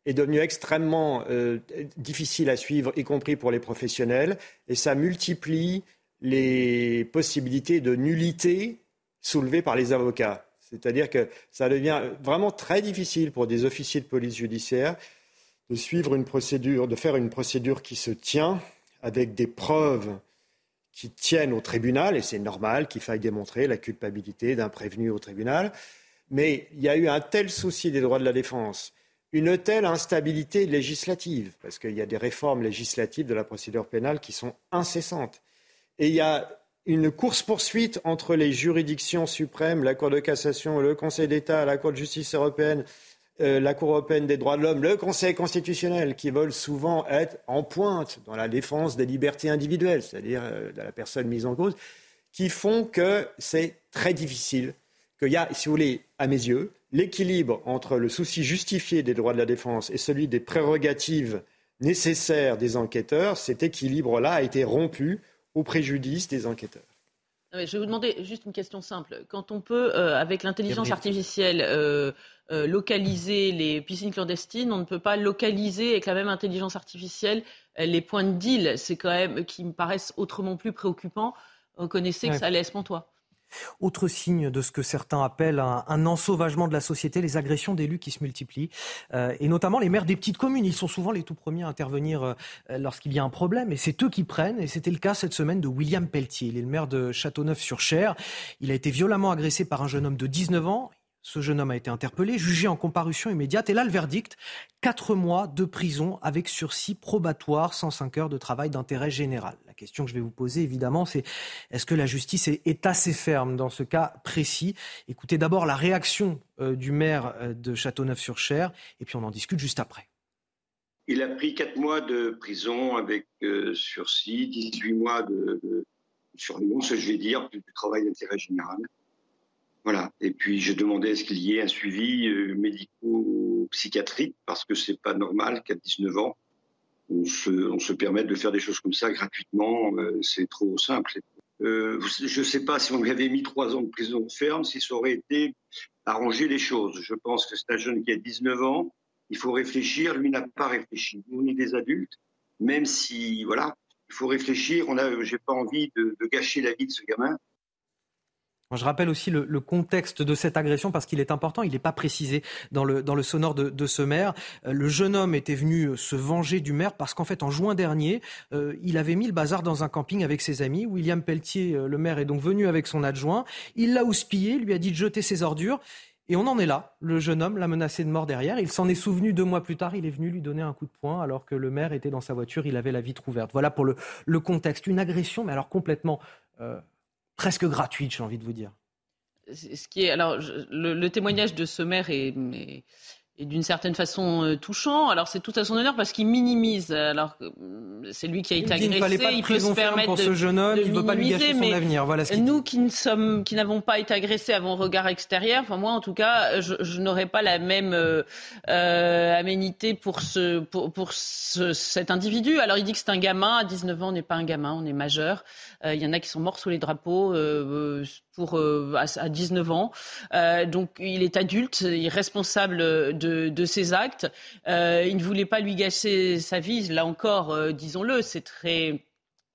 est devenu extrêmement euh, difficile à suivre, y compris pour les professionnels, et ça multiplie les possibilités de nullité soulevées par les avocats. C'est-à-dire que ça devient vraiment très difficile pour des officiers de police judiciaire de suivre une procédure, de faire une procédure qui se tient avec des preuves qui tiennent au tribunal, et c'est normal qu'il faille démontrer la culpabilité d'un prévenu au tribunal. Mais il y a eu un tel souci des droits de la défense une telle instabilité législative, parce qu'il y a des réformes législatives de la procédure pénale qui sont incessantes. Et il y a une course-poursuite entre les juridictions suprêmes, la Cour de cassation, le Conseil d'État, la Cour de justice européenne, euh, la Cour européenne des droits de l'homme, le Conseil constitutionnel, qui veulent souvent être en pointe dans la défense des libertés individuelles, c'est-à-dire euh, de la personne mise en cause, qui font que c'est très difficile, qu'il y a, si vous voulez, à mes yeux, l'équilibre entre le souci justifié des droits de la défense et celui des prérogatives nécessaires des enquêteurs, cet équilibre-là a été rompu au préjudice des enquêteurs. Je vais vous demander juste une question simple. Quand on peut, euh, avec l'intelligence artificielle, euh, euh, localiser les piscines clandestines, on ne peut pas localiser avec la même intelligence artificielle les points de deal. C'est quand même qui me paraissent autrement plus préoccupants. Vous connaissez que ça laisse toi. Autre signe de ce que certains appellent un, ensauvagement de la société, les agressions d'élus qui se multiplient, euh, et notamment les maires des petites communes. Ils sont souvent les tout premiers à intervenir euh, lorsqu'il y a un problème, et c'est eux qui prennent. Et c'était le cas cette semaine de William Pelletier. Il est le maire de Châteauneuf-sur-Cher. Il a été violemment agressé par un jeune homme de 19 ans. Ce jeune homme a été interpellé, jugé en comparution immédiate. Et là, le verdict, quatre mois de prison avec sursis probatoire, 105 heures de travail d'intérêt général. La question que je vais vous poser, évidemment, c'est est-ce que la justice est, assez ferme dans ce cas précis? Écoutez d'abord la réaction euh, du maire euh, de Châteauneuf-sur-Cher, et puis on en discute juste après. Il a pris quatre mois de prison avec euh, sursis, 18 mois de, de surveillance, je vais dire, du travail d'intérêt général. Voilà. Et puis j'ai demandé à ce qu'il y ait un suivi euh, médico-psychiatrique parce que c'est pas normal qu'à 19 ans on se, on se permette de faire des choses comme ça gratuitement. Euh, c'est trop simple. Euh, je ne sais pas si on lui avait mis trois ans de prison ferme, si ça aurait été arranger les choses. Je pense que c'est un jeune qui a 19 ans. Il faut réfléchir. Lui n'a pas réfléchi. On est des adultes, même si voilà, il faut réfléchir. On a, j'ai pas envie de, de gâcher la vie de ce gamin. Je rappelle aussi le, contexte de cette agression parce qu'il est important, il n'est pas précisé dans le, dans le sonore de, ce maire. Euh, le jeune homme était venu euh, se venger du maire parce qu'en fait, en juin dernier, euh, il avait mis le bazar dans un camping avec ses amis. William Pelletier, le maire, est donc venu avec son adjoint. Il l'a houspillé, lui a dit de jeter ses ordures. Et on en est là. Le jeune homme l'a menacé de mort derrière. Il s'en est souvenu deux mois plus tard. Il est venu lui donner un coup de poing alors que le maire était dans sa voiture. Il avait la vitre ouverte. Voilà pour le, le contexte. Une agression, mais alors complètement presque gratuite, j'ai envie de vous dire. Ce qui est, alors, le, témoignage de ce maire est, et d'une certaine façon euh, touchant. Alors c'est tout à son honneur parce qu'il minimise. Alors euh, c'est lui qui a été agressé, il, fallait pas de peut se permettre pour ce jeune homme, il veut pas lui gâcher son avenir. Voilà ce nous qui ne sommes, qui n'avons pas été agressés mon regard extérieur, enfin moi en tout cas, je, je n'aurais pas la même euh, euh, aménité pour ce, pour, pour ce, cet individu. Alors il dit que c'est un gamin. À 19 ans, on n'est pas un gamin, on est majeur. Il y en a qui sont morts sous les drapeaux pour à, à, 19 ans. donc il est adulte, il est responsable de, de ses actes. Euh, il ne voulait pas lui gâcher sa vie. Là encore, euh, disons-le, c'est très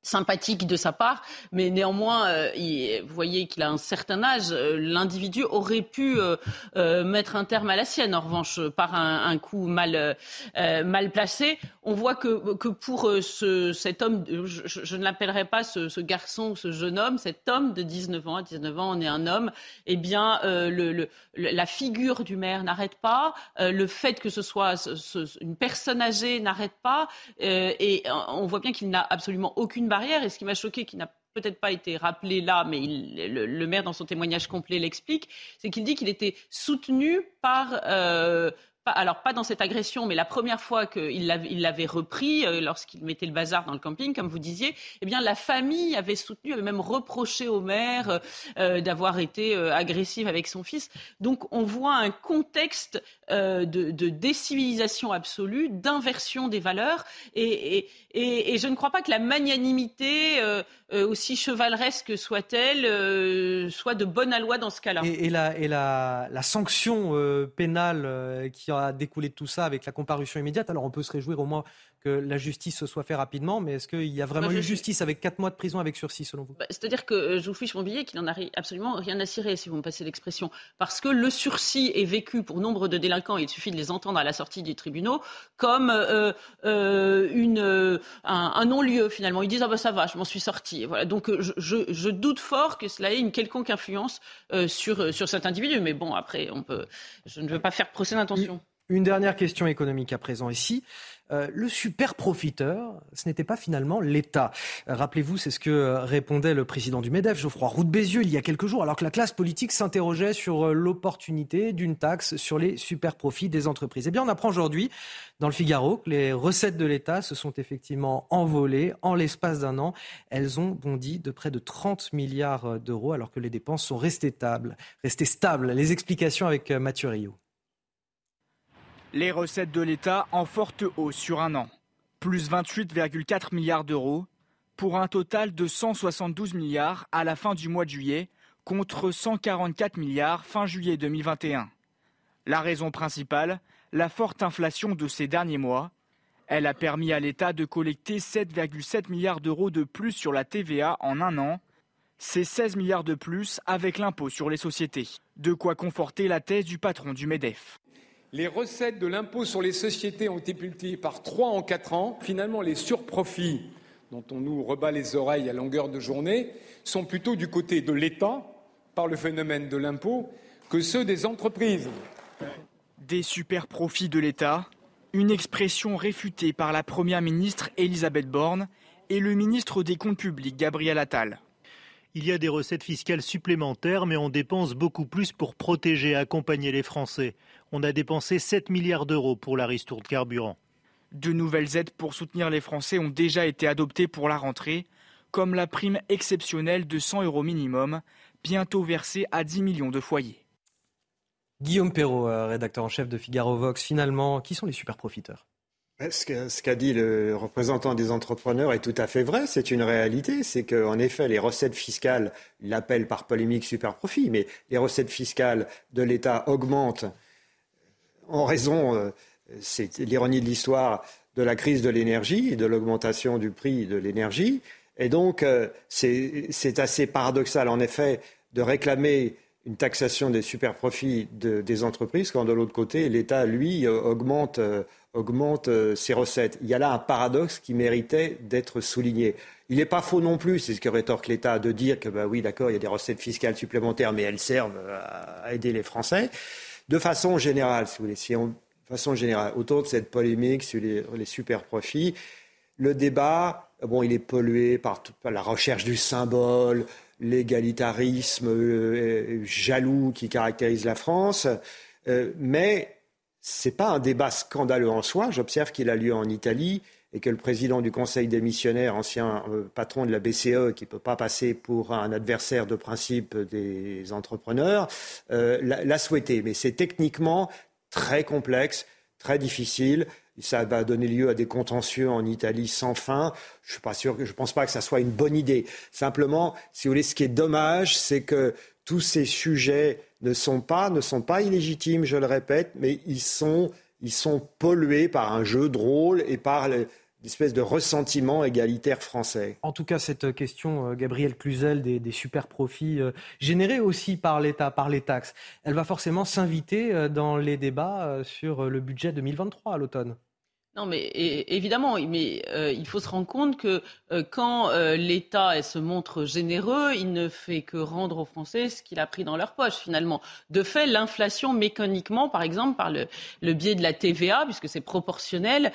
sympathique de sa part, mais néanmoins, euh, vous voyez qu'il a un certain âge. Euh, l'individu aurait pu euh, mettre un terme à la sienne, en revanche, par un, coup mal, mal placé. On voit que, que pour ce, cet homme, je, ne l'appellerai pas ce, ce, garçon, ce jeune homme, cet homme de 19 ans, à 19 ans, on est un homme, eh bien, la figure du maire n'arrête pas, le fait que ce soit une personne âgée n'arrête pas, et on voit bien qu'il n'a absolument aucune et ce qui m'a choqué, qui n'a peut-être pas été rappelé là, mais le, maire, dans son témoignage complet, l'explique, c'est qu'il dit qu'il était soutenu par, euh, alors pas dans cette agression, mais la première fois qu'il l'avait repris, euh, lorsqu'il mettait le bazar dans le camping, comme vous disiez, eh bien la famille avait soutenu, avait même reproché au maire euh, euh, d'avoir été agressive avec son fils. Donc on voit un contexte de, décivilisation absolue, d'inversion des valeurs, et, je ne crois pas que la magnanimité, aussi chevaleresque soit-elle, soit de bonne loi dans ce cas-là. Et, la, et la, la sanction pénale qui a découlé de tout ça avec la comparution immédiate. Alors on peut se réjouir au moins que la justice se soit faite rapidement, mais est-ce qu'il y a vraiment eu justice avec 4 mois de prison avec sursis selon vous? Bah, C'est-à-dire que euh, je vous fiche mon billet qu'il n'en a absolument rien à cirer, si vous me passez l'expression. Parce que le sursis est vécu pour nombre de délinquants, il suffit de les entendre à la sortie du tribunal, comme euh, euh, une, un, non-lieu finalement. Ils disent ah ben ça va, je m'en suis sorti. Voilà. Donc je, je, doute fort que cela ait une quelconque influence sur, sur cet individu. Mais bon, après, on peut, je ne veux pas faire procès d'intention. Une dernière question économique à présent ici. Euh, le super profiteur, ce n'était pas finalement l'État. Euh, rappelez-vous, c'est ce que euh, répondait le président du MEDEF, Geoffroy Roux de Bézieux, il y a quelques jours, alors que la classe politique s'interrogeait sur l'opportunité d'une taxe sur les super profits des entreprises. Eh bien, on apprend aujourd'hui dans le Figaro que les recettes de l'État se sont effectivement envolées en l'espace d'un an. Elles ont bondi de près de 30 milliards d'euros, alors que les dépenses sont restées stables. Restées stables. Les explications avec Mathieu Rio. Les recettes de l'État en forte hausse sur un an, plus 28,4 milliards d'euros, pour un total de 172 milliards à la fin du mois de juillet, contre 144 milliards fin juillet 2021. La raison principale, la forte inflation de ces derniers mois. Elle a permis à l'État de collecter 7,7 milliards d'euros de plus sur la TVA en un an. C'est 16 milliards de plus avec l'impôt sur les sociétés. De quoi conforter la thèse du patron du MEDEF les recettes de l'impôt sur les sociétés ont été multipliées par trois en quatre ans. Finalement, les surprofits dont on nous rebat les oreilles à longueur de journée sont plutôt du côté de l'État, par le phénomène de l'impôt, que ceux des entreprises. Des super profits de l'État, une expression réfutée par la Première ministre Elisabeth Borne et le ministre des Comptes publics Gabriel Attal. Il y a des recettes fiscales supplémentaires, mais on dépense beaucoup plus pour protéger et accompagner les Français. On a dépensé 7 milliards d'euros pour la ristourne carburant. De nouvelles aides pour soutenir les Français ont déjà été adoptées pour la rentrée, comme la prime exceptionnelle de 100 euros minimum, bientôt versée à 10 millions de foyers. Guillaume Perrault, euh, rédacteur en chef de Figaro Vox, finalement, qui sont les super profiteurs? Ce qu'a dit le représentant des entrepreneurs est tout à fait vrai. C'est une réalité. C'est qu'en effet, les recettes fiscales, il l'appelle par polémique super profit, mais les recettes fiscales de l'État augmentent en raison, euh, c'est l'ironie de l'histoire, de la crise de l'énergie et de l'augmentation du prix de l'énergie. Et donc, euh, c'est assez paradoxal, en effet, de réclamer une taxation des super profits des entreprises quand, de l'autre côté, l'État, lui, euh, augmente, augmente ses recettes. Il y a là un paradoxe qui méritait d'être souligné. Il n'est pas faux non plus, c'est ce que rétorque l'État, de dire que, bah oui, d'accord, il y a des recettes fiscales supplémentaires, mais elles servent à aider les Français. De façon générale, si vous voulez, si de façon générale, autour de cette polémique sur les, super profits, le débat, bon, il est pollué par, la recherche du symbole, l'égalitarisme euh, jaloux qui caractérise la France, euh, mais Ce n'est pas un débat scandaleux en soi. J'observe qu'il a lieu en Italie et que le président du Conseil des missionnaires, ancien euh, patron de la BCE, qui ne peut pas passer pour un adversaire de principe des entrepreneurs, euh, l'a souhaité. Mais c'est techniquement très complexe, très difficile. Ça va donner lieu à des contentieux en Italie sans fin. Je suis pense pas que ça soit une bonne idée. Simplement, si vous voulez, ce qui est dommage, c'est que tous ces sujets ne sont pas, ne sont pas illégitimes, je le répète, mais ils sont, ils sont pollués par un jeu drôle et par l'espèce de ressentiment égalitaire français. En tout cas, cette question, euh, Gabriel Cluzel, des, des super profits euh, générés aussi par l'État, par les taxes, elle va forcément s'inviter euh, dans les débats sur le budget 2023 à l'automne. Non, mais évidemment, mais euh, il faut se rendre compte que euh, quand euh, l'État se montre généreux, il ne fait que rendre aux Français ce qu'il a pris dans leur poche, finalement. De fait, l'inflation, mécaniquement, par exemple, par le, le biais de la TVA, puisque c'est proportionnel,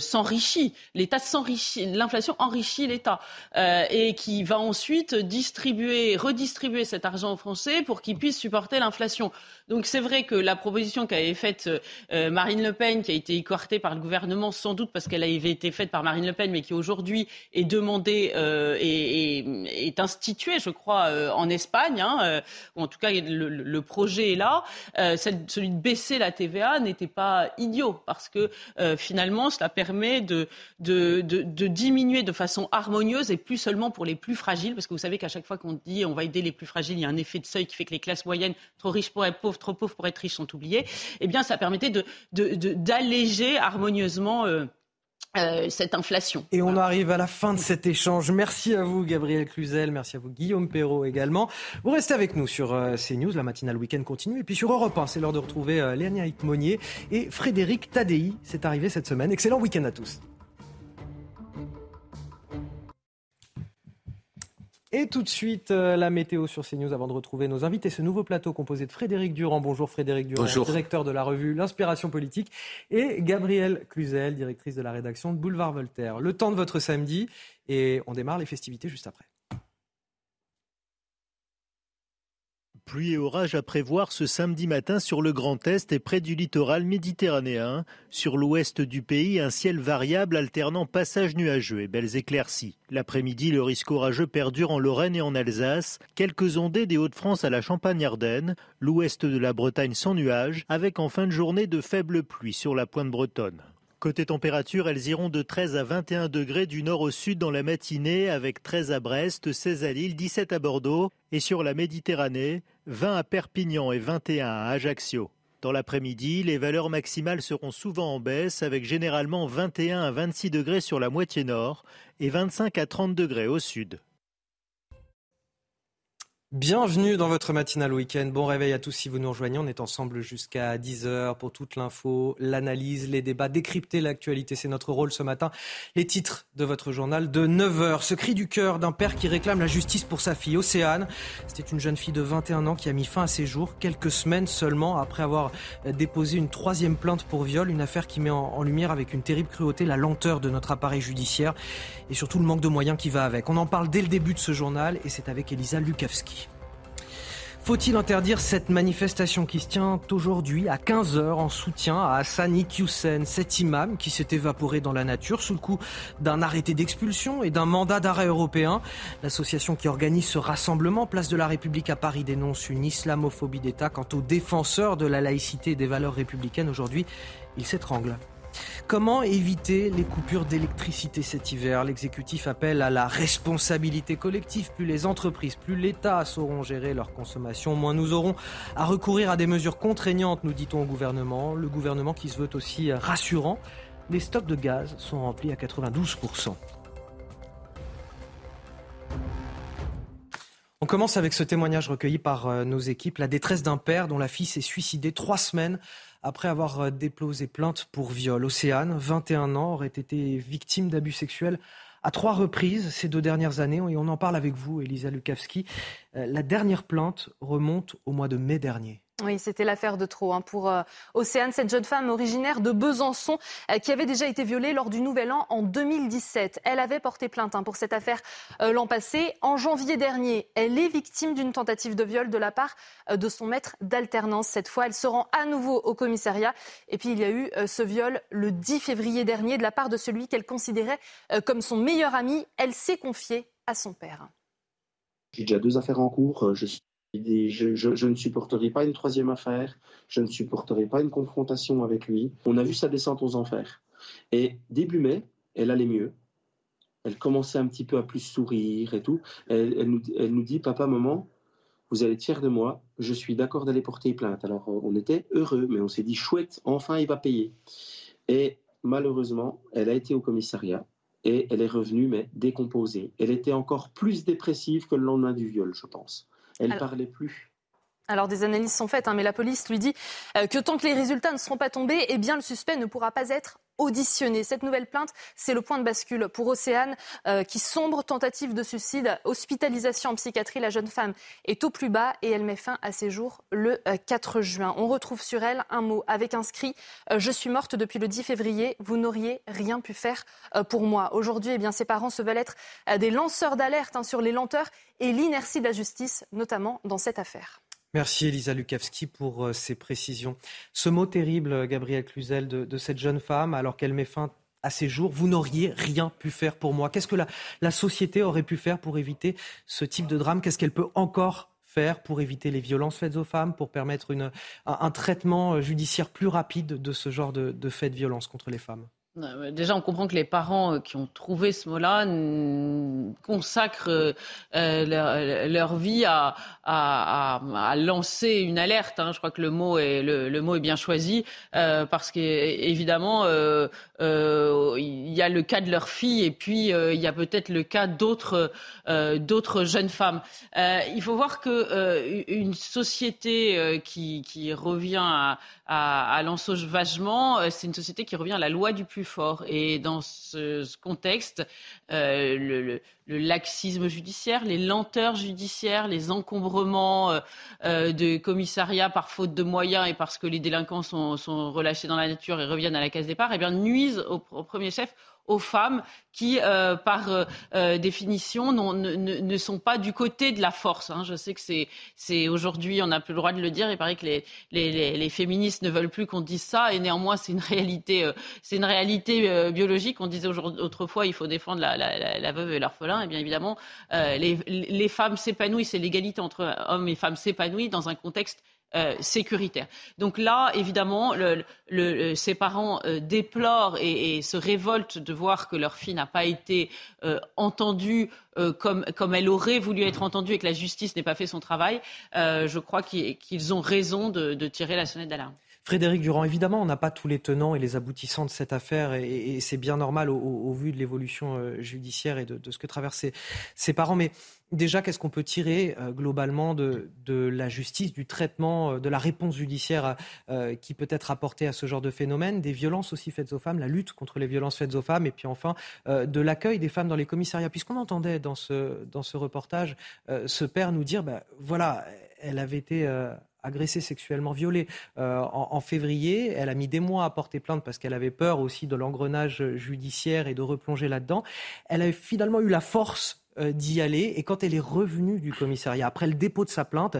s'enrichit. L'État s'enrichit, l'inflation enrichit l'État, et qui va ensuite distribuer, redistribuer cet argent aux Français pour qu'ils puissent supporter l'inflation. Donc c'est vrai que la proposition qu'avait faite Marine Le Pen, qui a été écartée par le gouvernement, sans doute parce qu'elle avait été faite par Marine Le Pen, mais qui aujourd'hui est demandée euh, et, est instituée, je crois, euh, en Espagne, hein, euh, ou en tout cas le, projet est là. celui de baisser la TVA n'était pas idiot parce que finalement cela permet de, diminuer de façon harmonieuse et plus seulement pour les plus fragiles, parce que vous savez qu'à chaque fois qu'on dit on va aider les plus fragiles, il y a un effet de seuil qui fait que les classes moyennes, trop riches pour être pauvres, trop pauvres pour être riches, sont oubliées. Eh bien, ça permettait de, d'alléger harmonieusement euh, euh, cette inflation. Et on arrive à la fin de cet échange. Merci à vous, Gabriel Cluzel. Merci à vous, Guillaume Perrault également. Vous restez avec nous sur euh, CNews. La matinale week-end continue. Et puis sur Europe 1, c'est l'heure de retrouver Léania Monnier et Frédéric Tadei. C'est arrivé cette semaine. Excellent week-end à tous. Et tout de suite, euh, la météo sur CNews avant de retrouver nos invités. Ce nouveau plateau composé de Frédéric Durand. Bonjour Frédéric Durand, directeur de la revue L'Inspiration politique. Et Gabrielle Cluzel, directrice de la rédaction de Boulevard Voltaire. Le temps de votre samedi et on démarre les festivités juste après. Pluie et orage à prévoir ce samedi matin sur le Grand Est et près du littoral méditerranéen. Sur l'ouest du pays, un ciel variable alternant passage nuageux et belles éclaircies. L'après-midi, le risque orageux perdure en Lorraine et en Alsace. Quelques ondées des Hauts-de-France à la Champagne-Ardenne. L'ouest de la Bretagne sans nuages, avec en fin de journée de faibles pluies sur la pointe bretonne. Côté température, elles iront de 13 à 21 degrés du nord au sud dans la matinée, avec 13 à Brest, 16 à Lille, 17 à Bordeaux, et sur la Méditerranée, 20 à Perpignan et 21 à Ajaccio. Dans l'après-midi, les valeurs maximales seront souvent en baisse, avec généralement 21 à 26 degrés sur la moitié nord et 25 à 30 degrés au sud. Bienvenue dans votre matinale week-end. Bon réveil à tous si vous nous rejoignez. On est ensemble jusqu'à 10h pour toute l'info, l'analyse, les débats, décrypter l'actualité. C'est notre rôle ce matin. Les titres de votre journal de 9h. Ce cri du cœur d'un père qui réclame la justice pour sa fille, Océane. C'était une jeune fille de 21 ans qui a mis fin à ses jours quelques semaines seulement après avoir déposé une troisième plainte pour viol. Une affaire qui met en lumière avec une terrible cruauté la lenteur de notre appareil judiciaire et surtout le manque de moyens qui va avec. On en parle dès le début de ce journal et c'est avec Elisa Lukavski. Faut-il interdire cette manifestation qui se tient aujourd'hui à 15h en soutien à Hassan Iqiyoussen, cet imam qui s'est évaporé dans la nature sous le coup d'un arrêté d'expulsion et d'un mandat d'arrêt européen? L'association qui organise ce rassemblement, Place de la République à Paris, dénonce une islamophobie d'État. Quant aux défenseurs de la laïcité et des valeurs républicaines, aujourd'hui, ils s'étranglent. Comment éviter les coupures d'électricité cet hiver? L'exécutif appelle à la responsabilité collective. Plus les entreprises, plus l'État sauront gérer leur consommation, moins nous aurons à recourir à des mesures contraignantes, nous dit-on au gouvernement. Le gouvernement qui se veut aussi rassurant. Les stocks de gaz sont remplis à 92%. On commence avec ce témoignage recueilli par euh, nos équipes, la détresse d'un père dont la fille s'est suicidée trois semaines après avoir euh, déposé plainte pour viol. Océane, 21 ans, aurait été victime d'abus sexuels à trois reprises ces deux dernières années. Et on en parle avec vous, Elisa Lukavski. Euh, la dernière plainte remonte au mois de mai dernier. Oui, c'était l'affaire de trop hein, pour euh, Océane, cette jeune femme originaire de Besançon euh, qui avait déjà été violée lors du Nouvel An en 2017. Elle avait porté plainte hein, pour cette affaire euh, l'an passé. En janvier dernier, elle est victime d'une tentative de viol de la part de son maître d'alternance. Cette fois, elle se rend à nouveau au commissariat. Et puis, il y a eu ce viol le 10 février dernier de la part de celui qu'elle considérait comme son meilleur ami. Elle s'est confiée à son père. J'ai déjà deux affaires en cours. Je, je, ne supporterai pas une troisième affaire, je ne supporterai pas une confrontation avec lui. On a vu sa descente aux enfers. Et début mai, elle allait mieux. Elle commençait un petit peu à plus sourire et tout. Elle, nous, elle nous, dit, papa, maman, vous allez être fiers de moi, je suis d'accord d'aller porter plainte. Alors on était heureux, mais on s'est dit, chouette, enfin il va payer. Et malheureusement, elle a été au commissariat et elle est revenue, mais décomposée. Elle était encore plus dépressive que le lendemain du viol, je pense. Elle ne parlait plus. Alors des analyses sont faites, hein, mais la police lui dit euh, que tant que les résultats ne seront pas tombés, eh bien le suspect ne pourra pas être auditionné. Cette nouvelle plainte, c'est le point de bascule pour Océane, euh, qui sombre tentative de suicide, hospitalisation en psychiatrie. La jeune femme est au plus bas et elle met fin à ses jours le 4 euh, juin. On retrouve sur elle un mot avec inscrit Je suis morte depuis le 10 février. Vous n'auriez rien pu faire pour moi. Aujourd'hui, eh bien ses parents se veulent être des lanceurs d'alerte hein, sur les lenteurs et l'inertie de la justice, notamment dans cette affaire. Merci Elisa Lukavski pour euh, ces précisions. Ce mot terrible, Gabriel Cluzel, de, cette jeune femme, alors qu'elle met fin à ses jours, vous n'auriez rien pu faire pour moi. Qu'est-ce que la, société aurait pu faire pour éviter ce type de drame? Qu'est-ce qu'elle peut encore faire pour éviter les violences faites aux femmes, pour permettre un, traitement judiciaire plus rapide de ce genre de faits de violence contre les femmes? Déjà, on comprend que les parents euh, qui ont trouvé ce mot-là consacrent euh, euh, leur, vie à, lancer une alerte. Hein. Je crois que le mot est, bien choisi parce qu'évidemment, euh, il y a le cas de leur fille et puis il y a peut-être le cas d'autres jeunes femmes. il faut voir que une société qui, qui revient à, à, à l'ensauvagement, c'est une société qui revient à la loi du plus fort. Et dans ce, contexte, euh, le, laxisme judiciaire, les lenteurs judiciaires, les encombrements euh, euh, de commissariats par faute de moyens et parce que les délinquants sont, relâchés dans la nature et reviennent à la case départ, eh bien, nuisent au premier chef aux femmes qui, euh, par euh, euh, définition, ne, sont pas du côté de la force. Hein. Je sais que c'est aujourd'hui, on n'a plus le droit de le dire. Il paraît que les, féministes ne veulent plus qu'on dise ça, et néanmoins, c'est une réalité, c'est une réalité biologique. On disait autrefois, il faut défendre la, veuve et l'orphelin. Et bien évidemment, les, les femmes s'épanouissent, et l'égalité entre hommes et femmes s'épanouit dans un contexte euh, sécuritaire. Donc là, évidemment, le, le, ses parents euh, déplorent et, se révoltent de voir que leur fille n'a pas été euh, entendue comme, elle aurait voulu être entendue et que la justice n'ait pas fait son travail. je crois qu'ils ont raison de tirer la sonnette d'alarme. Frédéric Durand, évidemment, on n'a pas tous les tenants et les aboutissants de cette affaire et, c'est bien normal au, vu de l'évolution euh, judiciaire et de, ce que traversent ses, parents. Mais déjà, qu'est-ce qu'on peut tirer euh, globalement de, la justice, du traitement, euh, de la réponse judiciaire qui peut être apportée à ce genre de phénomène, des violences aussi faites aux femmes, la lutte contre les violences faites aux femmes et puis enfin de l'accueil des femmes dans les commissariats Puisqu'on entendait dans ce, dans ce reportage ce père nous dire, ben, voilà, elle avait été agressée sexuellement, violée euh, en, février. Elle a mis des mois à porter plainte parce qu'elle avait peur aussi de l'engrenage judiciaire et de replonger là-dedans. Elle a finalement eu la force euh, d'y aller et quand elle est revenue du commissariat après le dépôt de sa plainte,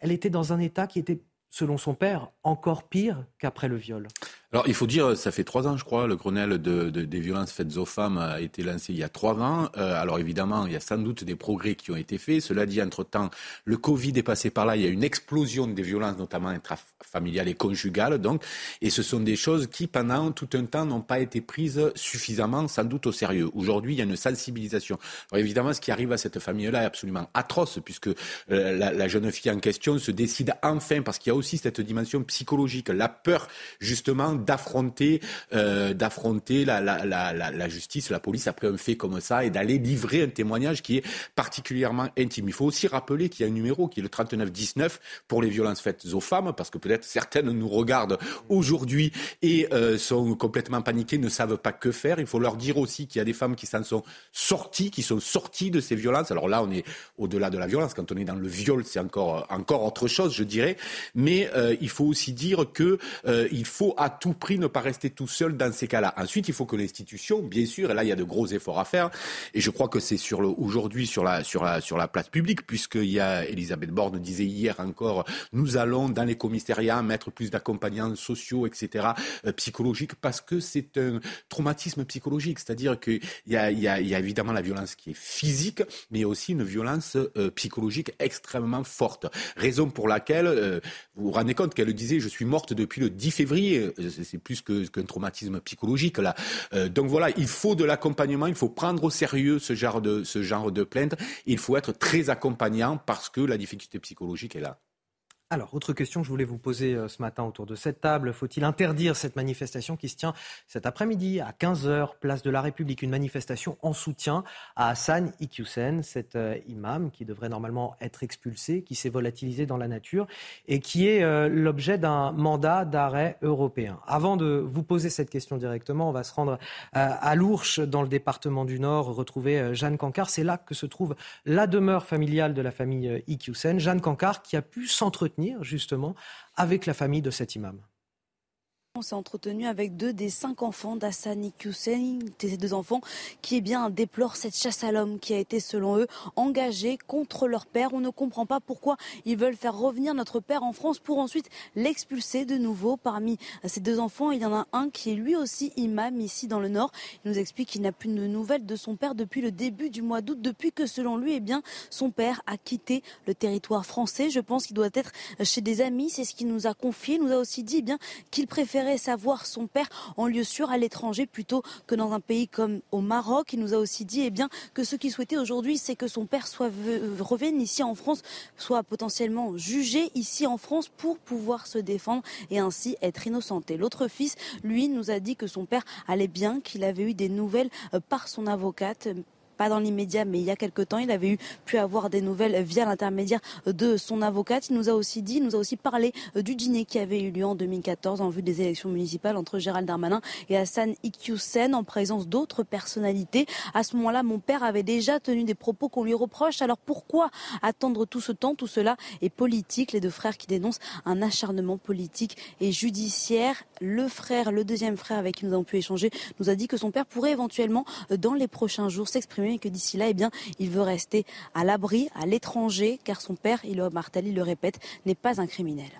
elle était dans un état qui était selon son père, encore pire qu'après le viol. Alors, il faut dire, ça fait trois ans, je crois, le Grenelle de, des violences faites aux femmes a été lancé il y a trois ans. Euh, alors, évidemment, il y a sans doute des progrès qui ont été faits. Cela dit, entre-temps, le Covid est passé par là. Il y a une explosion des violences, notamment intrafamiliales et conjugales. Donc, et ce sont des choses qui, pendant tout un temps, n'ont pas été prises suffisamment, sans doute, au sérieux. Aujourd'hui, il y a une sensibilisation. Alors, évidemment, ce qui arrive à cette famille-là est absolument atroce, puisque euh, la jeune fille en question se décide enfin, parce qu'il y a aussi cette dimension psychologique, la peur, justement, d'affronter euh, d'affronter la, justice, la police après un fait comme ça et d'aller livrer un témoignage qui est particulièrement intime. Il faut aussi rappeler qu'il y a un numéro qui est le 3919 pour les violences faites aux femmes, parce que peut-être certaines nous regardent aujourd'hui et euh, sont complètement paniquées, ne savent pas que faire. Il faut leur dire aussi qu'il y a des femmes qui s'en sont sorties, qui sont sorties de ces violences. Alors là, on est au-delà de la violence. Quand on est dans le viol, c'est encore encore autre chose, je dirais. Mais euh, il faut aussi dire que il faut à tout prix ne pas rester tout seul dans ces cas-là. Ensuite, il faut que l'institution, bien sûr, et là il y a de gros efforts à faire. Et je crois que c'est sur aujourd'hui sur la sur la sur la place publique, puisqu'il y a Elisabeth Borne disait hier encore, nous allons dans les commissariats mettre plus d'accompagnants sociaux, etc., euh, psychologiques, parce que c'est un traumatisme psychologique. C'est-à-dire qu'il y a, y, y a évidemment la violence qui est physique, mais aussi une violence euh, psychologique extrêmement forte. Raison pour laquelle, euh, vous vous rendez compte qu'elle disait, je suis morte depuis le 10 février. C'est plus qu'un traumatisme psychologique là. donc voilà, il faut de l'accompagnement, il faut prendre au sérieux ce genre de ce genre de plainte. Il faut être très accompagnant parce que la difficulté psychologique est là. Alors, autre question que je voulais vous poser euh, ce matin autour de cette table. Faut-il interdire cette manifestation qui se tient cet après-midi à 15h, place de la République Une manifestation en soutien à Hassan Iqiyoussen, cet euh, imam qui devrait normalement être expulsé, qui s'est volatilisé dans la nature et qui est euh, l'objet d'un mandat d'arrêt européen. Avant de vous poser cette question directement, on va se rendre à Lourches, dans le département du Nord, retrouver Jeanne Cancard. C'est là que se trouve la demeure familiale de la famille Iqiyoussen. Jeanne Cancard qui a pu s'entretenir justement avec la famille de cet imam. On s'est entretenu avec deux des cinq enfants d'Assani Hussein, ces deux enfants qui eh bien, déplorent cette chasse à l'homme qui a été, selon eux, engagée contre leur père. On ne comprend pas pourquoi ils veulent faire revenir notre père en France pour ensuite l'expulser de nouveau. Parmi ces deux enfants, il y en a un qui est lui aussi imam ici dans le Nord. Il nous explique qu'il n'a plus de nouvelles de son père depuis le début du mois d'août, depuis que, selon lui, eh bien, son père a quitté le territoire français. Je pense qu'il doit être chez des amis. C'est ce qu'il nous a confié. Il nous a aussi dit eh qu'il préférait savoir son père en lieu sûr à l'étranger plutôt que dans un pays comme au Maroc. Il nous a aussi dit eh que ce qu'il souhaitait aujourd'hui, c'est que son père soit, revienne ici en France, soit potentiellement jugé ici en France pour pouvoir se défendre et ainsi être innocenté. L'autre fils, lui, nous a dit que son père allait bien, qu'il avait eu des nouvelles euh, par son avocate pas dans l'immédiat, mais il y a quelque temps, il avait eu pu avoir des nouvelles via l'intermédiaire de son avocate. Il nous a aussi dit, il nous a aussi parlé euh, du dîner qui avait eu lieu en 2014 en vue des élections municipales entre Gérald Darmanin et Hassan Iqiyoussen en présence d'autres personnalités. À ce moment-là, mon père avait déjà tenu des propos qu'on lui reproche. Alors pourquoi attendre tout ce temps? Tout cela est politique. Les deux frères qui dénoncent un acharnement politique et judiciaire. Le frère, le deuxième frère avec qui nous avons pu échanger, nous a dit que son père pourrait éventuellement, euh, dans les prochains jours, s'exprimer et que d'ici là, eh il veut rester à l'abri, à l'étranger, car son père, il il le répète, n'est pas un criminel.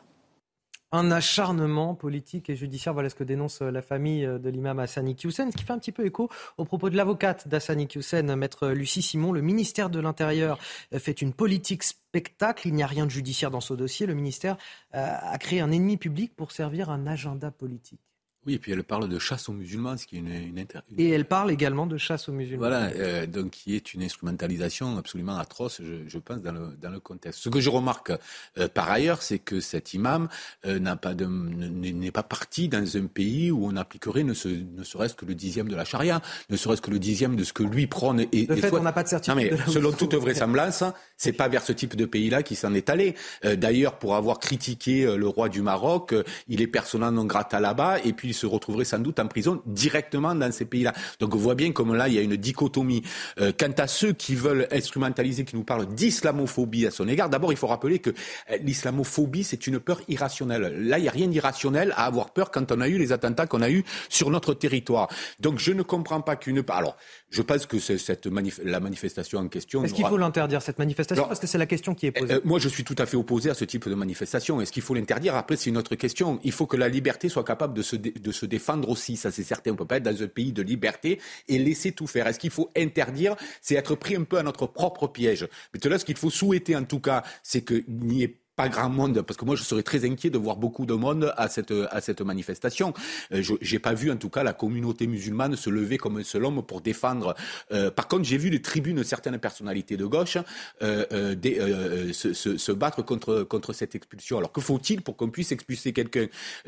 Un acharnement politique et judiciaire, voilà ce que dénonce la famille de l'imam Hassani Hussein, ce qui fait un petit peu écho au propos de l'avocate d'Hassani Hussein, maître Lucie Simon. Le ministère de l'Intérieur fait une politique spectacle, il n'y a rien de judiciaire dans ce dossier. Le ministère euh, a créé un ennemi public pour servir un agenda politique. Oui, et puis elle parle de chasse aux musulmans, ce qui est une, une, Et elle parle également de chasse aux musulmans. Voilà, euh, donc qui est une instrumentalisation absolument atroce, je, je, pense, dans le, dans le contexte. Ce que je remarque euh, par ailleurs, c'est que cet imam euh, n'a pas de, n'est pas parti dans un pays où on appliquerait ne, se, ne serait-ce que le dixième de la charia, ne serait-ce que le dixième de ce que lui prône. Et, de fait, on n'a pas de certitude. Non, mais selon toute vraisemblance, c'est pas vers ce type de pays-là qu'il s'en est allé. D'ailleurs, pour avoir critiqué le roi du Maroc, il est persona non grata là-bas, et puis se retrouverait sans doute en prison directement dans ces pays-là. Donc on voit bien comme là, il y a une dichotomie. Euh, quant à ceux qui veulent instrumentaliser, qui nous parlent d'islamophobie à son égard, d'abord il faut rappeler que euh, l'islamophobie, c'est une peur irrationnelle. Là, il n'y a rien d'irrationnel à avoir peur quand on a eu les attentats qu'on a eus sur notre territoire. Donc je ne comprends pas qu'une... Alors, je pense que cette la manifestation en question. Est-ce qu'il faut l'interdire cette manifestation Parce que c'est la question qui est posée. Euh, moi, je suis tout à fait opposé à ce type de manifestation. Est-ce qu'il faut l'interdire? Après, c'est une autre question. Il faut que la liberté soit capable de se, de se défendre aussi. Ça, c'est certain. On ne peut pas être dans un pays de liberté et laisser tout faire. Est-ce qu'il faut interdire? C'est être pris un peu à notre propre piège. Mais là, ce qu'il faut souhaiter, en tout cas, c'est qu'il n'y ait pas grand monde, parce que moi je serais très inquiet de voir beaucoup de monde à cette, à cette manifestation. Euh, je n'ai pas vu en tout cas la communauté musulmane se lever comme un seul homme pour défendre. Euh, par contre, j'ai vu les tribunes, certaines personnalités de gauche euh, se, se, battre contre, contre cette expulsion. Alors que faut-il pour qu'on puisse expulser quelqu'un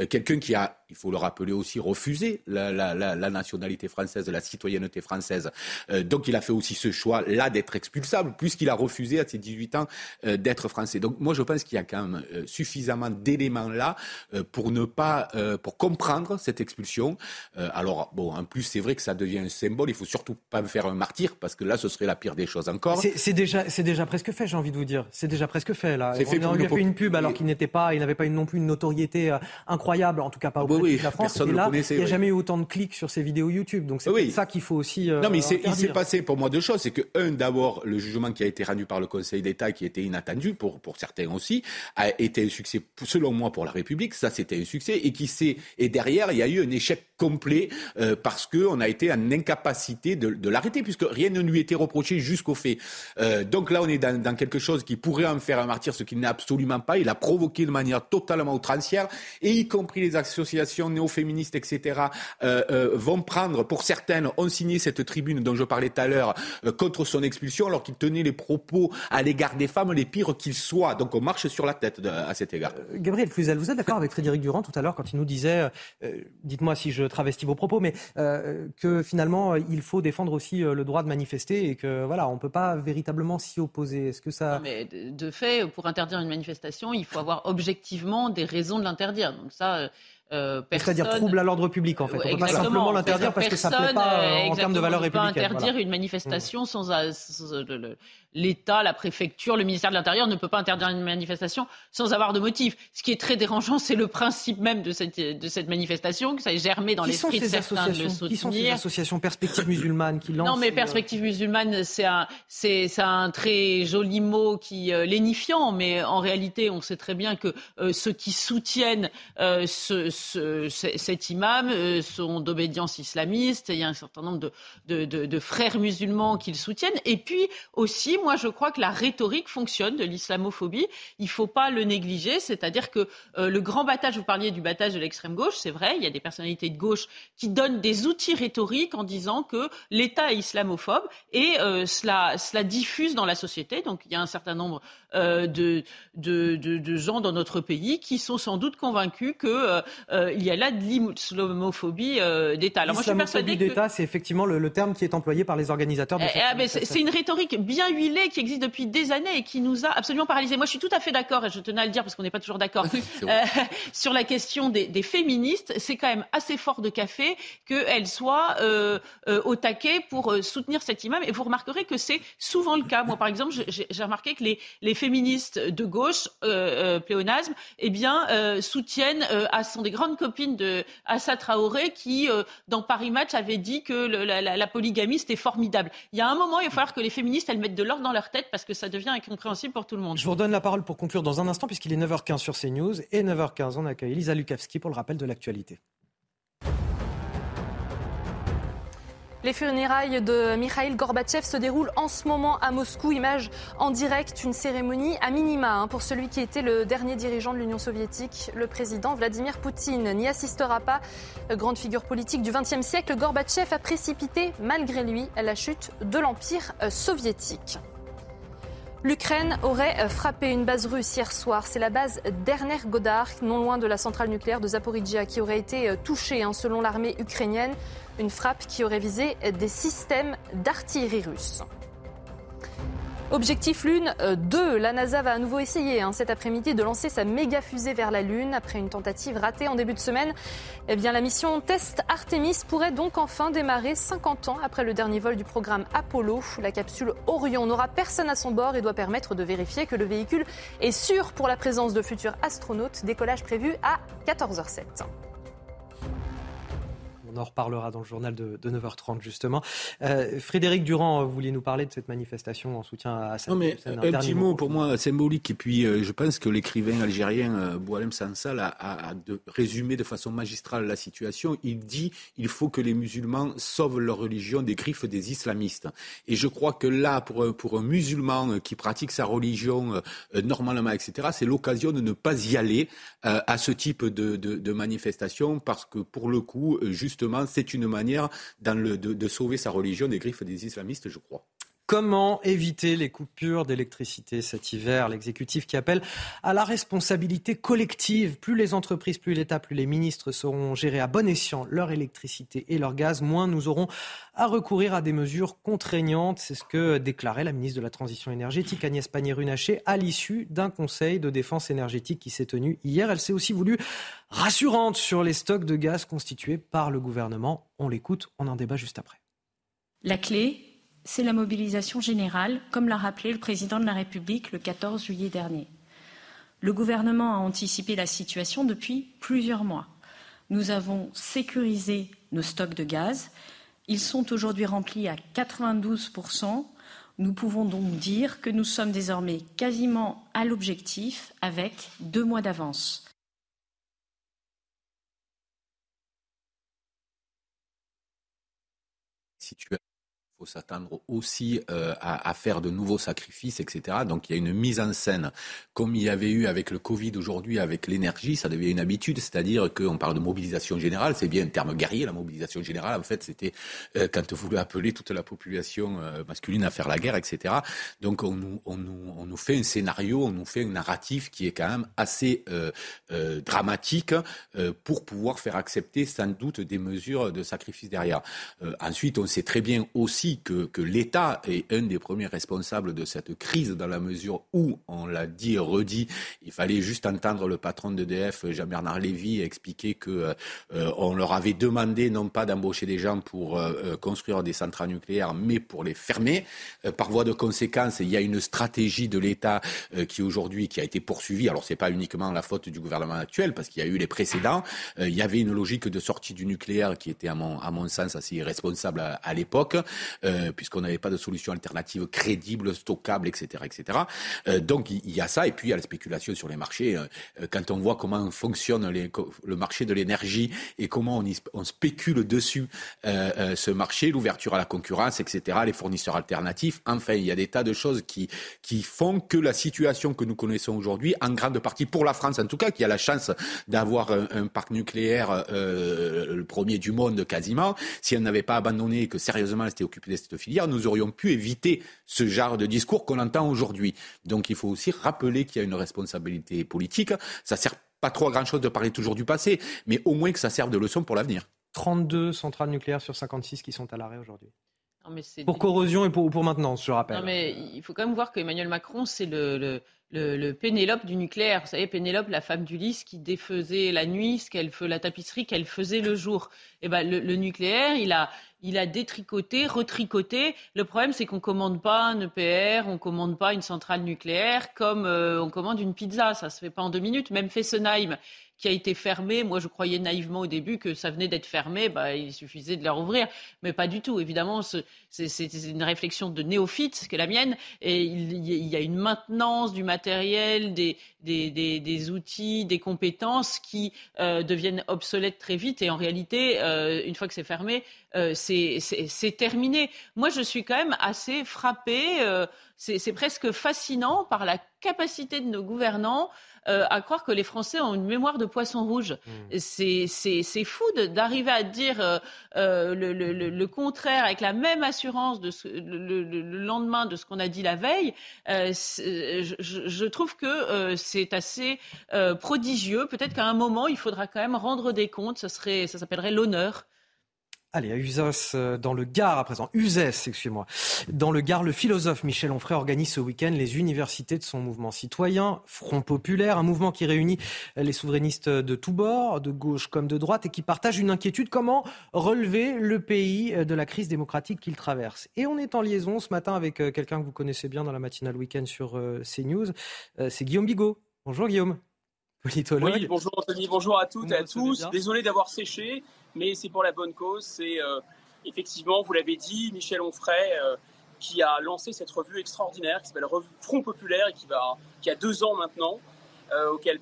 Quelqu'un qui a, il faut le rappeler aussi, refusé la, la nationalité française, la citoyenneté française? donc il a fait aussi ce choix-là d'être expulsable, puisqu'il a refusé à ses 18 ans d'être français. Donc moi je pense qu'il y a quand même euh, suffisamment d'éléments là euh, pour ne pas, euh, pour comprendre cette expulsion. alors bon, en plus c'est vrai que ça devient un symbole. Il faut surtout pas me faire un martyr parce que là ce serait la pire des choses encore. C'est déjà, c'est déjà presque fait, j'ai envie de vous dire. C'est déjà presque fait là. Fait on lui a fait une pub alors qu'il n'était pas, il n'avait pas non plus une notoriété incroyable, en tout cas pas auprès oui, de la France. Et là, il n'y a jamais eu autant de clics sur ses vidéos YouTube. Donc c'est ça qu'il faut aussi. non mais il s'est passé pour moi deux choses. C'est que un d'abord le jugement qui a été rendu par le Conseil d'État qui était inattendu pour pour certains aussi a été un succès, selon moi, pour la République. Ça, c'était un succès. Et qui et derrière, il y a eu un échec complet euh, parce qu'on a été en incapacité de, l'arrêter, puisque rien ne lui était reproché jusqu'au fait. Euh, donc là, on est dans, quelque chose qui pourrait en faire un martyr, ce qu'il n'est absolument pas. Il a provoqué de manière totalement outrancière, et y compris les associations néo-féministes, etc., euh, euh, vont prendre, pour certaines, ont signé cette tribune dont je parlais tout à l'heure, contre son expulsion, alors qu'il tenait les propos à l'égard des femmes les pires qu'ils soient. Donc on marche sur la tête à cet égard. Euh, Gabriel Cluzel, vous êtes d'accord avec Frédéric Durand tout à l'heure quand il nous disait, euh, dites-moi si je travestis vos propos, mais euh, que finalement il faut défendre aussi le droit de manifester et que voilà, on ne peut pas véritablement s'y opposer. Est-ce que ça mais de fait, pour interdire une manifestation, il faut avoir objectivement des raisons de l'interdire. Donc ça. Euh, C'est-à-dire trouble à l'ordre public, en fait. On peut pas simplement l'interdire parce que ça ne plaît pas en termes de valeurs républicaines. On peut pas interdire une manifestation sans, sans, l'État, la préfecture, le ministère de l'Intérieur ne peut pas interdire une manifestation sans avoir de motif. Ce qui est très dérangeant, c'est le principe même de cette, de cette manifestation, que ça ait germé dans l'esprit de certains de le soutenir. Qui sont ces associations? Perspectives musulmanes qui lancent Non, mais Perspectives musulmanes, c'est un, un très joli mot qui euh, lénifiant, mais en réalité, on sait très bien que euh, ceux qui soutiennent euh, ce, ce, cet imam euh, sont d'obédience islamiste. Il y a un certain nombre de, frères musulmans qui le soutiennent. Et puis aussi, moi, je crois que la rhétorique fonctionne de l'islamophobie. Il ne faut pas le négliger. C'est-à-dire que euh, le grand battage, vous parliez du battage de l'extrême gauche, c'est vrai, il y a des personnalités de gauche qui donnent des outils rhétoriques en disant que l'État est islamophobe et euh, cela, diffuse dans la société. Donc il y a un certain nombre de, gens dans notre pays qui sont sans doute convaincus qu'il euh, euh, y a là de l'islamophobie d'État. Alors moi je suis persuadée que d'État, c'est effectivement le, le, terme qui est employé par les organisateurs. De eh, eh, c'est une rhétorique bien huilée qui existe depuis des années et qui nous a absolument paralysés. Moi je suis tout à fait d'accord et je tenais à le dire parce qu'on n'est pas toujours d'accord (laughs) sur la question des, des féministes. C'est quand même assez fort de café qu'elles soient au taquet pour soutenir cet imam et vous remarquerez que c'est souvent le cas. Moi par exemple j'ai remarqué que les, les féministes de gauche, euh, euh, pléonasme, eh bien, euh, soutiennent, euh, sont des grandes copines de Assa Traoré qui, euh, dans Paris Match, avait dit que la, polygamie, c'était formidable. Il y a un moment, il va falloir que les féministes, elles mettent de l'ordre dans leur tête parce que ça devient incompréhensible pour tout le monde. Je vous redonne la parole pour conclure dans un instant, puisqu'il est 9h15 sur CNews et 9h15, on accueille Lisa Lukavski pour le rappel de l'actualité. Les funérailles de Mikhail Gorbatchev se déroulent en ce moment à Moscou. Image en direct, une cérémonie à minima hein, pour celui qui était le dernier dirigeant de l'Union soviétique. Le président Vladimir Poutine n'y assistera pas. Grande figure politique du XXe siècle, Gorbatchev a précipité, malgré lui, la chute de l'Empire euh, soviétique. L'Ukraine aurait frappé une base russe hier soir. C'est la base d'Erner Godard, non loin de la centrale nucléaire de Zaporizhia, qui aurait été euh, touchée, hein, selon l'armée ukrainienne. Une frappe qui aurait visé des systèmes d'artillerie russe. Objectif Lune 2, euh, la NASA va à nouveau essayer hein, cet après-midi de lancer sa méga fusée vers la Lune. Après une tentative ratée en début de semaine, eh bien, la mission Test Artemis pourrait donc enfin démarrer 50 ans après le dernier vol du programme Apollo. La capsule Orion n'aura personne à son bord et doit permettre de vérifier que le véhicule est sûr pour la présence de futurs astronautes. Décollage prévu à 14h07. On en reparlera dans le journal de, 9h30 justement. Euh, Frédéric Durand, vous vouliez nous parler de cette manifestation en soutien à Non mais un, petit mot pour moi symbolique et puis euh, je pense que l'écrivain algérien euh, Boualem Sansal a, a, de, résumé de façon magistrale la situation. Il dit il faut que les musulmans sauvent leur religion des griffes des islamistes. Et je crois que là, pour, pour un musulman qui pratique sa religion normalement, etc., c'est l'occasion de ne pas y aller à ce type de, de, de manifestation parce que pour le coup, c'est une manière de, sauver sa religion des griffes des islamistes, je crois. Comment éviter les coupures d'électricité cet hiver? L'exécutif qui appelle à la responsabilité collective. Plus les entreprises, plus l'État, plus les ministres sauront gérer à bon escient leur électricité et leur gaz, moins nous aurons à recourir à des mesures contraignantes. C'est ce que déclarait la ministre de la Transition énergétique Agnès Pannier-Runacher à l'issue d'un conseil de défense énergétique qui s'est tenu hier. Elle s'est aussi voulue rassurante sur les stocks de gaz constitués par le gouvernement. On l'écoute, on en débat juste après. La clé, c'est la mobilisation générale, comme l'a rappelé le président de la République le 14 juillet dernier. Le gouvernement a anticipé la situation depuis plusieurs mois. Nous avons sécurisé nos stocks de gaz. Ils sont aujourd'hui remplis à 92% Nous pouvons donc dire que nous sommes désormais quasiment à l'objectif avec deux mois d'avance. Faut s'attendre aussi euh, à, faire de nouveaux sacrifices, etc. Donc il y a une mise en scène, comme il y avait eu avec le Covid aujourd'hui, avec l'énergie, ça devient une habitude, c'est-à-dire qu'on parle de mobilisation générale, c'est bien un terme guerrier, la mobilisation générale, en fait c'était euh, quand vous voulez appeler toute la population euh, masculine à faire la guerre, etc. Donc on nous, on, nous, on nous fait un scénario, on nous fait un narratif qui est quand même assez dramatique pour pouvoir faire accepter sans doute des mesures de sacrifice derrière. ensuite, on sait très bien aussi que, l'État est un des premiers responsables de cette crise dans la mesure où, on l'a dit et redit, il fallait juste entendre le patron d'EDF, Jean-Bernard Lévy, expliquer que euh, leur avait demandé non pas d'embaucher des gens pour euh, euh, construire des centrales nucléaires, mais pour les fermer. par voie de conséquence, il y a une stratégie de l'État qui aujourd'hui qui a été poursuivie. Alors c'est pas uniquement la faute du gouvernement actuel, parce qu'il y a eu les précédents. il y avait une logique de sortie du nucléaire qui était à mon, sens assez irresponsable à l'époque. Euh, puisqu'on n'avait pas de solution alternative crédible, stockable, etc. etc. Euh, donc il y a ça, et puis il y a la spéculation sur les marchés. Euh, quand on voit comment fonctionne le marché de l'énergie et comment on, spécule dessus ce marché, l'ouverture à la concurrence, etc., les fournisseurs alternatifs, enfin il y a des tas de choses qui, font que la situation que nous connaissons aujourd'hui, en grande partie pour la France en tout cas, qui a la chance d'avoir un, parc nucléaire le premier du monde quasiment, si elle n'avait pas abandonné que sérieusement elle s'était occupée de cette filière, nous aurions pu éviter ce genre de discours qu'on entend aujourd'hui. Donc il faut aussi rappeler qu'il y a une responsabilité politique. Ça sert pas trop à grand chose de parler toujours du passé, mais au moins que ça serve de leçon pour l'avenir. 32 centrales nucléaires sur 56 qui sont à l'arrêt aujourd'hui. pour corrosion et pour, pour maintenance, je rappelle. Non, mais il faut quand même voir qu'Emmanuel Macron, c'est le le, Pénélope du nucléaire. Vous savez, Pénélope, la femme d'Ulysse qui défaisait la nuit ce qu'elle la tapisserie qu'elle faisait le jour. Et eh ben, le, nucléaire, il a, il a détricoté, retricoté. Le problème, c'est qu'on commande pas un EPR, on commande pas une centrale nucléaire comme euh, on commande une pizza. Ça se fait pas en deux minutes. Même Fessenheim, qui a été fermé. Moi, je croyais naïvement au début que ça venait d'être fermé, bah, il suffisait de la rouvrir, mais pas du tout. Évidemment, c'est une réflexion de néophyte que la mienne, et il, y a une maintenance du matériel, des, des, des, outils, des compétences qui euh, deviennent obsolètes très vite, et en réalité, euh, une fois que c'est fermé, euh, c'est terminé. Moi, je suis quand même assez frappée. C'est presque fascinant par la capacité de nos gouvernants euh, à croire que les Français ont une mémoire de poisson rouge. Mmh. C'est fou d'arriver à dire euh, euh, le, le, le, contraire avec la même assurance de ce, le, lendemain de ce qu'on a dit la veille. Je, je, trouve que c'est assez prodigieux. Peut-être qu'à un moment, il faudra quand même rendre des comptes. Ça, serait, ça s'appellerait l'honneur. Allez, à Uzès, euh, dans le Gard à présent. Uzès, excusez-moi. Dans le Gard, le philosophe Michel Onfray organise ce week-end les universités de son mouvement citoyen, Front Populaire, un mouvement qui réunit les souverainistes de tous bords, de gauche comme de droite, et qui partage une inquiétude comment relever le pays de la crise démocratique qu'il traverse? Et on est en liaison ce matin avec euh, quelqu'un que vous connaissez bien dans la matinale week-end sur euh, CNews, c'est Guillaume Bigot. Bonjour Guillaume. Politologue. Oui, bonjour Anthony, bonjour à toutes et à tous. Désolé d'avoir séché, mais c'est pour la bonne cause. C'est euh, effectivement, vous l'avez dit, Michel Onfray euh, qui a lancé cette revue extraordinaire qui s'appelle Front Populaire et qui, va, qui a deux ans maintenant, euh, auquel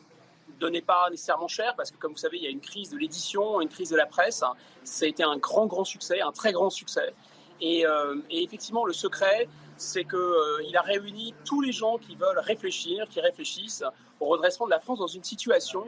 donnait pas nécessairement cher parce que comme vous savez il y a une crise de l'édition, une crise de la presse. Ça a été un grand grand succès, un très grand succès. Et, et effectivement le secret c'est qu'il euh, a réuni tous les gens qui veulent réfléchir, qui réfléchissent au redressement de la France dans une situation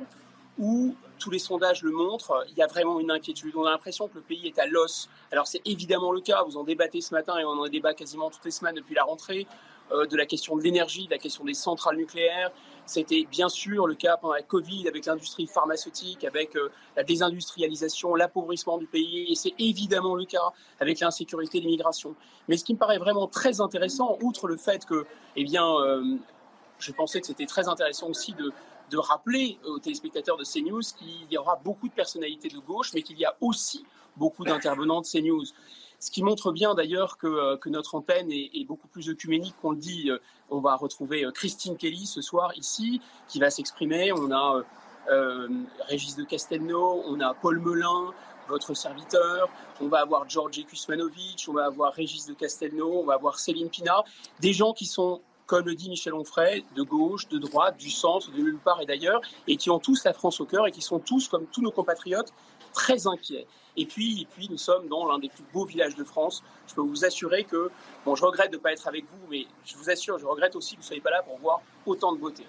où tous les sondages le montrent, il y a vraiment une inquiétude. On a l'impression que le pays est à l'os. Alors c'est évidemment le cas, vous en débattez ce matin et on en débat quasiment toutes les semaines depuis la rentrée, euh, de la question de l'énergie, de la question des centrales nucléaires, c'était bien sûr le cas pendant la Covid avec l'industrie pharmaceutique, avec euh, la désindustrialisation, l'appauvrissement du pays, et c'est évidemment le cas avec l'insécurité et l'immigration. Mais ce qui me paraît vraiment très intéressant, outre le fait que, eh bien, euh, je pensais que c'était très intéressant aussi de, de rappeler aux téléspectateurs de CNews qu'il y aura beaucoup de personnalités de gauche, mais qu'il y a aussi beaucoup d'intervenants de CNews. Ce qui montre bien d'ailleurs que, euh, que, notre antenne est, beaucoup plus œcuménique qu'on le dit. Euh, on va retrouver euh, Christine Kelly ce soir ici, qui va s'exprimer. On a euh, Régis de Castelnau, on a Paul Melun, votre serviteur, on va avoir Georges Kusmanovic, on va avoir Régis de Castelnau, on va avoir Céline Pina, des gens qui sont comme le dit Michel Onfray, de gauche, de droite, du centre, de nulle part et d'ailleurs, et qui ont tous la France au cœur et qui sont tous, comme tous nos compatriotes, très inquiets. Et puis, et puis nous sommes dans l'un des plus beaux villages de France. Je peux vous assurer que, bon, je regrette de ne pas être avec vous, mais je vous assure, je regrette aussi que vous ne soyez pas là pour voir autant de beauté.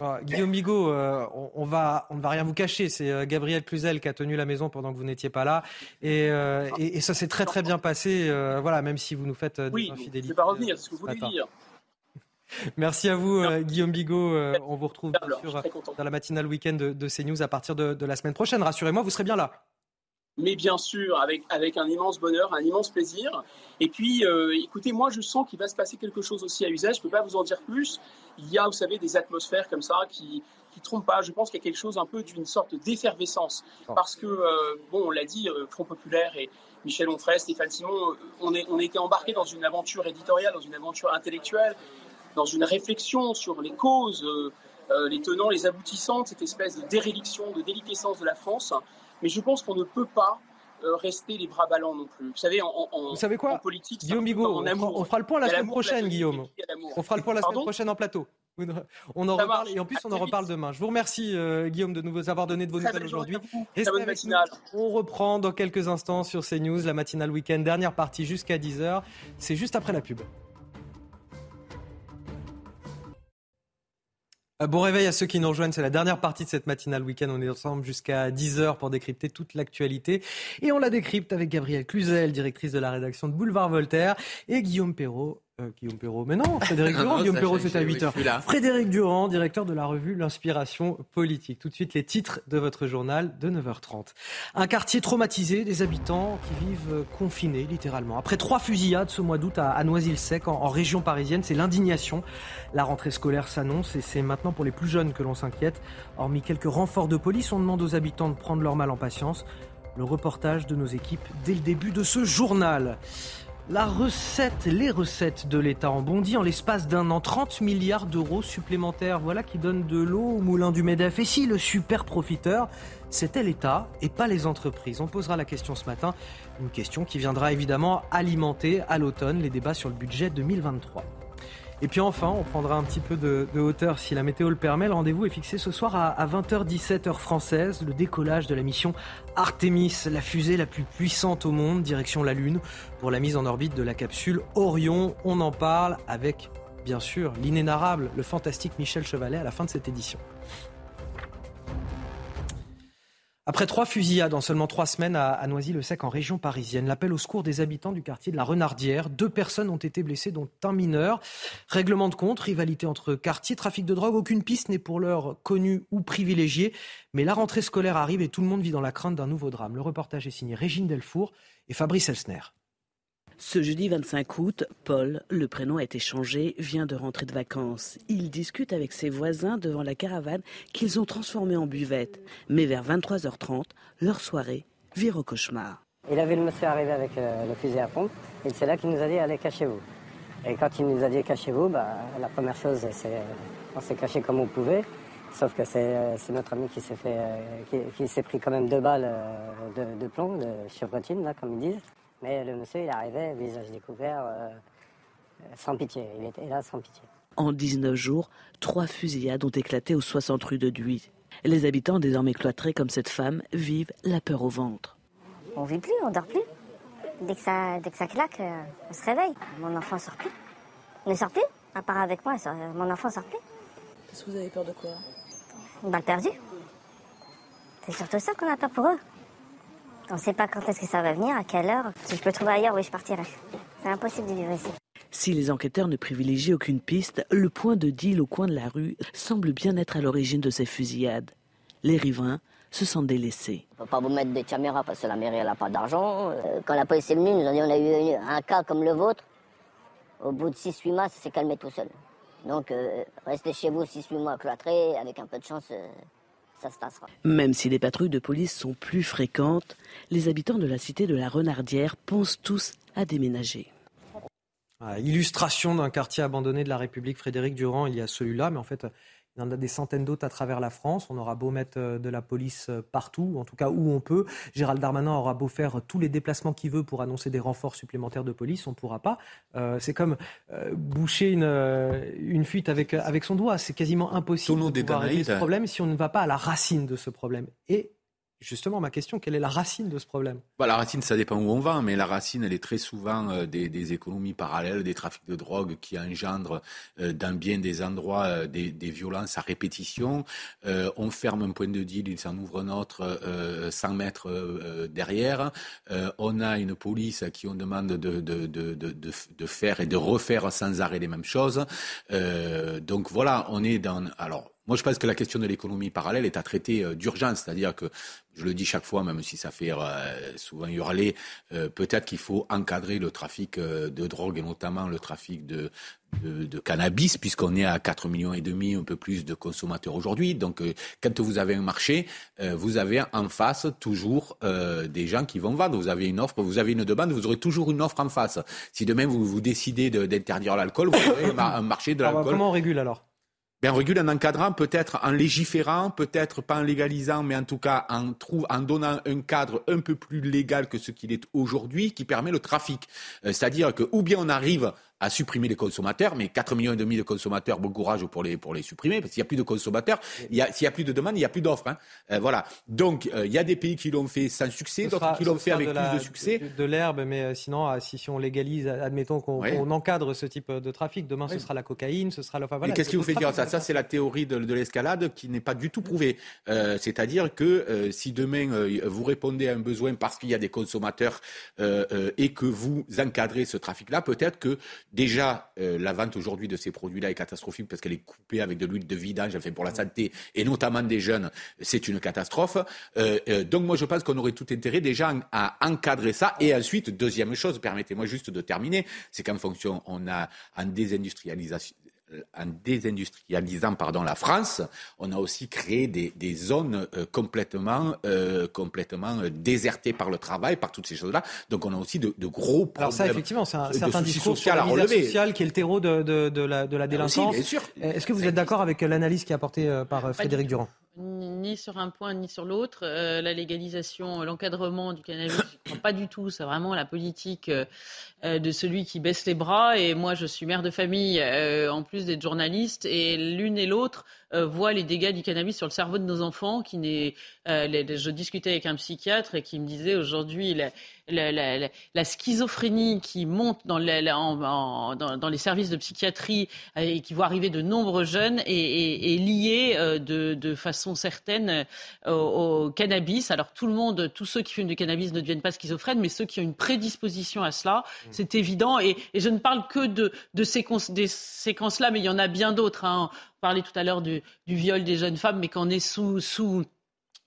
Ah, Guillaume Bigot, euh, on, va, on ne va rien vous cacher. C'est euh, Gabriel Cluzel qui a tenu la maison pendant que vous n'étiez pas là, et, euh, et, et ça s'est très très bien passé. Euh, voilà, même si vous nous faites des oui, infidélités. Je ne vais pas revenir, ce que vous voulez dire. Merci à vous, euh, Guillaume Bigot. Euh, on vous retrouve bien sûr dans la matinale week-end de, de CNews à partir de, de la semaine prochaine. Rassurez-moi, vous serez bien là mais bien sûr, avec, avec un immense bonheur, un immense plaisir. Et puis, euh, écoutez, moi, je sens qu'il va se passer quelque chose aussi à usage. Je ne peux pas vous en dire plus. Il y a, vous savez, des atmosphères comme ça qui qui trompent pas. Je pense qu'il y a quelque chose un peu d'une sorte d'effervescence. Parce que, bon, on l'a dit, Front Populaire et Michel Onfray, Stéphane Simon, on, est, on était embarqués dans une aventure éditoriale, dans une aventure intellectuelle, dans une réflexion sur les causes, euh, les tenants, les aboutissants de cette espèce de déréliction, de déliquescence de la France. Mais je pense qu'on ne peut pas euh, rester les bras ballants non plus. Vous savez, en, en, Vous savez quoi en politique, Guillaume Bigot, on, fera le point la semaine prochaine, Guillaume. On fera le point la semaine prochaine en plateau. On en Ça reparle marche. et en plus À on en reparle vite. demain. Je vous remercie euh, Guillaume de nous avoir donné de vos nouvelles aujourd'hui. Restez avec nous. On reprend dans quelques instants sur CNews la matinale week-end, dernière partie jusqu'à 10h. C'est juste après la pub. Bon réveil à ceux qui nous rejoignent, c'est la dernière partie de cette matinale week-end. On est ensemble jusqu'à 10h pour décrypter toute l'actualité. Et on la décrypte avec Gabrielle Cluzel, directrice de la rédaction de Boulevard Voltaire, et Guillaume Perrault. Euh, Guillaume Perrault, mais non, Frédéric (laughs) Durand. non, Guillaume Perrault, c'est à oui, 8h. je suis là. Frédéric Durand, directeur de la revue L'Inspiration Politique. Tout de suite, les titres de votre journal de 9h30. Un quartier traumatisé, des habitants qui vivent euh, confinés, littéralement. Après trois fusillades ce mois d'août à, à Noisy-le-Sec, en, en région parisienne, c'est l'indignation. La rentrée scolaire s'annonce et c'est maintenant pour les plus jeunes que l'on s'inquiète. Hormis quelques renforts de police, on demande aux habitants de prendre leur mal en patience. Le reportage de nos équipes dès le début de ce journal. La recette, les recettes de l'État ont bondi en l'espace d'un an. 30 milliards d'euros supplémentaires. Voilà qui donne de l'eau au moulin du MEDEF. Et si le super profiteur, c'était l'État et pas les entreprises? On posera la question ce matin. Une question qui viendra évidemment alimenter à l'automne les débats sur le budget 2023. Et puis enfin, on prendra un petit peu de, hauteur si la météo le permet. Le rendez-vous est fixé ce soir à, à 20h17 heure française. Le décollage de la mission Artemis, la fusée la plus puissante au monde, direction la Lune, pour la mise en orbite de la capsule Orion. On en parle avec, bien sûr, l'inénarrable, le fantastique Michel Chevalet à la fin de cette édition. Après trois fusillades en seulement trois semaines à, Noisy-le-Sec en région parisienne, l'appel au secours des habitants du quartier de la Renardière. Deux personnes ont été blessées, dont un mineur. Règlement de compte, rivalité entre quartiers, trafic de drogue, aucune piste n'est pour l'heure connue ou privilégiée. Mais la rentrée scolaire arrive et tout le monde vit dans la crainte d'un nouveau drame. Le reportage est signé Régine Delfour et Fabrice Elsner. Ce jeudi 25 août, Paul, le prénom a été changé, vient de rentrer de vacances. Il discute avec ses voisins devant la caravane qu'ils ont transformée en buvette. Mais vers 23h30, leur soirée vire au cauchemar. Il a vu le monsieur arriver avec euh, le fusil à pompe et c'est là qu'il nous a dit allez cachez-vous. Et quand il nous a dit cachez-vous, bah, la première chose c'est euh, on s'est caché comme on pouvait. Sauf que c'est notre ami qui s'est fait, qui, s'est pris quand même deux balles de, plomb, de chevrotine, là, comme ils disent. Mais le monsieur, il arrivait, visage découvert, sans pitié. Il était là sans pitié. En 19 jours, trois fusillades ont éclaté aux 60 rues de Duy. Les habitants, désormais cloîtrés comme cette femme, vivent la peur au ventre. On vit plus, on dort plus. Dès que ça, dès que ça claque, euh, on se réveille. Mon enfant sort plus. Il ne sort plus, à part avec moi, mon enfant sort plus. Qu'est-ce que vous avez peur de quoi? Une balle perdue. C'est surtout ça qu'on a peur pour eux. On ne sait pas quand est-ce que ça va venir, à quelle heure. Si je peux trouver ailleurs, oui, je partirai. C'est impossible de vivre ici. Si les enquêteurs ne privilégient aucune piste, le point de deal au coin de la rue semble bien être à l'origine de ces fusillades. Les riverains se sentent délaissés. On ne peut pas vous mettre des caméras parce que la mairie n'a pas d'argent. Euh, quand la police est venue, nous dit on a eu un cas comme le vôtre. Au bout de 6-8 mois, ça s'est calmé tout seul. Donc euh, restez chez vous 6-8 mois cloîtrés, avec un peu de chance, euh, ça se passera. Même si les patrouilles de police sont plus fréquentes, les habitants de la cité de la Renardière pensent tous à déménager. illustration d'un quartier abandonné de la République Frédéric Durand, il y a celui-là, mais en fait, il y en a des centaines d'autres à travers la France. On aura beau mettre euh, de la police euh, partout, en tout cas où on peut. Gérald Darmanin aura beau faire tous les déplacements qu'il veut pour annoncer des renforts supplémentaires de police, on ne pourra pas. Euh, c'est comme boucher une, une fuite avec, avec son doigt. C'est quasiment impossible de pouvoir régler ce problème si on ne va pas à la racine de ce problème. Et Justement, ma question, quelle est la racine de ce problème? Bah, La racine, ça dépend où on va, mais la racine, elle est très souvent euh, des, économies parallèles, des trafics de drogue qui engendrent euh, dans bien des endroits euh, des, violences à répétition. on ferme un point de deal, il s'en ouvre un autre 100 mètres derrière. on a une police à qui on demande de, de, de, de, faire et de refaire sans arrêt les mêmes choses. donc voilà, on est dans... Alors, moi, je pense que la question de l'économie parallèle est à traiter euh, d'urgence, c'est-à-dire que, je le dis chaque fois, même si ça fait euh, souvent hurler, euh, peut-être qu'il faut encadrer le trafic de drogue et notamment le trafic de, de, cannabis, puisqu'on est à 4 millions et demi, un peu plus de consommateurs aujourd'hui. Donc, quand vous avez un marché, vous avez en face toujours des gens qui vont vendre. Vous avez une offre, vous avez une demande, vous aurez toujours une offre en face. Si demain vous, vous décidez d'interdire l'alcool, vous aurez (coughs) un marché de l'alcool. Comment on régule alors? Ben, on régule en encadrant, peut-être en légiférant, peut-être pas en légalisant, mais en tout cas en, en donnant un cadre un peu plus légal que ce qu'il est aujourd'hui, qui permet le trafic. Euh, c'est-à-dire que ou bien on arrive à supprimer les consommateurs, mais 4 millions et demi de consommateurs, bon courage pour les, pour les supprimer, parce qu'il n'y a plus de consommateurs, s'il n'y a plus de demande, il n'y a plus d'offres. Hein. Euh, voilà. Donc, euh, il y a des pays qui l'ont fait sans succès, d'autres qui l'ont fait avec plus de succès. De, l'herbe, mais euh, sinon, si, si, on légalise, admettons qu'on encadre ce type de trafic, demain ce sera la cocaïne, ce sera le... Enfin, qu'est-ce qui vous fait dire? Ça Ça, c'est la théorie de, de l'escalade qui n'est pas du tout prouvée. C'est-à-dire que si demain vous répondez à un besoin parce qu'il y a des consommateurs et que vous encadrez ce trafic-là, peut-être que Déjà, euh, la vente aujourd'hui de ces produits-là est catastrophique parce qu'elle est coupée avec de l'huile de vidange, enfin pour la santé et notamment des jeunes, c'est une catastrophe. Euh, euh, donc moi je pense qu'on aurait tout intérêt déjà à encadrer ça. Et ensuite, deuxième chose, permettez-moi juste de terminer, c'est qu'en fonction, on a en désindustrialisation en désindustrialisant pardon, la France, on a aussi créé des, des zones euh, complètement, euh, complètement désertées par le travail, par toutes ces choses-là. Donc on a aussi de, de gros problèmes. Alors ça, effectivement, c'est un certain discours social sur la sociale qui est le terreau de, de, de la, de la délinquance. Est-ce que vous êtes d'accord avec l'analyse qui est apportée par Frédéric Durand? Ni sur un point ni sur l'autre. Euh, la légalisation, l'encadrement du cannabis, je ne crois pas du tout. C'est vraiment la politique euh, euh, de celui qui baisse les bras. Et moi, je suis mère de famille, en plus d'être journaliste. Et l'une et l'autre voient les dégâts du cannabis sur le cerveau de nos enfants. Qui n'est, je discutais avec un psychiatre et qui me disait aujourd'hui, la, schizophrénie qui monte dans, dans, les services de psychiatrie et qui voit arriver de nombreux jeunes est, liée de, de façon certaines euh, au, cannabis. Alors tout le monde, tous ceux qui fument du cannabis ne deviennent pas schizophrènes, mais ceux qui ont une prédisposition à cela, mmh. c'est évident. Et, je ne parle que de, de ces, des séquences-là, mais il y en a bien d'autres. Hein. On parlait tout à l'heure du, viol des jeunes femmes, mais qu'on est sous, sous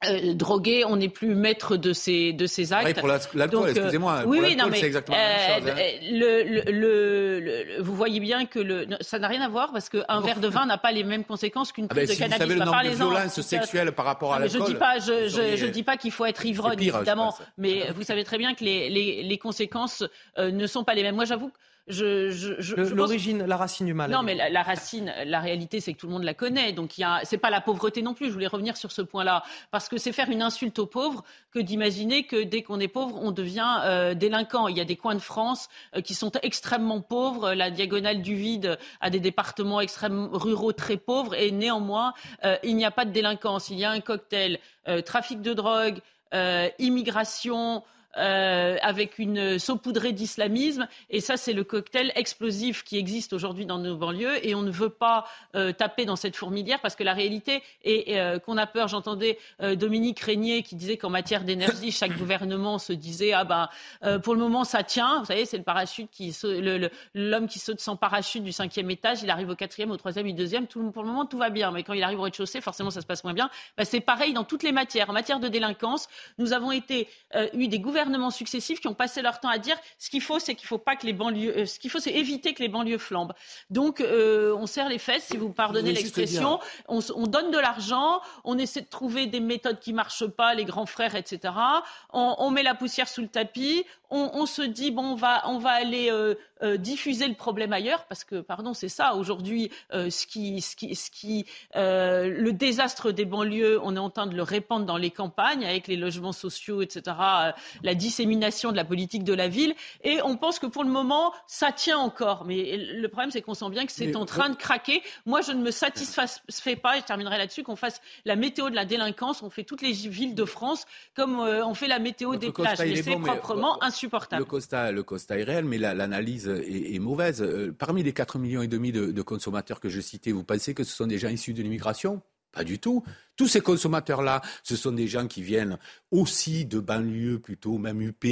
euh, drogué, on n'est plus maître de ces de ces actes. Oui, pour l'alcool, euh, excusez-moi. oui, oui, non, mais c'est exactement la même chose. Hein. Le, le, le, vous voyez bien que le, ça n'a rien à voir parce qu'un verre de vin n'a pas les mêmes conséquences qu'une ah prise ben, de cannabis. Vous savez le nombre de violences sexuelles par rapport à l'alcool. Je dis pas, je, je, je, dis pas qu'il faut être ivrogne, évidemment, mais vous savez très bien que les, les, les conséquences euh, ne sont pas les mêmes. Moi, j'avoue L'origine, la racine du mal. Non, mais la, racine, la réalité, c'est que tout le monde la connaît. Donc, il y c'est pas la pauvreté non plus. Je voulais revenir sur ce point-là. Parce que c'est faire une insulte aux pauvres que d'imaginer que dès qu'on est pauvre, on devient euh, délinquant. Il y a des coins de France euh, qui sont extrêmement pauvres. La diagonale du vide a des départements extrêmement ruraux très pauvres. Et néanmoins, euh, il n'y a pas de délinquance. Il y a un cocktail trafic de drogue, immigration, euh, avec une saupoudrée d'islamisme. Et ça, c'est le cocktail explosif qui existe aujourd'hui dans nos banlieues. Et on ne veut pas euh, taper dans cette fourmilière parce que la réalité est euh, qu'on a peur. J'entendais Dominique Régnier qui disait qu'en matière d'énergie, chaque (coughs) gouvernement se disait ah ben pour le moment ça tient. Vous savez, c'est le parachute qui l'homme qui saute sans parachute du cinquième étage, il arrive au quatrième, au troisième, au deuxième. Tout, pour le moment, tout va bien. Mais quand il arrive au rez-de-chaussée, forcément, ça se passe moins bien. Ben, c'est pareil dans toutes les matières. En matière de délinquance, nous avons été eu des gouvernements gouvernements successifs qui ont passé leur temps à dire ce qu'il faut, c'est qu'il faut pas que les banlieues, euh, ce qu'il faut, c'est éviter que les banlieues flambent. Donc, euh, on serre les fesses, si vous pardonnez l'expression. On, donne de l'argent, on essaie de trouver des méthodes qui marchent pas, les grands frères, etc. On, met la poussière sous le tapis. On, se dit bon, on va, on va aller euh, diffuser le problème ailleurs, parce que, pardon, c'est ça aujourd'hui, ce qui, ce qui, ce qui, le désastre des banlieues, on est en train de le répandre dans les campagnes avec les logements sociaux, etc. La dissémination de la politique de la ville. Et on pense que pour le moment, ça tient encore. Mais le problème, c'est qu'on sent bien que c'est en train de craquer. Moi, je ne me satisfais pas, et je terminerai là-dessus, qu'on fasse la météo de la délinquance. On fait toutes les villes de France comme euh, on fait la météo des plages. Mais c'est proprement Le constat, est réel, mais l'analyse est, mauvaise. Euh, parmi les 4 millions et demi de, de consommateurs que je citais, vous pensez que ce sont des gens issus de l'immigration? Pas du tout. Tous ces consommateurs-là, ce sont des gens qui viennent aussi de banlieues plutôt, même UP,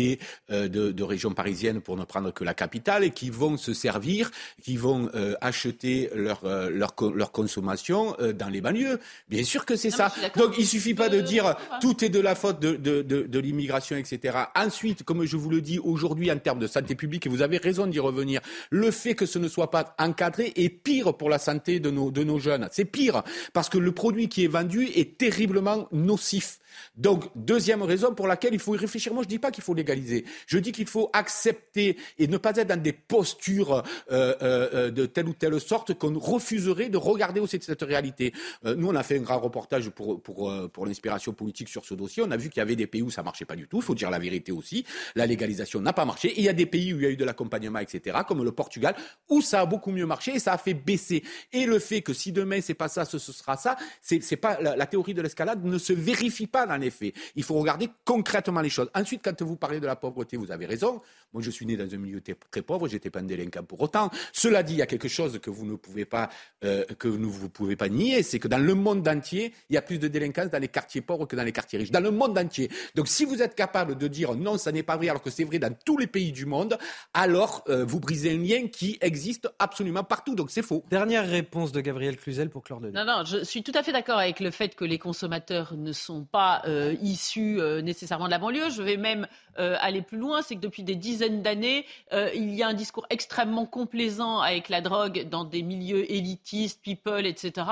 euh, de, de, régions parisiennes pour ne prendre que la capitale, et qui vont se servir, qui vont euh, acheter leur, euh, leur, leur, consommation dans les banlieues. Bien sûr que c'est ça. Donc il suffit pas de dire tout est de la faute de, de, de l'immigration, etc. Ensuite, comme je vous le dis aujourd'hui en termes de santé publique, et vous avez raison d'y revenir, le fait que ce ne soit pas encadré est pire pour la santé de nos, de nos jeunes. C'est pire parce que le produit qui est vendu est terriblement nocif. Donc, deuxième raison pour laquelle il faut y réfléchir. Moi, je ne dis pas qu'il faut légaliser. Je dis qu'il faut accepter et ne pas être dans des postures euh, euh, de telle ou telle sorte qu'on refuserait de regarder aussi cette réalité. Euh, nous, on a fait un grand reportage pour, pour, pour l'inspiration politique sur ce dossier. On a vu qu'il y avait des pays où ça marchait pas du tout. Il faut dire la vérité aussi. La légalisation n'a pas marché. Et il y a des pays où il y a eu de l'accompagnement, etc., comme le Portugal, où ça a beaucoup mieux marché et ça a fait baisser. Et le fait que si demain c'est pas ça, ce, sera ça, c'est, pas la théorie de l'escalade ne se vérifie pas dans les faits. Il faut regarder concrètement les choses. Ensuite, quand vous parlez de la pauvreté, vous avez raison. Moi, je suis né dans un milieu très pauvre, j'étais pas un délinquant pour autant. Cela dit, il y a quelque chose que vous ne pouvez pas, euh, que vous pouvez pas nier, c'est que dans le monde entier, il y a plus de délinquance dans les quartiers pauvres que dans les quartiers riches. Dans le monde entier. Donc, si vous êtes capable de dire non, ça n'est pas vrai, alors que c'est vrai dans tous les pays du monde, alors euh, vous brisez un lien qui existe absolument partout. Donc, c'est faux. Dernière réponse de Gabriel Cluzel pour clore le Non, non, je suis tout à fait d'accord avec le fait que les consommateurs ne sont pas euh, issus nécessairement de la banlieue. Je vais même aller plus loin, c'est que depuis des dizaines d'années, euh, il y a un discours extrêmement complaisant avec la drogue dans des milieux élitistes, people, etc.,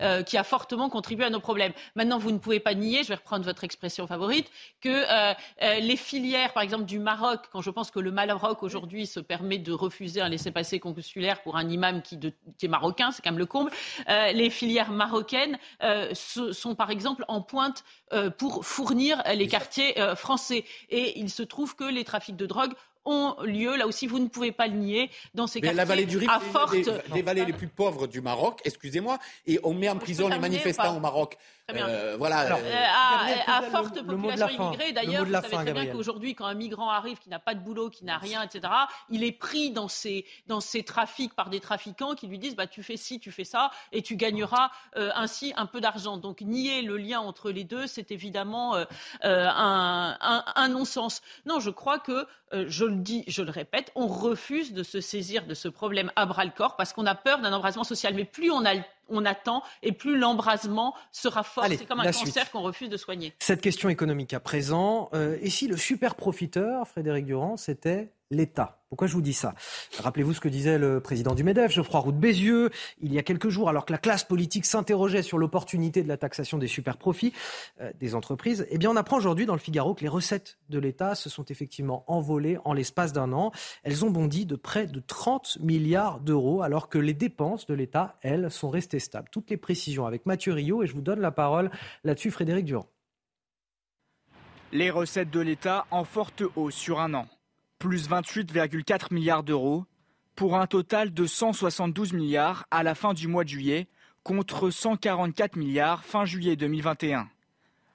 euh, qui a fortement contribué à nos problèmes. Maintenant, vous ne pouvez pas nier, je vais reprendre votre expression favorite, que euh, les filières, par exemple, du Maroc, quand je pense que le Maroc aujourd'hui se permet de refuser un laissez-passer consulaire pour un imam qui, qui est marocain, c'est quand même le comble, les filières marocaines sont par exemple en pointe pour fournir les quartiers français. Et il se trouve que les trafics de drogue ont lieu. Là aussi, vous ne pouvez pas le nier dans ces Mais quartiers la vallée du Rif, à forte... des, vallées les plus pauvres du Maroc, excusez-moi, et on met en prison les manifestants au Maroc. Euh, voilà. Euh, à, forte population immigrée, d'ailleurs, vous savez très bien qu'aujourd'hui, quand un migrant arrive qui n'a pas de boulot, qui n'a rien, etc., il est pris dans ces, dans ces trafics par des trafiquants qui lui disent bah, tu fais ci, tu fais ça, et tu gagneras euh, ainsi un peu d'argent. Donc, nier le lien entre les deux, c'est évidemment un, un, un non-sens. Non, je crois que, je le dis, je le répète, on refuse de se saisir de ce problème à bras le corps parce qu'on a peur d'un embrasement social. Mais plus on a on attend et plus l'embrasement sera fort. C'est comme un cancer qu'on refuse de soigner. Cette question économique à présent, euh, et si le super profiteur, Frédéric Durand, c'était l'État? Pourquoi je vous dis ça? Rappelez-vous ce que disait le président du MEDEF, Geoffroy Roux de Bézieux, il y a quelques jours, alors que la classe politique s'interrogeait sur l'opportunité de la taxation des superprofits euh, des entreprises. Eh bien, on apprend aujourd'hui dans le Figaro que les recettes de l'État se sont effectivement envolées en l'espace d'un an. Elles ont bondi de près de 30 milliards d'euros, alors que les dépenses de l'État, elles, sont restées stables. Toutes les précisions avec Mathieu Rio, et je vous donne la parole là-dessus, Frédéric Durand. Les recettes de l'État en forte hausse sur un an plus 28,4 milliards d'euros, pour un total de 172 milliards à la fin du mois de juillet, contre 144 milliards fin juillet 2021.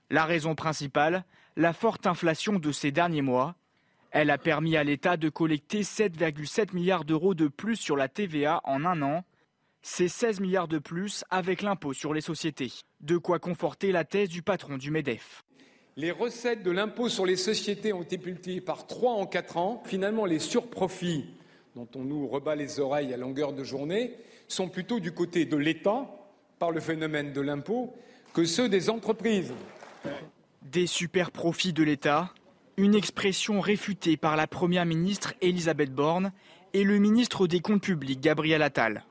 La raison principale, la forte inflation de ces derniers mois. Elle a permis à l'État de collecter 7,7 milliards d'euros de plus sur la TVA en un an. C'est 16 milliards de plus avec l'impôt sur les sociétés. De quoi conforter la thèse du patron du MEDEF les recettes de l'impôt sur les sociétés ont été multipliées par trois en quatre ans. Finalement, les surprofits dont on nous rebat les oreilles à longueur de journée sont plutôt du côté de l'État, par le phénomène de l'impôt, que ceux des entreprises. Des super profits de l'État, une expression réfutée par la Première ministre Elisabeth Borne et le ministre des Comptes publics Gabriel Attal.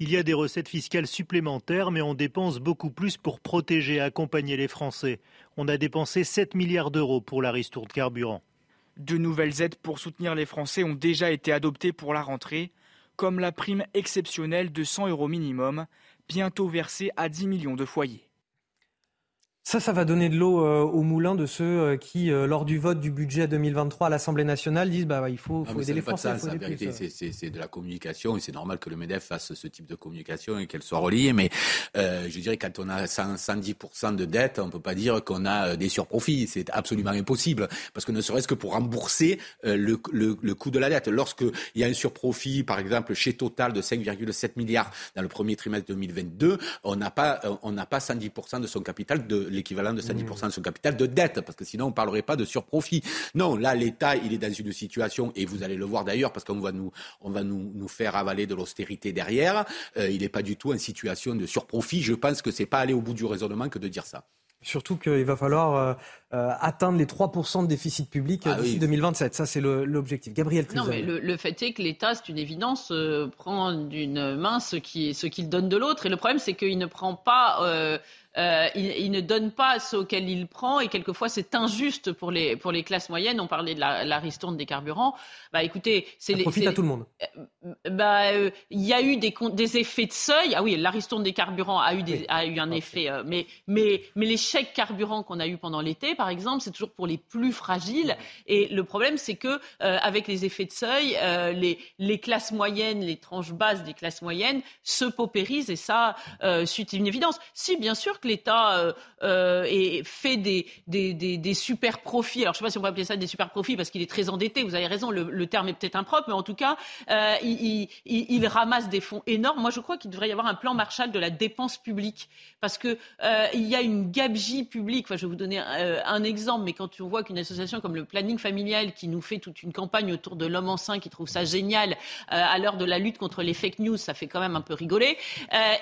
Il y a des recettes fiscales supplémentaires, mais on dépense beaucoup plus pour protéger et accompagner les Français. On a dépensé 7 milliards d'euros pour la ristourne carburant. De nouvelles aides pour soutenir les Français ont déjà été adoptées pour la rentrée, comme la prime exceptionnelle de 100 euros minimum, bientôt versée à 10 millions de foyers. Ça, ça va donner de l'eau euh, au moulin de ceux euh, qui, euh, lors du vote du budget 2023 à l'Assemblée nationale, disent bah il faut, faut aider les Français. c'est de la communication et c'est normal que le Medef fasse ce type de communication et qu'elle soit reliée. Mais je dirais quand on a 110% de dette, on peut pas dire qu'on a des surprofits. C'est absolument impossible parce que ne serait-ce que pour rembourser le, le, le, coût de la dette. Lorsqu'il y a un surprofit, par exemple chez Total de 5,7 milliards dans le premier trimestre 2022, on n'a pas on n'a pas 110% de son capital de l'équivalent de 110% de son capital de dette, parce que sinon on ne parlerait pas de surprofit. Non, là, l'État, il est dans une situation, et vous allez le voir d'ailleurs, parce qu'on va nous, on va nous, nous faire avaler de l'austérité derrière, euh, il n'est pas du tout en situation de surprofit. Je pense que ce n'est pas aller au bout du raisonnement que de dire ça. Surtout qu'il va falloir euh, euh, atteindre les 3% de déficit public ah d'ici 2027. Ça, c'est l'objectif. Gabriel Non, mais le, fait est que l'État, c'est une évidence, prend d'une main ce qu'il ce qu'il donne de l'autre. Et le problème, c'est qu'il ne prend pas euh, il, ne donne pas ce auquel il prend et quelquefois c'est injuste pour les, pour les classes moyennes. On parlait de la, la ristourne des carburants. Bah écoutez, c'est profite à tout le monde. Euh, bah euh, il y a eu des, des effets de seuil. Ah oui, la ristourne des carburants a eu, des, a eu un effet, mais, mais, mais les chèques carburants qu'on a eu pendant l'été, par exemple, c'est toujours pour les plus fragiles. Et le problème, c'est que avec les effets de seuil, les, les classes moyennes, les tranches basses des classes moyennes se paupérisent et ça, c'est une évidence. Si bien sûr l'État euh, euh fait des, super profits. Alors, je ne sais pas si on peut appeler ça des super profits parce qu'il est très endetté. Vous avez raison, le, terme est peut-être impropre, mais en tout cas, euh, il, ramasse des fonds énormes. Moi, je crois qu'il devrait y avoir un plan Marshall de la dépense publique parce que il y a une gabegie publique. Enfin, je vais vous donner un exemple, mais quand on voit qu'une association comme le Planning familial qui nous fait toute une campagne autour de l'homme enceint, qui trouve ça génial à l'heure de la lutte contre les fake news, ça fait quand même un peu rigoler.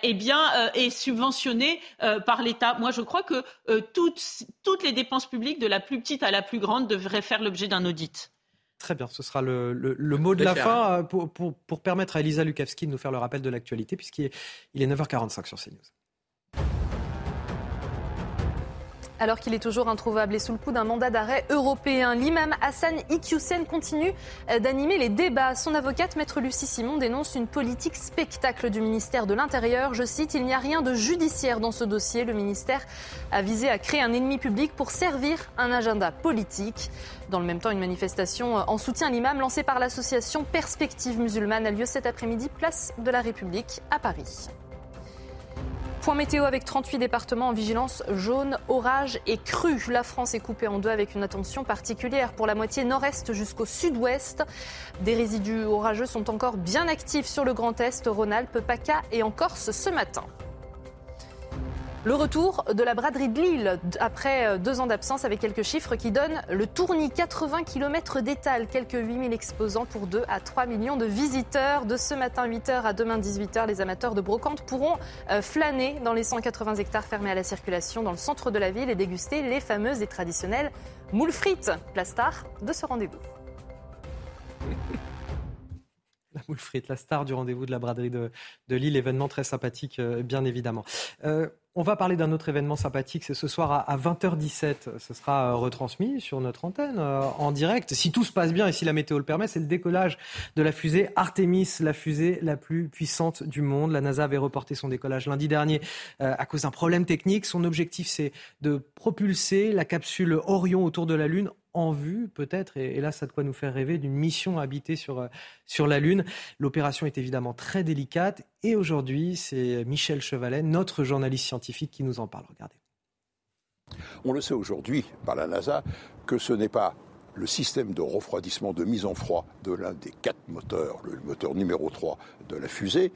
eh bien, est subventionné par par l'État. Moi, je crois que euh, toutes, toutes les dépenses publiques, de la plus petite à la plus grande, devraient faire l'objet d'un audit. Très bien, ce sera le, le, mot de la fin euh, pour, pour, pour, permettre à Elisa Lukavski de nous faire le rappel de l'actualité, puisqu'il est, il est 9h45 sur CNews. Alors qu'il est toujours introuvable et sous le coup d'un mandat d'arrêt européen, l'imam Hassan Iqiyoussen continue euh, d'animer les débats. Son avocate, maître Lucie Simon, dénonce une politique spectacle du ministère de l'Intérieur. Je cite, Il n'y a rien de judiciaire dans ce dossier. Le ministère a visé à créer un ennemi public pour servir un agenda politique. Dans le même temps, une manifestation en soutien à l'imam lancée par l'association Perspective musulmane a lieu cet après-midi, place de la République à Paris. Point météo avec 38 départements en vigilance jaune, orage et crue. La France est coupée en deux avec une attention particulière pour la moitié nord-est jusqu'au sud-ouest. Des résidus orageux sont encore bien actifs sur le Grand Est, Rhône-Alpes, PACA et en Corse ce matin. Le retour de la braderie de Lille après euh, deux ans d'absence avec quelques chiffres qui donnent le tournis 80 km d'étal, quelques 8000 exposants pour 2 à 3 millions de visiteurs. De ce matin 8h à demain 18h, les amateurs de brocante pourront euh, flâner dans les 180 hectares fermés à la circulation dans le centre de la ville et déguster les fameuses et traditionnelles moules frites. Place de ce rendez-vous. (laughs) La moule frite, la star du rendez-vous de la braderie de, Lille, événement très sympathique, euh, bien évidemment. On va parler d'un autre événement sympathique, c'est ce soir à 20h17. Ce sera euh, retransmis sur notre antenne en direct. Si tout se passe bien et si la météo le permet, c'est le décollage de la fusée Artemis, la fusée la plus puissante du monde. La NASA avait reporté son décollage lundi dernier à cause d'un problème technique. Son objectif, c'est de propulser la capsule Orion autour de la Lune en vue, peut-être, et, là, ça de quoi nous faire rêver d'une mission habitée sur, euh, sur la Lune. L'opération est évidemment très délicate, et aujourd'hui, c'est Michel Chevalet, notre journaliste scientifique, qui nous en. Regardez. On le sait aujourd'hui par la NASA que ce n'est pas le système de refroidissement, de mise en froid de l'un des quatre moteurs, le moteur numéro 3 de la fusée,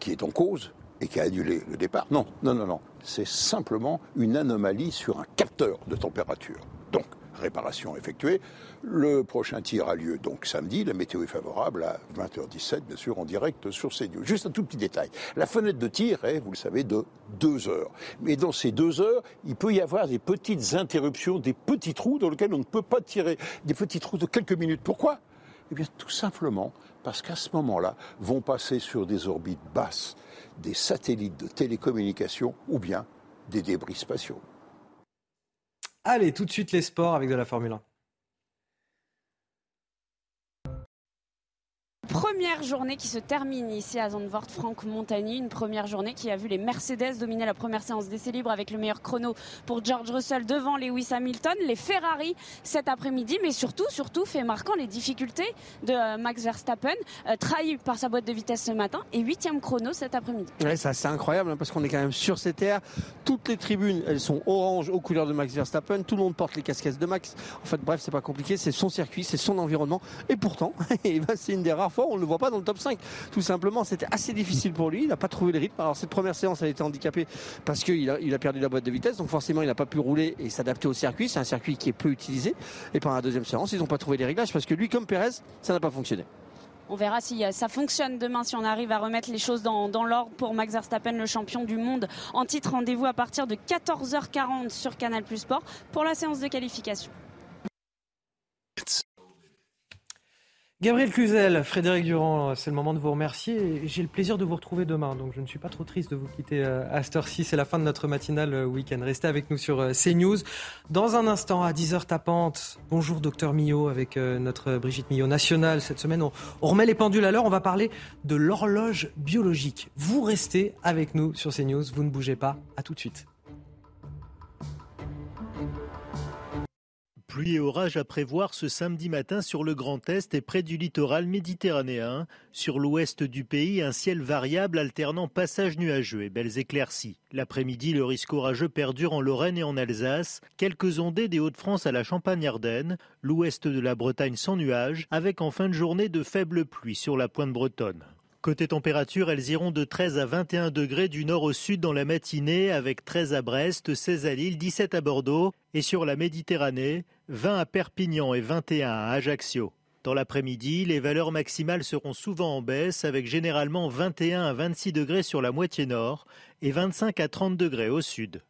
qui est en cause et qui a annulé le départ. Non, non, non, non. C'est simplement une anomalie sur un capteur de température. Donc, réparation effectuée. Le prochain tir a lieu donc samedi. La météo est favorable à 20h17, bien sûr, en direct sur CNews. Juste un tout petit détail. La fenêtre de tir est, vous le savez, de deux heures. Mais dans ces deux heures, il peut y avoir des petites interruptions, des petits trous dans lesquels on ne peut pas tirer. Des petits trous de quelques minutes. Pourquoi? Eh bien, tout simplement parce qu'à ce moment-là, vont passer sur des orbites basses des satellites de télécommunication ou bien des débris spatiaux. Allez, tout de suite les sports avec de la Formule 1. Première journée qui se termine ici à Zandvoort, Franck Montagny. Une première journée qui a vu les Mercedes dominer la première séance d'essai libre avec le meilleur chrono pour George Russell devant Lewis Hamilton. Les Ferrari cet après-midi, mais surtout, surtout fait marquant les difficultés de euh, Max Verstappen, euh, trahi par sa boîte de vitesse ce matin et huitième chrono cet après-midi. Ouais, c'est incroyable hein, parce qu'on est quand même sur ces terres. Toutes les tribunes, elles sont orange aux couleurs de Max Verstappen. Tout le monde porte les casquettes de Max. En fait, bref, c'est pas compliqué. C'est son circuit, c'est son environnement. Et pourtant, (laughs) eh ben, c'est une des rares on ne le voit pas dans le top 5. Tout simplement, c'était assez difficile pour lui. Il n'a pas trouvé le rythme. Alors, cette première séance, elle a été handicapée parce qu'il a, perdu la boîte de vitesse. Donc, forcément, il n'a pas pu rouler et s'adapter au circuit. C'est un circuit qui est peu utilisé. Et pendant la deuxième séance, ils n'ont pas trouvé les réglages parce que lui, comme Pérez, ça n'a pas fonctionné. On verra si euh, ça fonctionne demain, si on arrive à remettre les choses dans, dans l'ordre pour Max Verstappen, le champion du monde en titre. Rendez-vous à partir de 14h40 sur Canal Plus Sport pour la séance de qualification. Gabriel Cluzel, Frédéric Durand, c'est le moment de vous remercier. J'ai le plaisir de vous retrouver demain, donc je ne suis pas trop triste de vous quitter euh, à cette heure-ci. C'est la fin de notre matinale euh, week-end. Restez avec nous sur euh, CNews. Dans un instant, à 10h tapante, bonjour docteur Millot avec notre Brigitte Millot nationale. Cette semaine, on, remet les pendules à l'heure. On va parler de l'horloge biologique. Vous restez avec nous sur CNews. Vous ne bougez pas. À tout de suite. Pluie et orage à prévoir ce samedi matin sur le Grand Est et près du littoral méditerranéen. Sur l'ouest du pays, un ciel variable alternant passages nuageux et belles éclaircies. L'après-midi, le risque orageux perdure en Lorraine et en Alsace. Quelques ondées des Hauts-de-France à la Champagne-Ardenne. L'ouest de la Bretagne sans nuages, avec en fin de journée de faibles pluies sur la pointe bretonne. Côté température, elles iront de 13 à 21 degrés du nord au sud dans la matinée, avec 13 à Brest, 16 à Lille, 17 à Bordeaux. Et sur la Méditerranée, 20 à Perpignan et 21 à Ajaccio. Dans l'après-midi, les valeurs maximales seront souvent en baisse, avec généralement 21 à 26 degrés sur la moitié nord et 25 à 30 degrés au sud.